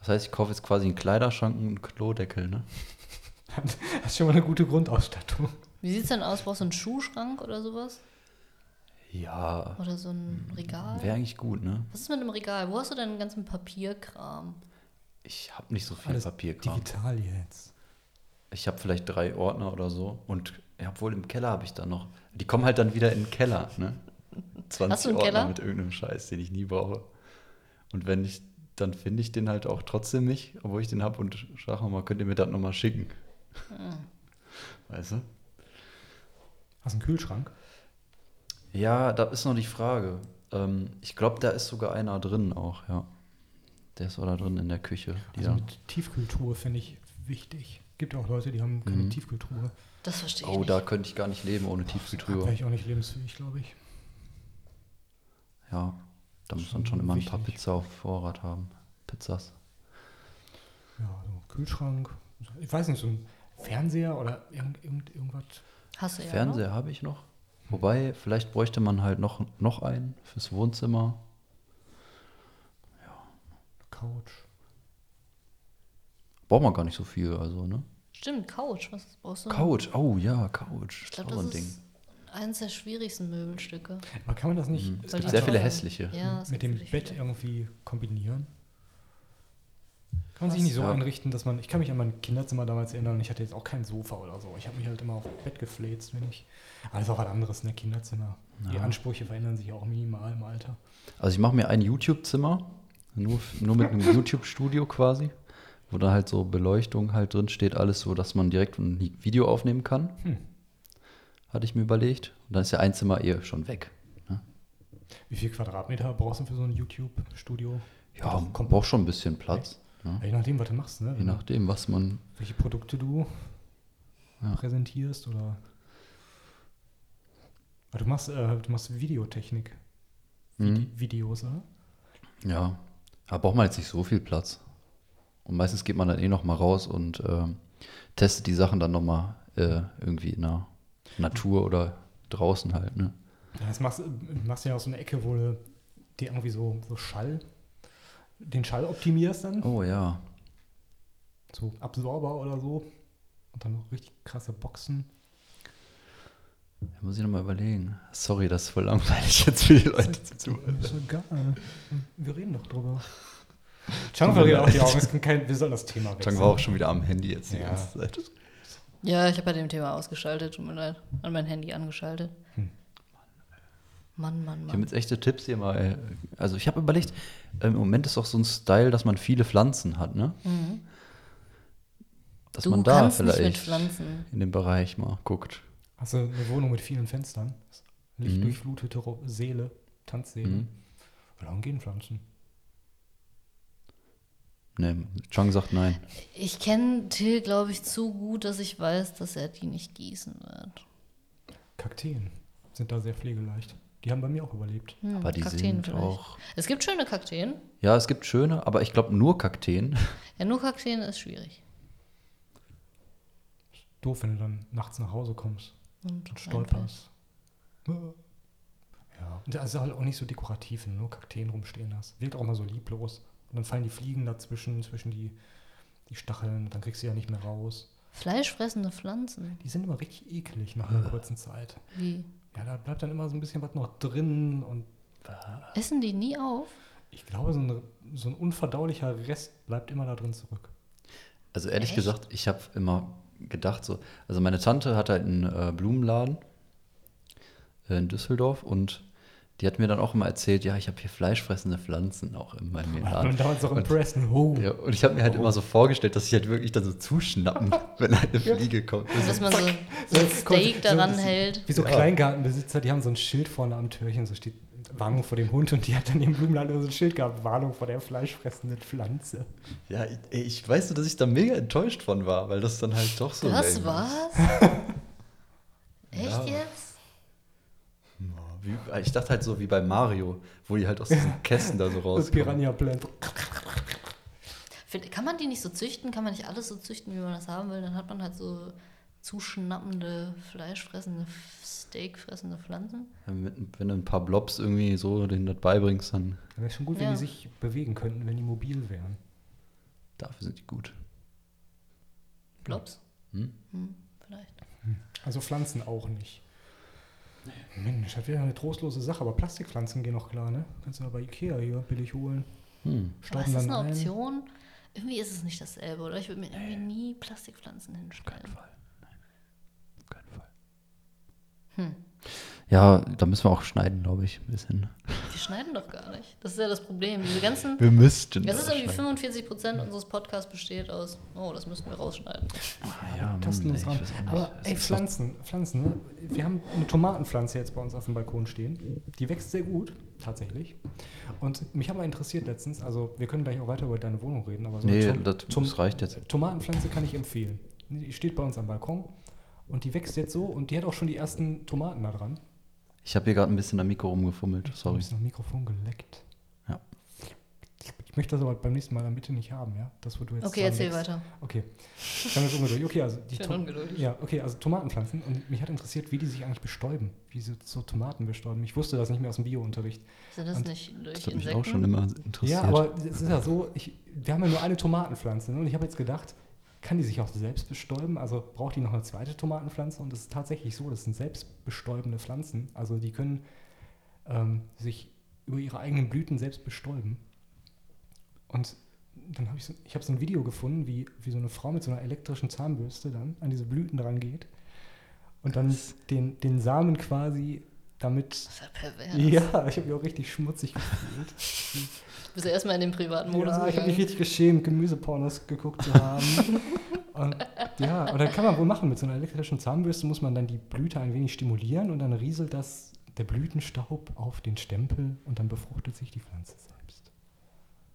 Das heißt, ich kaufe jetzt quasi einen Kleiderschrank und einen Klodeckel, ne? Das ist schon mal eine gute Grundausstattung. Wie sieht's denn aus? Brauchst du einen Schuhschrank oder sowas? Ja, Oder so ein Regal? wäre eigentlich gut, ne? Was ist mit einem Regal? Wo hast du deinen ganzen Papierkram? Ich habe nicht so viel Alles Papierkram. digital jetzt. Ich habe vielleicht drei Ordner oder so. Und ja, obwohl im Keller habe ich dann noch. Die kommen halt dann wieder in den Keller, ne? 20 Hast du einen Ordner Keller? mit irgendeinem Scheiß, den ich nie brauche. Und wenn ich, dann finde ich den halt auch trotzdem nicht, obwohl ich den habe und sage mal, könnt ihr mir das nochmal schicken? Hm. Weißt du? Hast du einen Kühlschrank? Ja, da ist noch die Frage. Ähm, ich glaube, da ist sogar einer drin auch, ja. Der ist auch da drin in der Küche. Die Also mit Tiefkühltruhe finde ich wichtig. Gibt auch Leute, die haben keine Mhm. Tiefkühltruhe. Das verstehe ich Oh, nicht. da könnte ich gar nicht leben ohne Da Tiefkühltruhe. wäre ich auch nicht lebensfähig, glaube ich. Ja, da muss man Schon immer ein paar wichtig. Pizza auf Vorrat haben. Pizzas. Ja, so Kühlschrank. Ich weiß nicht, so ein Fernseher oder irgend, irgend, irgendwas. Hast du ja. Fernseher habe ich noch. Wobei, vielleicht bräuchte man halt noch, noch einen fürs Wohnzimmer. Couch. Braucht man gar nicht so viel, also, ne? Stimmt, Couch. Was brauchst du? Couch, oh ja, Couch. Ich glaube, Auch so das ein ist eines der schwierigsten Möbelstücke. Aber kann man das nicht Mhm. Es gibt die sehr viele hässliche. Ja, es mit dem Bett viele. irgendwie kombinieren? Kann man sich nicht so Ja. einrichten, dass man. Ich kann mich an mein Kinderzimmer damals erinnern, ich hatte jetzt auch kein Sofa oder so. Ich habe mich halt immer auf Bett gefläzt, wenn ich. Aber das ist auch was anderes, ne? Kinderzimmer. Die Ja. Ansprüche verändern sich ja auch minimal im Alter. Also ich mache mir ein YouTube-Zimmer, nur, nur mit einem YouTube-Studio quasi, wo da halt so Beleuchtung halt drin steht, alles so, dass man direkt ein Video aufnehmen kann. Hm. Hatte ich mir überlegt. Und dann ist ja ein Zimmer eh schon weg. Wie viel Quadratmeter brauchst du für so ein YouTube-Studio? Ja, kommt- braucht schon ein bisschen Platz. Ne? Ja, je nachdem, was du machst, ne? Je nachdem, was man. welche Produkte du Ja. präsentierst oder. Ah, Du machst, äh, du machst Videotechnik. Vide Mhm. Videos, oder? Ja, da braucht man jetzt nicht so viel Platz. Und meistens geht man dann eh noch mal raus und ähm, testet die Sachen dann noch mal äh, irgendwie in der Natur oder draußen halt. Ne? Ja, jetzt machst, du- machst du ja auch so eine Ecke, wo du dir irgendwie so, so Schall, den Schall optimierst dann. Oh ja. So Absorber oder so. Und dann noch richtig krasse Boxen. Da muss ich noch mal überlegen. Sorry, das ist voll langweilig jetzt für die Leute zuzuhören. ist egal. Wir reden doch drüber. Chang verliert auch die Augen. Kein, wir sollen das Thema wechseln. Chang war auch schon wieder am Handy jetzt die Ja. ganze Zeit. Ja, ich habe bei dem Thema ausgeschaltet. Tut mir leid. An mein Handy angeschaltet. Hm. Mann, Mann, Ich habe Mann. jetzt echte Tipps hier mal. äh, Also ich habe überlegt, im Moment ist doch so ein Style, dass man viele Pflanzen hat, ne? Mhm. Dass Du man da vielleicht in dem Bereich mal guckt. Hast du eine Wohnung mit vielen Fenstern? Licht Mhm. Seele, Tanzseele. Mhm. Wie lange gehen Pflanzen? Ne, Chang sagt nein. Ich kenne Till, glaube ich, zu gut, dass ich weiß, dass er die nicht gießen wird. Kakteen sind da sehr pflegeleicht. Die haben bei mir auch überlebt. Hm, Aber die Kakteen sind vielleicht. auch. Es gibt schöne Kakteen. Ja, es gibt schöne, aber ich glaube nur Kakteen. Ja, nur Kakteen ist schwierig. Doof, wenn du dann nachts nach Hause kommst Und und stolperst. Ja, und das ist halt auch nicht so dekorativ, wenn du nur Kakteen rumstehen hast. Wirkt auch mal so lieblos. Und dann fallen die Fliegen dazwischen, zwischen die, die Stacheln, dann kriegst du ja nicht mehr raus. Fleischfressende Pflanzen. Die sind immer richtig eklig nach einer kurzen Zeit. Wie? Ja, da bleibt dann immer so ein bisschen was noch drin und Essen die nie auf? ich glaube, so ein, so ein unverdaulicher Rest bleibt immer da drin zurück. Also ehrlich Echt? gesagt, ich habe immer gedacht so, also meine Tante hat halt einen äh, Blumenladen äh, in Düsseldorf und Die hat mir dann auch immer erzählt, ja, ich habe hier fleischfressende Pflanzen auch in meinem Laden. Und damals auch im Preston. Oh. Ja, und ich habe mir halt immer so vorgestellt, dass ich halt wirklich dann so zuschnappen, wenn eine Fliege kommt. Und dass man so, so ein So, kommt- Steak so- daran so- hält. Wie so Ja. Kleingartenbesitzer, die haben so ein Schild vorne am Türchen, so steht Warnung vor dem Hund und die hat dann im Blumenladen so ein Schild gehabt, Warnung vor der fleischfressenden Pflanze. Ja, ich, ich weiß nur, dass ich da mega enttäuscht von war, weil das dann halt doch so. Das war's? Echt Ja. jetzt? Wie, ich dachte halt so wie bei Mario, wo die halt aus diesen Kästen da so Das rauskommen. Piranha Plant. Find- Kann man die nicht so züchten? Kann man nicht alles so züchten, wie man das haben will? Dann hat man halt so zuschnappende, fleischfressende, steakfressende Pflanzen. Wenn du ein paar Blobs irgendwie so denen das beibringst, dann Wäre schon gut, wenn Ja. die sich bewegen könnten, wenn die mobil wären. dafür sind die gut. Blobs? Hm? Hm, vielleicht. Also Pflanzen auch nicht. Mensch, das wäre eine trostlose Sache, aber Plastikpflanzen gehen noch klar, ne? Kannst du ja bei Ikea hier billig holen. Hm. Aber ist das eine ein. Option? Irgendwie ist es nicht dasselbe, oder? Ich würde mir irgendwie nie Plastikpflanzen Auf hinstellen. keinen Fall. Nein. Auf keinen Fall. Hm. Ja, da müssen wir auch schneiden, glaube ich, ein bisschen. Wir schneiden doch gar nicht. Das ist ja das Problem. Diese ganzen. Wir müssten. Das ist irgendwie schneiden. 45 Prozent unseres Podcasts besteht aus, oh, das müssten wir rausschneiden. Ah, ja, Mann, Tasten ey, uns ran. Aber Es ey, Pflanzen, Pflanzen, ne? Wir haben eine Tomatenpflanze jetzt bei uns auf dem Balkon stehen. Die wächst sehr gut, tatsächlich. Und mich hat mal interessiert letztens, also wir können gleich auch weiter über deine Wohnung reden, aber so Nee, Tom- das, das reicht jetzt. Tomatenpflanze kann ich empfehlen. Die steht bei uns am Balkon und die wächst jetzt so und die hat auch schon die ersten Tomaten da dran. Ich habe hier gerade ein bisschen am Mikro rumgefummelt, Du sorry. hast noch Mikrofon geleckt. Ja. Ich möchte das aber beim nächsten Mal dann bitte nicht haben, ja? Das, wo du jetzt Okay, erzähl wächst. weiter. Okay. Dann ist ungeduldig. Okay, also die Ich bin ungeduldig. Ja, okay, also Tomatenpflanzen. Und mich hat interessiert, wie die sich eigentlich bestäuben. Wie sie so Tomaten bestäuben. Ich wusste das nicht mehr aus dem Bio-Unterricht. Sind das Und nicht durch Das hat mich Insekten? auch schon immer interessiert. Ja, aber es ist ja so, ich, wir haben ja nur eine Tomatenpflanze. Ne? Und ich habe jetzt gedacht, kann die sich auch selbst bestäuben? Also braucht die noch eine zweite Tomatenpflanze? Und es ist tatsächlich so, das sind selbstbestäubende Pflanzen. Also die können ähm, sich über ihre eigenen Blüten selbst bestäuben. Und dann habe ich so, ich habe so ein Video gefunden, wie, wie so eine Frau mit so einer elektrischen Zahnbürste dann an diese Blüten dran geht und dann den, den Samen quasi damit. Das ist ja pervers. Ja, ich habe mich auch richtig schmutzig gefühlt. Du bist ja erstmal in den privaten Modus Ja, ich habe mich gegangen. richtig geschämt, Gemüsepornos geguckt zu haben. und, ja, und dann kann man wohl machen, mit so einer elektrischen Zahnbürste muss man dann die Blüte ein wenig stimulieren und dann rieselt das der Blütenstaub auf den Stempel und dann befruchtet sich die Pflanze selbst.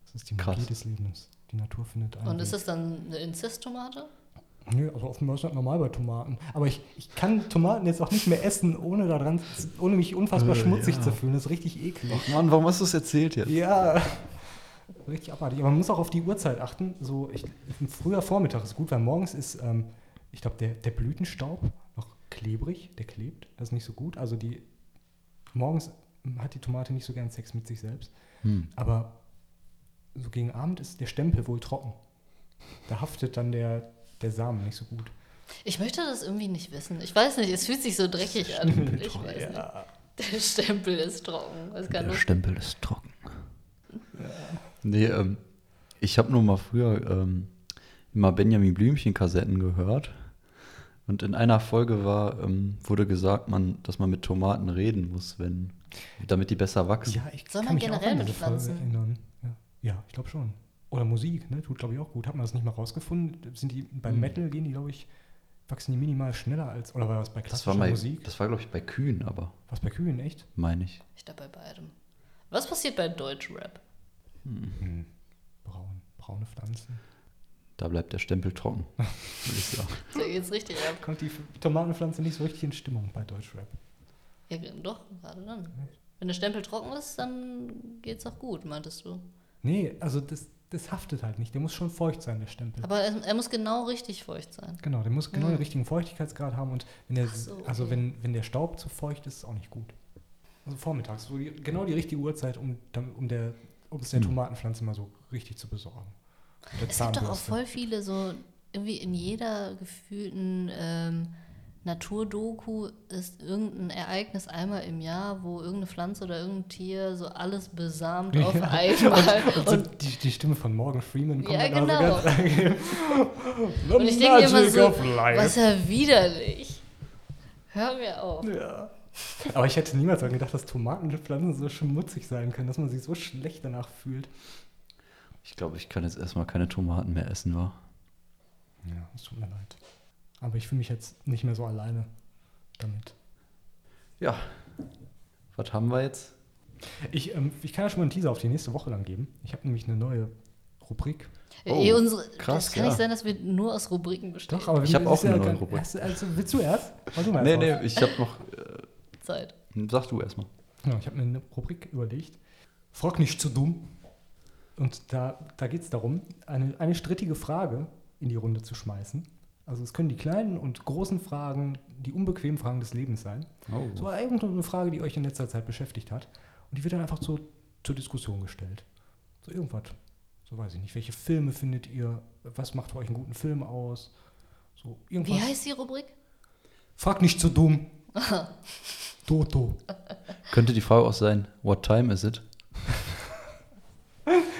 Das ist die Magie Krass. des Lebens. Die Natur findet einen Und ist Weg. das dann eine Inzesttomate? Nö, also offenbar ist das normal bei Tomaten. Aber ich, ich kann Tomaten jetzt auch nicht mehr essen, ohne, da dran, zu- ohne mich unfassbar Äh, schmutzig ja. zu fühlen. Das ist richtig eklig. Ach Mann, warum hast du es erzählt jetzt? Ja, richtig abartig. Aber man muss auch auf die Uhrzeit achten. So, ich, ein früher Vormittag ist gut, weil morgens ist, ähm, ich glaube, der, der Blütenstaub noch klebrig, der klebt. Das ist nicht so gut. Also die morgens hat die Tomate nicht so gern Sex mit sich selbst. Hm. Aber so gegen Abend ist der Stempel wohl trocken. Da haftet dann der, der Samen nicht so gut. Ich möchte das irgendwie nicht wissen. Ich weiß nicht, es fühlt sich so dreckig an. Ich weiß nicht. Ja. Der Stempel ist trocken. Der nur Stempel ist trocken. Nee, ähm, ich habe nur mal früher ähm, immer Benjamin Blümchen-Kassetten gehört. Und in einer Folge war, ähm, wurde gesagt, man, dass man mit Tomaten reden muss, wenn, damit die besser wachsen. Ja, ich Soll kann man mich auch generell an mit diese Folge Pflanzen? erinnern. Ja, ja ich glaube schon. Oder Musik, ne? Tut, glaube ich, auch gut. Hat man das nicht mal rausgefunden? Sind die beim Hm. Metal gehen die, glaube ich, wachsen die minimal schneller als. Oder war das bei das klassischer war, bei, Musik? das war glaube ich, bei Kühen, aber Was bei Kühen, echt? meine ich. Ich glaube bei beidem. Was passiert bei Deutschrap? Hm. Braun, braune Pflanzen. Da bleibt der Stempel trocken, würde ich sagen. Da geht's richtig ab. Kommt die Tomatenpflanze nicht so richtig in Stimmung bei Deutschrap. Ja, doch, gerade dann. Wenn der Stempel trocken ist, dann geht's auch gut, meintest du. Nee, also das, das haftet halt nicht. Der muss schon feucht sein, der Stempel. Aber er, er muss genau richtig feucht sein. Genau, der muss genau Mhm. den richtigen Feuchtigkeitsgrad haben und wenn der, so, also okay. wenn, wenn der Staub zu feucht ist, ist es auch nicht gut. Also vormittags, so die, genau die richtige Uhrzeit, um, um, der, um es der Mhm. Tomatenpflanze mal so richtig zu besorgen. Es gibt doch auch voll viele so, irgendwie in jeder gefühlten ähm, Naturdoku ist irgendein Ereignis einmal im Jahr, wo irgendeine Pflanze oder irgendein Tier so alles besamt auf einmal. Und, so die, die Stimme von Morgan Freeman kommt Ja, genau. ganz The Und ich denke mir immer so, was ja widerlich. Hör mir auf. Ja. Aber ich hätte niemals daran gedacht, dass Tomatenpflanzen so schmutzig sein können, dass man sich so schlecht danach fühlt. Ich glaube, ich kann jetzt erstmal keine Tomaten mehr essen, wa? Ja, es tut mir leid. Aber ich fühle mich jetzt nicht mehr so alleine damit. Ja. Was haben wir jetzt? Ich, ähm, ich kann ja schon mal einen Teaser auf die nächste Woche dann geben. Ich habe nämlich eine neue Rubrik. Oh, eh, unsere, krass, das kann ja. nicht sein, dass wir nur aus Rubriken bestehen. Doch, aber Ich wir- hab das auch ist ja eine neue Rubrik. Hast du- Also, willst du erst? Mach du mal Nee, nee, ich habe noch. Äh, Zeit. sag du erstmal. Ja, ich habe mir eine Rubrik überlegt. Frag nicht zu dumm. Und da, da geht es darum, eine, eine strittige Frage in die Runde zu schmeißen. Also es können die kleinen und großen Fragen, die unbequemen Fragen des Lebens sein. Oh. So irgendeine Frage, die euch in letzter Zeit beschäftigt hat. Und die wird dann einfach so zur Diskussion gestellt. So irgendwas. So weiß ich nicht. Welche Filme findet ihr? Was macht für euch einen guten Film aus? So irgendwas. Wie heißt die Rubrik? Frag nicht zu dumm. Toto. Könnte die Frage auch sein, what time is it?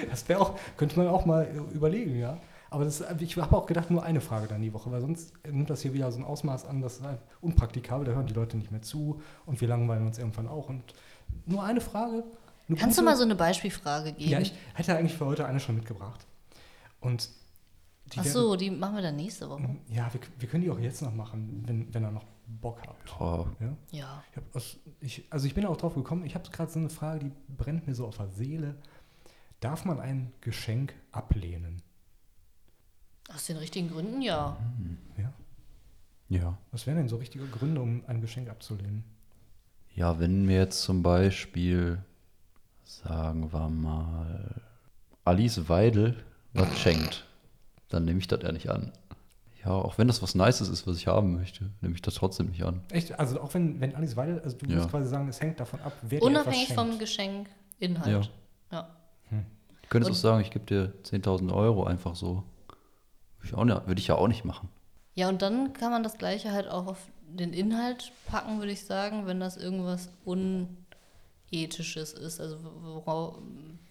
Das wäre auch, könnte man auch mal äh, überlegen, ja. Aber das, ich habe auch gedacht, nur eine Frage dann die Woche, weil sonst nimmt das hier wieder so ein Ausmaß an, das ist halt unpraktikabel, da hören die Leute nicht mehr zu und wir langweilen uns irgendwann auch. Und nur eine Frage. eine Kannst du gute- mal so eine Beispielfrage geben? Ja, ich hätte eigentlich für heute eine schon mitgebracht. Und die Ach werden- so, die machen wir dann nächste Woche. Ja, wir, wir können die auch jetzt noch machen, wenn, wenn ihr noch Bock habt. Oh, Ja? Ja. Ich aus, ich, also ich bin auch drauf gekommen, ich habe gerade so eine Frage, die brennt mir so auf der Seele. Darf man ein Geschenk ablehnen? Aus den richtigen Gründen, ja. Ja? ja. Was wären denn so richtige Gründe, um ein Geschenk abzulehnen? Ja, wenn mir jetzt zum Beispiel, sagen wir mal, Alice Weidel was schenkt, dann nehme ich das ja nicht an. Ja, auch wenn das was Nices ist, was ich haben möchte, nehme ich das trotzdem nicht an. Echt? Also auch wenn, wenn Alice Weidel, also du Ja. musst quasi sagen, es hängt davon ab, wer dir Unabhängig etwas vom. Geschenk, Inhalt. Ja. Du könntest Und- auch sagen, ich gebe dir 10.000 Euro einfach so. Würde ich, ja auch nicht machen. Ja, und dann kann man das Gleiche halt auch auf den Inhalt packen, würde ich sagen, wenn das irgendwas Unethisches ist, also wora,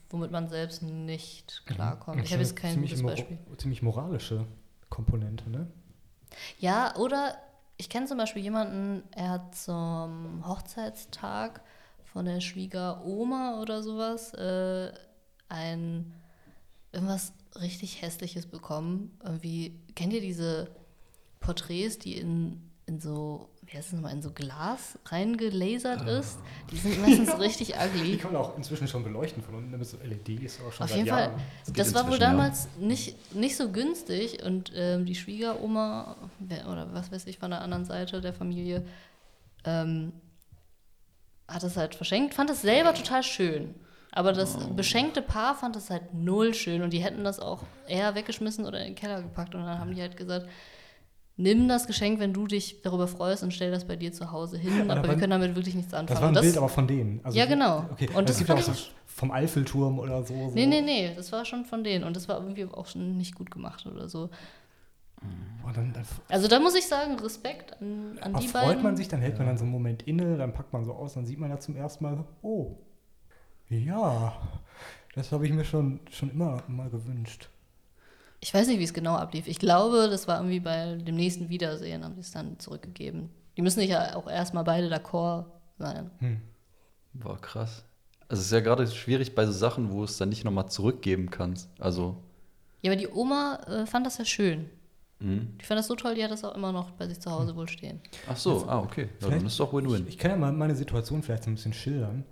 womit man selbst nicht klarkommt. Ich habe jetzt kein ziemlich gutes Beispiel. Ziemlich moralische Komponente, ne? Ja, oder ich kenne zum Beispiel jemanden, er hat zum Hochzeitstag von der Schwiegeroma oder sowas äh, ein irgendwas richtig hässliches bekommen. Irgendwie, kennt ihr diese Porträts, die in, in so, wie heißt es nochmal, in so Glas reingelasert ist? Die sind meistens richtig Die ugly. kann man auch inzwischen schon beleuchten von unten mit so LEDs auch schon Auf jeden Fall, Jahren. geht das war wohl inzwischen, ja. damals nicht, nicht so günstig und ähm, die Schwiegeroma oder was weiß ich von der anderen Seite der Familie ähm, hat es halt verschenkt, fand es selber total schön. Aber das beschenkte Paar fand es halt null schön und die hätten das auch eher weggeschmissen oder in den Keller gepackt und dann haben die halt gesagt, nimm das Geschenk, wenn du dich darüber freust und stell das bei dir zu Hause hin, Aber aber wir können damit wirklich nichts anfangen. Das war ein Und Bild aber von denen. Also Ja, genau. Okay. Und das das gibt ja auch so vom Eiffelturm oder so. so. Nee, nee, nee, das war schon von denen und das war irgendwie auch schon nicht gut gemacht oder so. Boah, dann, dann, Also da muss ich sagen, Respekt an, an die freut beiden. man sich, dann hält man dann so einen Moment inne, dann packt man so aus, dann sieht man ja zum ersten Mal, oh, ja, das habe ich mir schon, schon immer mal gewünscht. Ich weiß nicht, wie es genau ablief. Ich glaube, das war irgendwie bei dem nächsten Wiedersehen, haben sie es dann zurückgegeben. Die müssen sich ja auch erstmal beide d'accord sein. Hm. War krass. Also es ist ja gerade schwierig bei so Sachen, wo es dann nicht nochmal zurückgeben kannst. Also, Ja, aber die Oma äh, fand das ja schön. mh. Die fand das so toll, die hat das auch immer noch bei sich zu Hause wohl stehen. ach so, ah, okay. Ja, dann ist es doch Win-Win. Ich, ich kann ja mal meine Situation vielleicht so ein bisschen schildern,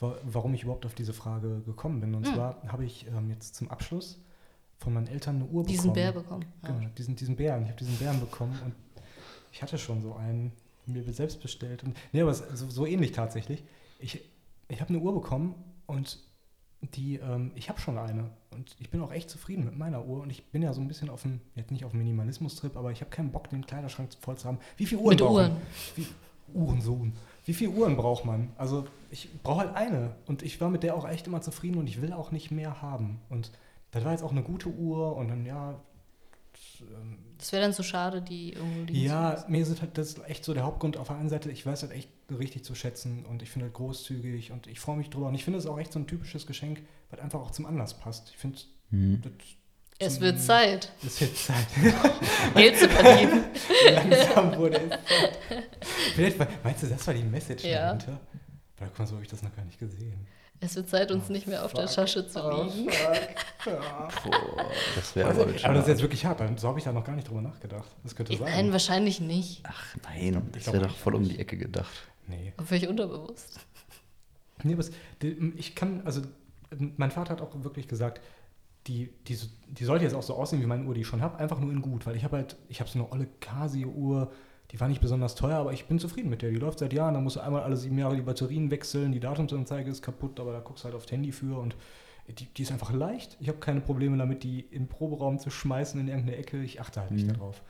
warum ich überhaupt auf diese Frage gekommen bin. Und Hm. zwar habe ich ähm, jetzt zum Abschluss von meinen Eltern eine Uhr Diesen bekommen. Bär bekommen. Ja. Genau, diesen, diesen Bären. Ich habe diesen Bären bekommen und ich hatte schon so einen mir selbst bestellt. Und, nee, aber so, so ähnlich tatsächlich. Ich, ich habe eine Uhr bekommen und die, ähm, ich habe schon eine. Und ich bin auch echt zufrieden mit meiner Uhr. Und ich bin ja so ein bisschen auf dem, jetzt nicht auf dem Minimalismus-Trip, aber ich habe keinen Bock, den Kleiderschrank voll zu haben. Wie viele Uhren Mit Uhren. Wie, Uhrensohn. Wie viele Uhren braucht man? Also ich brauche halt eine. Und ich war mit der auch echt immer zufrieden und ich will auch nicht mehr haben. Und das war jetzt auch eine gute Uhr und dann, ja, ähm, Das wäre dann so schade, die irgendwo liegen zu ja, mir ist halt das ist echt so der Hauptgrund. Auf der einen Seite, ich weiß halt echt richtig zu schätzen und ich finde halt großzügig und ich freue mich drüber. Und ich finde es auch echt so ein typisches Geschenk, was einfach auch zum Anlass passt. Ich finde, Mhm. das Es wird Zeit, Es wird Zeit. Geld zu verdienen. Langsam wurde es Zeit. Vielleicht, war- meinst du, das war die Message Ja. dahinter? Weil, guck mal, so habe ich das noch gar nicht gesehen. Es wird Zeit, uns nicht mehr auf der Fuck. Tasche zu Oh, fuck. Ja. Boah, das wäre Also, aber, aber das ist jetzt wirklich hart. So habe ich da noch gar nicht drüber nachgedacht. Das könnte sein. Nein, wahrscheinlich nicht. Ach nein, das wäre doch nicht. voll um die Ecke gedacht. Nee. Aber Völlig unterbewusst. Nee, aber ich kann, also mein Vater hat auch wirklich gesagt, die, die, die sollte jetzt auch so aussehen wie meine Uhr, die ich schon habe, einfach nur in gut, weil ich habe halt, ich habe so eine olle Casio-Uhr, die war nicht besonders teuer, aber ich bin zufrieden mit der. Die läuft seit Jahren, da musst du einmal alle sieben Jahre die Batterien wechseln, die Datumsanzeige ist kaputt, aber da guckst du halt aufs Handy für und die, die ist einfach leicht. Ich habe keine Probleme damit, die im Proberaum zu schmeißen in irgendeine Ecke. Ich achte halt nicht Mhm. darauf.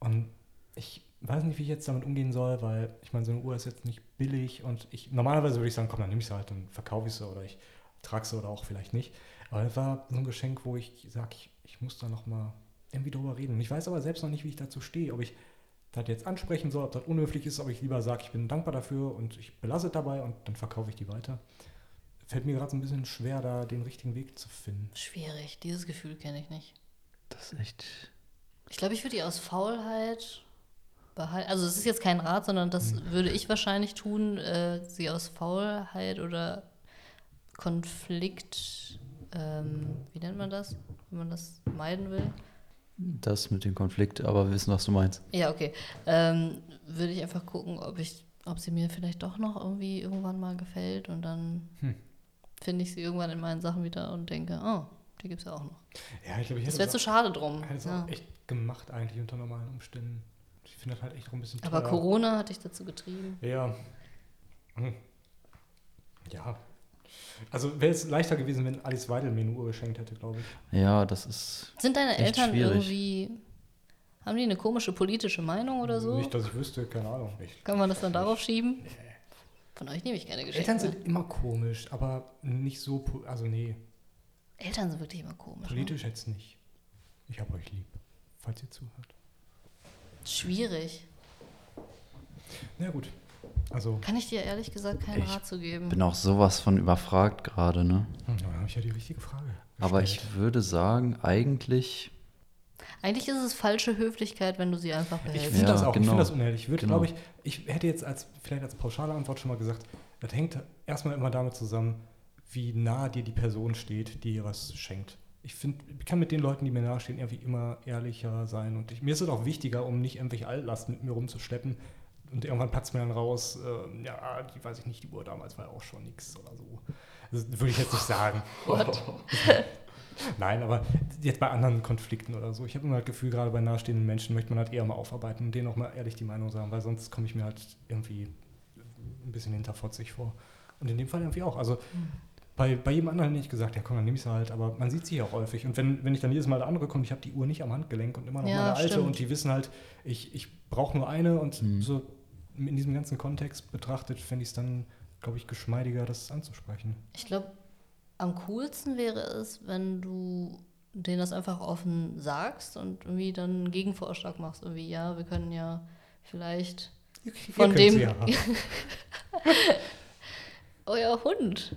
Und ich weiß nicht, wie ich jetzt damit umgehen soll, weil ich meine, so eine Uhr ist jetzt nicht billig und ich normalerweise würde ich sagen, komm, dann nehme ich sie halt und verkaufe ich sie oder ich trage sie oder auch vielleicht nicht. Aber das war so ein Geschenk, wo ich sage, ich, ich muss da noch mal irgendwie drüber reden. Und ich weiß aber selbst noch nicht, wie ich dazu stehe, ob ich das jetzt ansprechen soll, ob das unhöflich ist, ob ich lieber sage, ich bin dankbar dafür und ich belasse es dabei und dann verkaufe ich die weiter. Fällt mir gerade so ein bisschen schwer, da den richtigen Weg zu finden. Schwierig, dieses Gefühl kenne ich nicht. Das ist echt. Ich glaube, ich würde die aus Faulheit behalten. Also es ist jetzt kein Rat, sondern das würde ich wahrscheinlich tun, äh, sie aus Faulheit oder Konflikt, ähm, wie nennt man das, wenn man das meiden will? Das mit dem Konflikt, aber wir wissen, was du meinst. Ja, okay. Ähm, würde ich einfach gucken, ob ich, ob sie mir vielleicht doch noch irgendwie irgendwann mal gefällt und dann Hm. finde ich sie irgendwann in meinen Sachen wieder und denke, oh, die gibt es ja auch noch. Ja, ich glaube, ich Das wäre zu schade drum. hätte es Ja. auch echt gemacht eigentlich unter normalen Umständen. Ich finde das halt echt auch ein bisschen Aber teuer. Corona hat dich dazu getrieben. Ja. Hm. Ja. Also wäre es leichter gewesen, wenn Alice Weidel mir eine Uhr geschenkt hätte, glaube ich. Ja, das ist. Sind deine Echt Eltern schwierig. irgendwie, haben die eine komische politische Meinung oder so? Nicht, dass ich wüsste, keine Ahnung. Ich, Kann man das dann darauf schieben? Von euch nehme ich keine Geschenke. Eltern sind immer komisch, aber nicht so, also nee, Eltern sind wirklich immer komisch. Ne? politisch jetzt nicht. Ich habe euch lieb, falls ihr zuhört. Schwierig. Na gut, also, Kann ich dir ehrlich gesagt keinen Ich Rat zu geben. Bin auch sowas von überfragt gerade, ne? hm, dann habe ich ja die richtige Frage. Aber gestellt. ich würde sagen, eigentlich. Eigentlich ist es falsche Höflichkeit, wenn du sie einfach Ich behältst. finde Ja, das auch, ich genau. finde das unehrlich. Ich würde, Genau. glaube ich, ich hätte jetzt als, vielleicht als pauschale Antwort schon mal gesagt, das hängt erstmal immer damit zusammen, wie nah dir die Person steht, die dir was schenkt. Ich finde, ich kann mit den Leuten, die mir nahestehen, irgendwie immer ehrlicher sein. Und ich, mir ist es auch wichtiger, um nicht irgendwelche Altlasten mit mir rumzuschleppen. Und irgendwann patzt mir dann raus, äh, ja, die weiß ich nicht, die Uhr damals war ja auch schon nix oder so. Das würde ich jetzt nicht sagen. What? Nein, aber jetzt bei anderen Konflikten oder so. Ich habe immer das Gefühl, gerade bei nahestehenden Menschen möchte man halt eher mal aufarbeiten und denen auch mal ehrlich die Meinung sagen, weil sonst komme ich mir halt irgendwie ein bisschen hinterfotzig vor. Und in dem Fall irgendwie auch. Also bei, bei jedem anderen hätte ich gesagt, ja komm, dann nehme ich sie halt, aber man sieht sie ja auch häufig. Und wenn, wenn ich dann jedes Mal der andere komme, ich habe die Uhr nicht am Handgelenk und immer noch Ja, meine alte stimmt. und die wissen halt, ich, ich brauche nur eine und Mhm. so in diesem ganzen Kontext betrachtet, fände ich es dann, glaube ich, geschmeidiger, das anzusprechen. Ich glaube, am coolsten wäre es, wenn du denen das einfach offen sagst und irgendwie dann einen Gegenvorschlag machst. Irgendwie, ja, wir können ja vielleicht Von dem- ja euer Hund,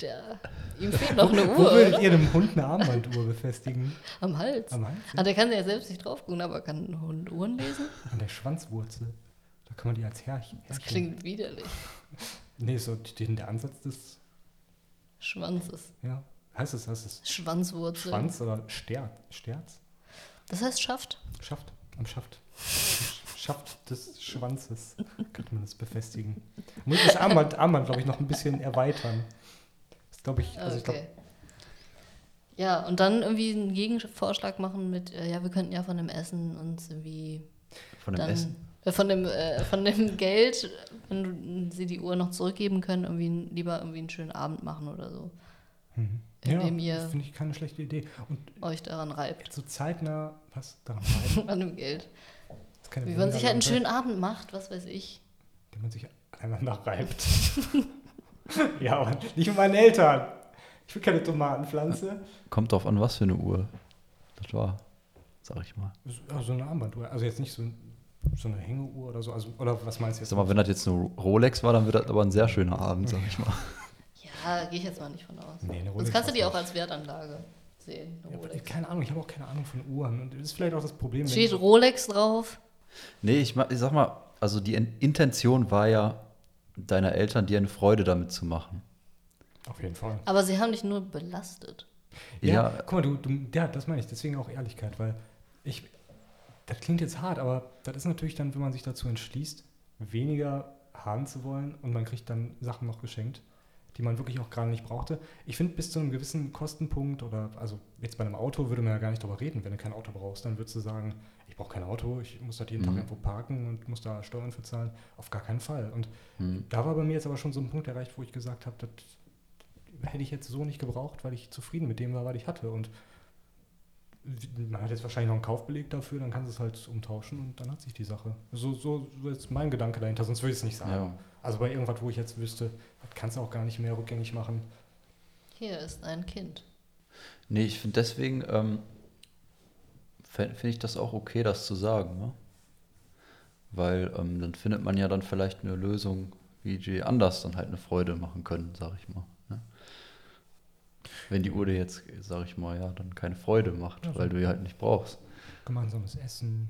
der ihm fehlt noch eine Wo Uhr würdet oder? ihr einem Hund eine Armbanduhr befestigen? am Hals. Am Hals? Ah, der kann ja selbst nicht drauf gucken, aber kann ein Hund Uhren lesen? An der Schwanzwurzel. Kann man die als Herrchen. Das klingt widerlich. Nee, so den, der Ansatz des, Schwanzes. ja. Heißt es, heißt es Schwanzwurzel. Schwanz oder Ster, Sterz? Das heißt Schaft. Schaft, am Schaft. Schaft des Schwanzes könnte man das befestigen. Muss das Armband, Armband glaube ich, noch ein bisschen erweitern. Das glaube ich, also ich okay. glaube, Ja, und dann irgendwie einen Gegenvorschlag machen mit, äh, ja, wir könnten ja von dem Essen uns irgendwie Von dem dann Essen. Äh, von dem äh, von dem Geld, wenn du, sie die Uhr noch zurückgeben können, irgendwie lieber irgendwie einen schönen Abend machen oder so. mhm. ja, finde ich keine schlechte Idee. Und Euch daran reibt. so zeitnah, was daran reiben? An dem Geld. Wie man sich halt einen schönen Abend macht, was weiß ich. Wenn man sich aneinander reibt. ja, aber nicht mit meinen Eltern. Ich will keine Tomatenpflanze. Kommt drauf an, was für eine Uhr das war. Sag ich mal. So eine Armbanduhr. Also jetzt nicht so, so eine Hängeuhr oder so. Also, oder was meinst du jetzt? Sag mal, wenn das jetzt eine Rolex war, dann wird das aber ein sehr schöner Abend, sag ich mal. Ja, gehe ich jetzt mal nicht von aus. Nee, eine Sonst Rolex kannst du die auch als Wertanlage sehen. Ja, keine Ahnung, ich habe auch keine Ahnung von Uhren. Und das ist vielleicht auch das Problem. Steht Rolex drauf? Nee, ich, ich sag mal, also die In- Intention war ja, deiner Eltern dir eine Freude damit zu machen. Auf jeden Fall. Aber sie haben dich nur belastet. Ja, Ja, guck mal, du, du, ja, das meine ich, deswegen auch Ehrlichkeit, weil ich, das klingt jetzt hart, aber das ist natürlich dann, wenn man sich dazu entschließt, weniger haben zu wollen und man kriegt dann Sachen noch geschenkt, die man wirklich auch gerade nicht brauchte. Ich finde, bis zu einem gewissen Kostenpunkt oder, also jetzt bei einem Auto würde man ja gar nicht darüber reden, wenn du kein Auto brauchst, dann würdest du sagen, ich brauche kein Auto, ich muss das jeden Tag Mhm. irgendwo parken und muss da Steuern für zahlen. Auf gar keinen Fall. Und hm. da war bei mir jetzt aber schon so ein Punkt erreicht, wo ich gesagt habe, das hätte ich jetzt so nicht gebraucht, weil ich zufrieden mit dem war, was ich hatte. Und man hat jetzt wahrscheinlich noch einen Kaufbeleg dafür, dann kannst du es halt umtauschen und dann hat sich die Sache. So, so, so ist mein Gedanke dahinter, sonst würde ich es nicht sagen. ja. Also bei irgendwas, wo ich jetzt wüsste, das kannst du auch gar nicht mehr rückgängig machen. Hier ist ein Kind. Nee, ich finde deswegen, ähm, finde ich das auch okay, das zu sagen, ne? Weil ähm, dann findet man ja dann vielleicht eine Lösung, wie die anders dann halt eine Freude machen können, sag ich mal. Wenn die Uhr dir jetzt, sag ich mal, ja, dann keine Freude macht, Ja, so. weil du die halt nicht brauchst. Gemeinsames Essen.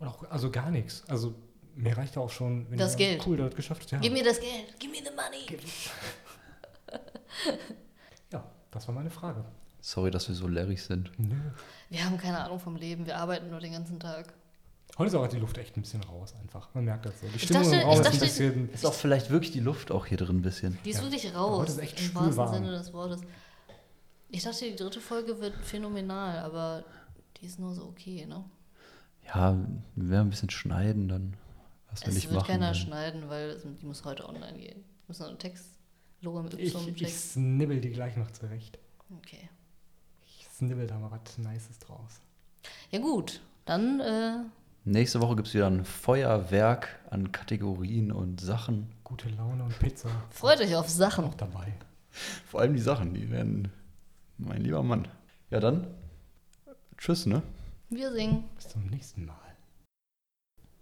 Oder auch, also gar nichts. Also mir reicht auch schon, wenn Das Geld. cool das geschafft habt. Ja. Gib mir das Geld. Gib mir the money. ja, das war meine Frage. Sorry, dass wir so leerig sind. Nö. Wir haben keine Ahnung vom Leben. Wir arbeiten nur den ganzen Tag. Heute ist auch die Luft echt ein bisschen raus einfach. Man merkt das so. Die Ich Stimmung dachte- im Raum ich ist ein dachte- bisschen. Ist auch vielleicht wirklich die Luft auch hier drin ein bisschen. Die ist Ja. wirklich raus. heute ist echt Im wahrsten warm. Sinne des Wortes. Ich dachte, die dritte Folge wird phänomenal, aber die ist nur so okay, ne? Ja, wir werden ein bisschen schneiden dann. Was will Es ich wird machen? keiner dann. schneiden, weil die muss heute online gehen. Wir müssen noch einen Text, Logo mit Ich, Y ich Text. snibbel die gleich noch zurecht. Okay. Ich snibbel da mal was Nices draus. Ja gut, dann äh, Nächste Woche gibt es wieder ein Feuerwerk an Kategorien und Sachen. Gute Laune und Pizza. freut euch auf Sachen. Auch dabei. Vor allem die Sachen, die werden. Mein lieber Mann. Ja, dann. Tschüss, ne? Wir singen. Bis zum nächsten Mal.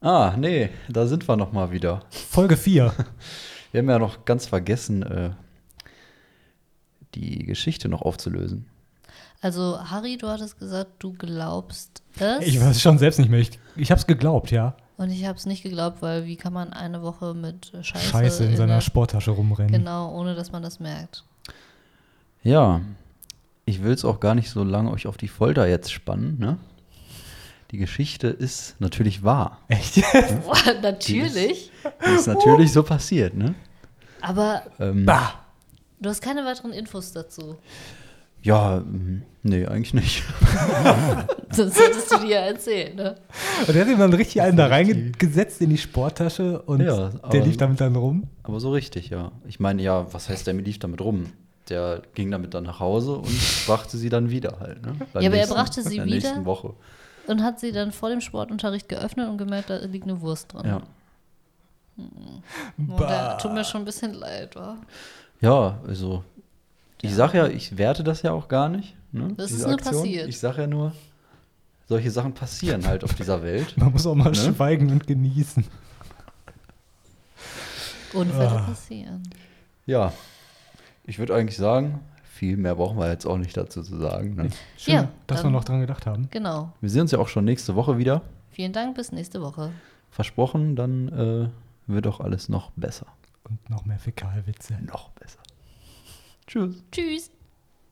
Ah, nee, da sind wir nochmal wieder. Folge 4. Wir haben ja noch ganz vergessen, äh, die Geschichte noch aufzulösen. Also, Harry, du hattest gesagt, du glaubst es. Ich weiß schon selbst nicht mehr. Ich, ich hab's geglaubt, ja. Und ich habe es nicht geglaubt, weil wie kann man eine Woche mit Scheiße, Scheiße in seiner der- Sporttasche rumrennen. Genau, ohne dass man das merkt. Ja, ich will es auch gar nicht so lange euch auf die Folter jetzt spannen, ne? Die Geschichte ist natürlich wahr. Echt? Boah, natürlich. Die ist natürlich so passiert, ne? Aber Ähm, bah! du hast keine weiteren Infos dazu. Ja, mm, nee, eigentlich nicht. Sonst hättest du dir ja erzählt, ne? Und der hat ihm dann richtig einen da reingesetzt in die Sporttasche und Ja, der lief damit dann rum. Aber so richtig, ja. Ich meine, ja, was heißt, der lief damit rum? Der ging damit dann nach Hause und brachte sie dann wieder halt, ne? Beim Ja, aber er brachte sie in der nächsten wieder? Woche. Und hat sie dann vor dem Sportunterricht geöffnet und gemerkt, da liegt eine Wurst drin. Ja. Und der tut mir schon ein bisschen leid, wa? Ja, also ich sag ja, ich werte das ja auch gar nicht. Ne, Das diese ist nur Aktion. passiert. Ich sag ja nur, solche Sachen passieren halt auf dieser Welt. Man muss auch mal Ne? schweigen und genießen. Unfälle Ah. passieren. Ja, ich würde eigentlich sagen, viel mehr brauchen wir jetzt auch nicht dazu zu sagen. Ne? Schön, Ja, dass wir noch dran gedacht haben. Genau. Wir sehen uns ja auch schon nächste Woche wieder. Vielen Dank, bis nächste Woche. Versprochen, dann äh, wird auch alles noch besser. Und noch mehr Fäkalwitze. Noch besser. Tschüss. Tschüss.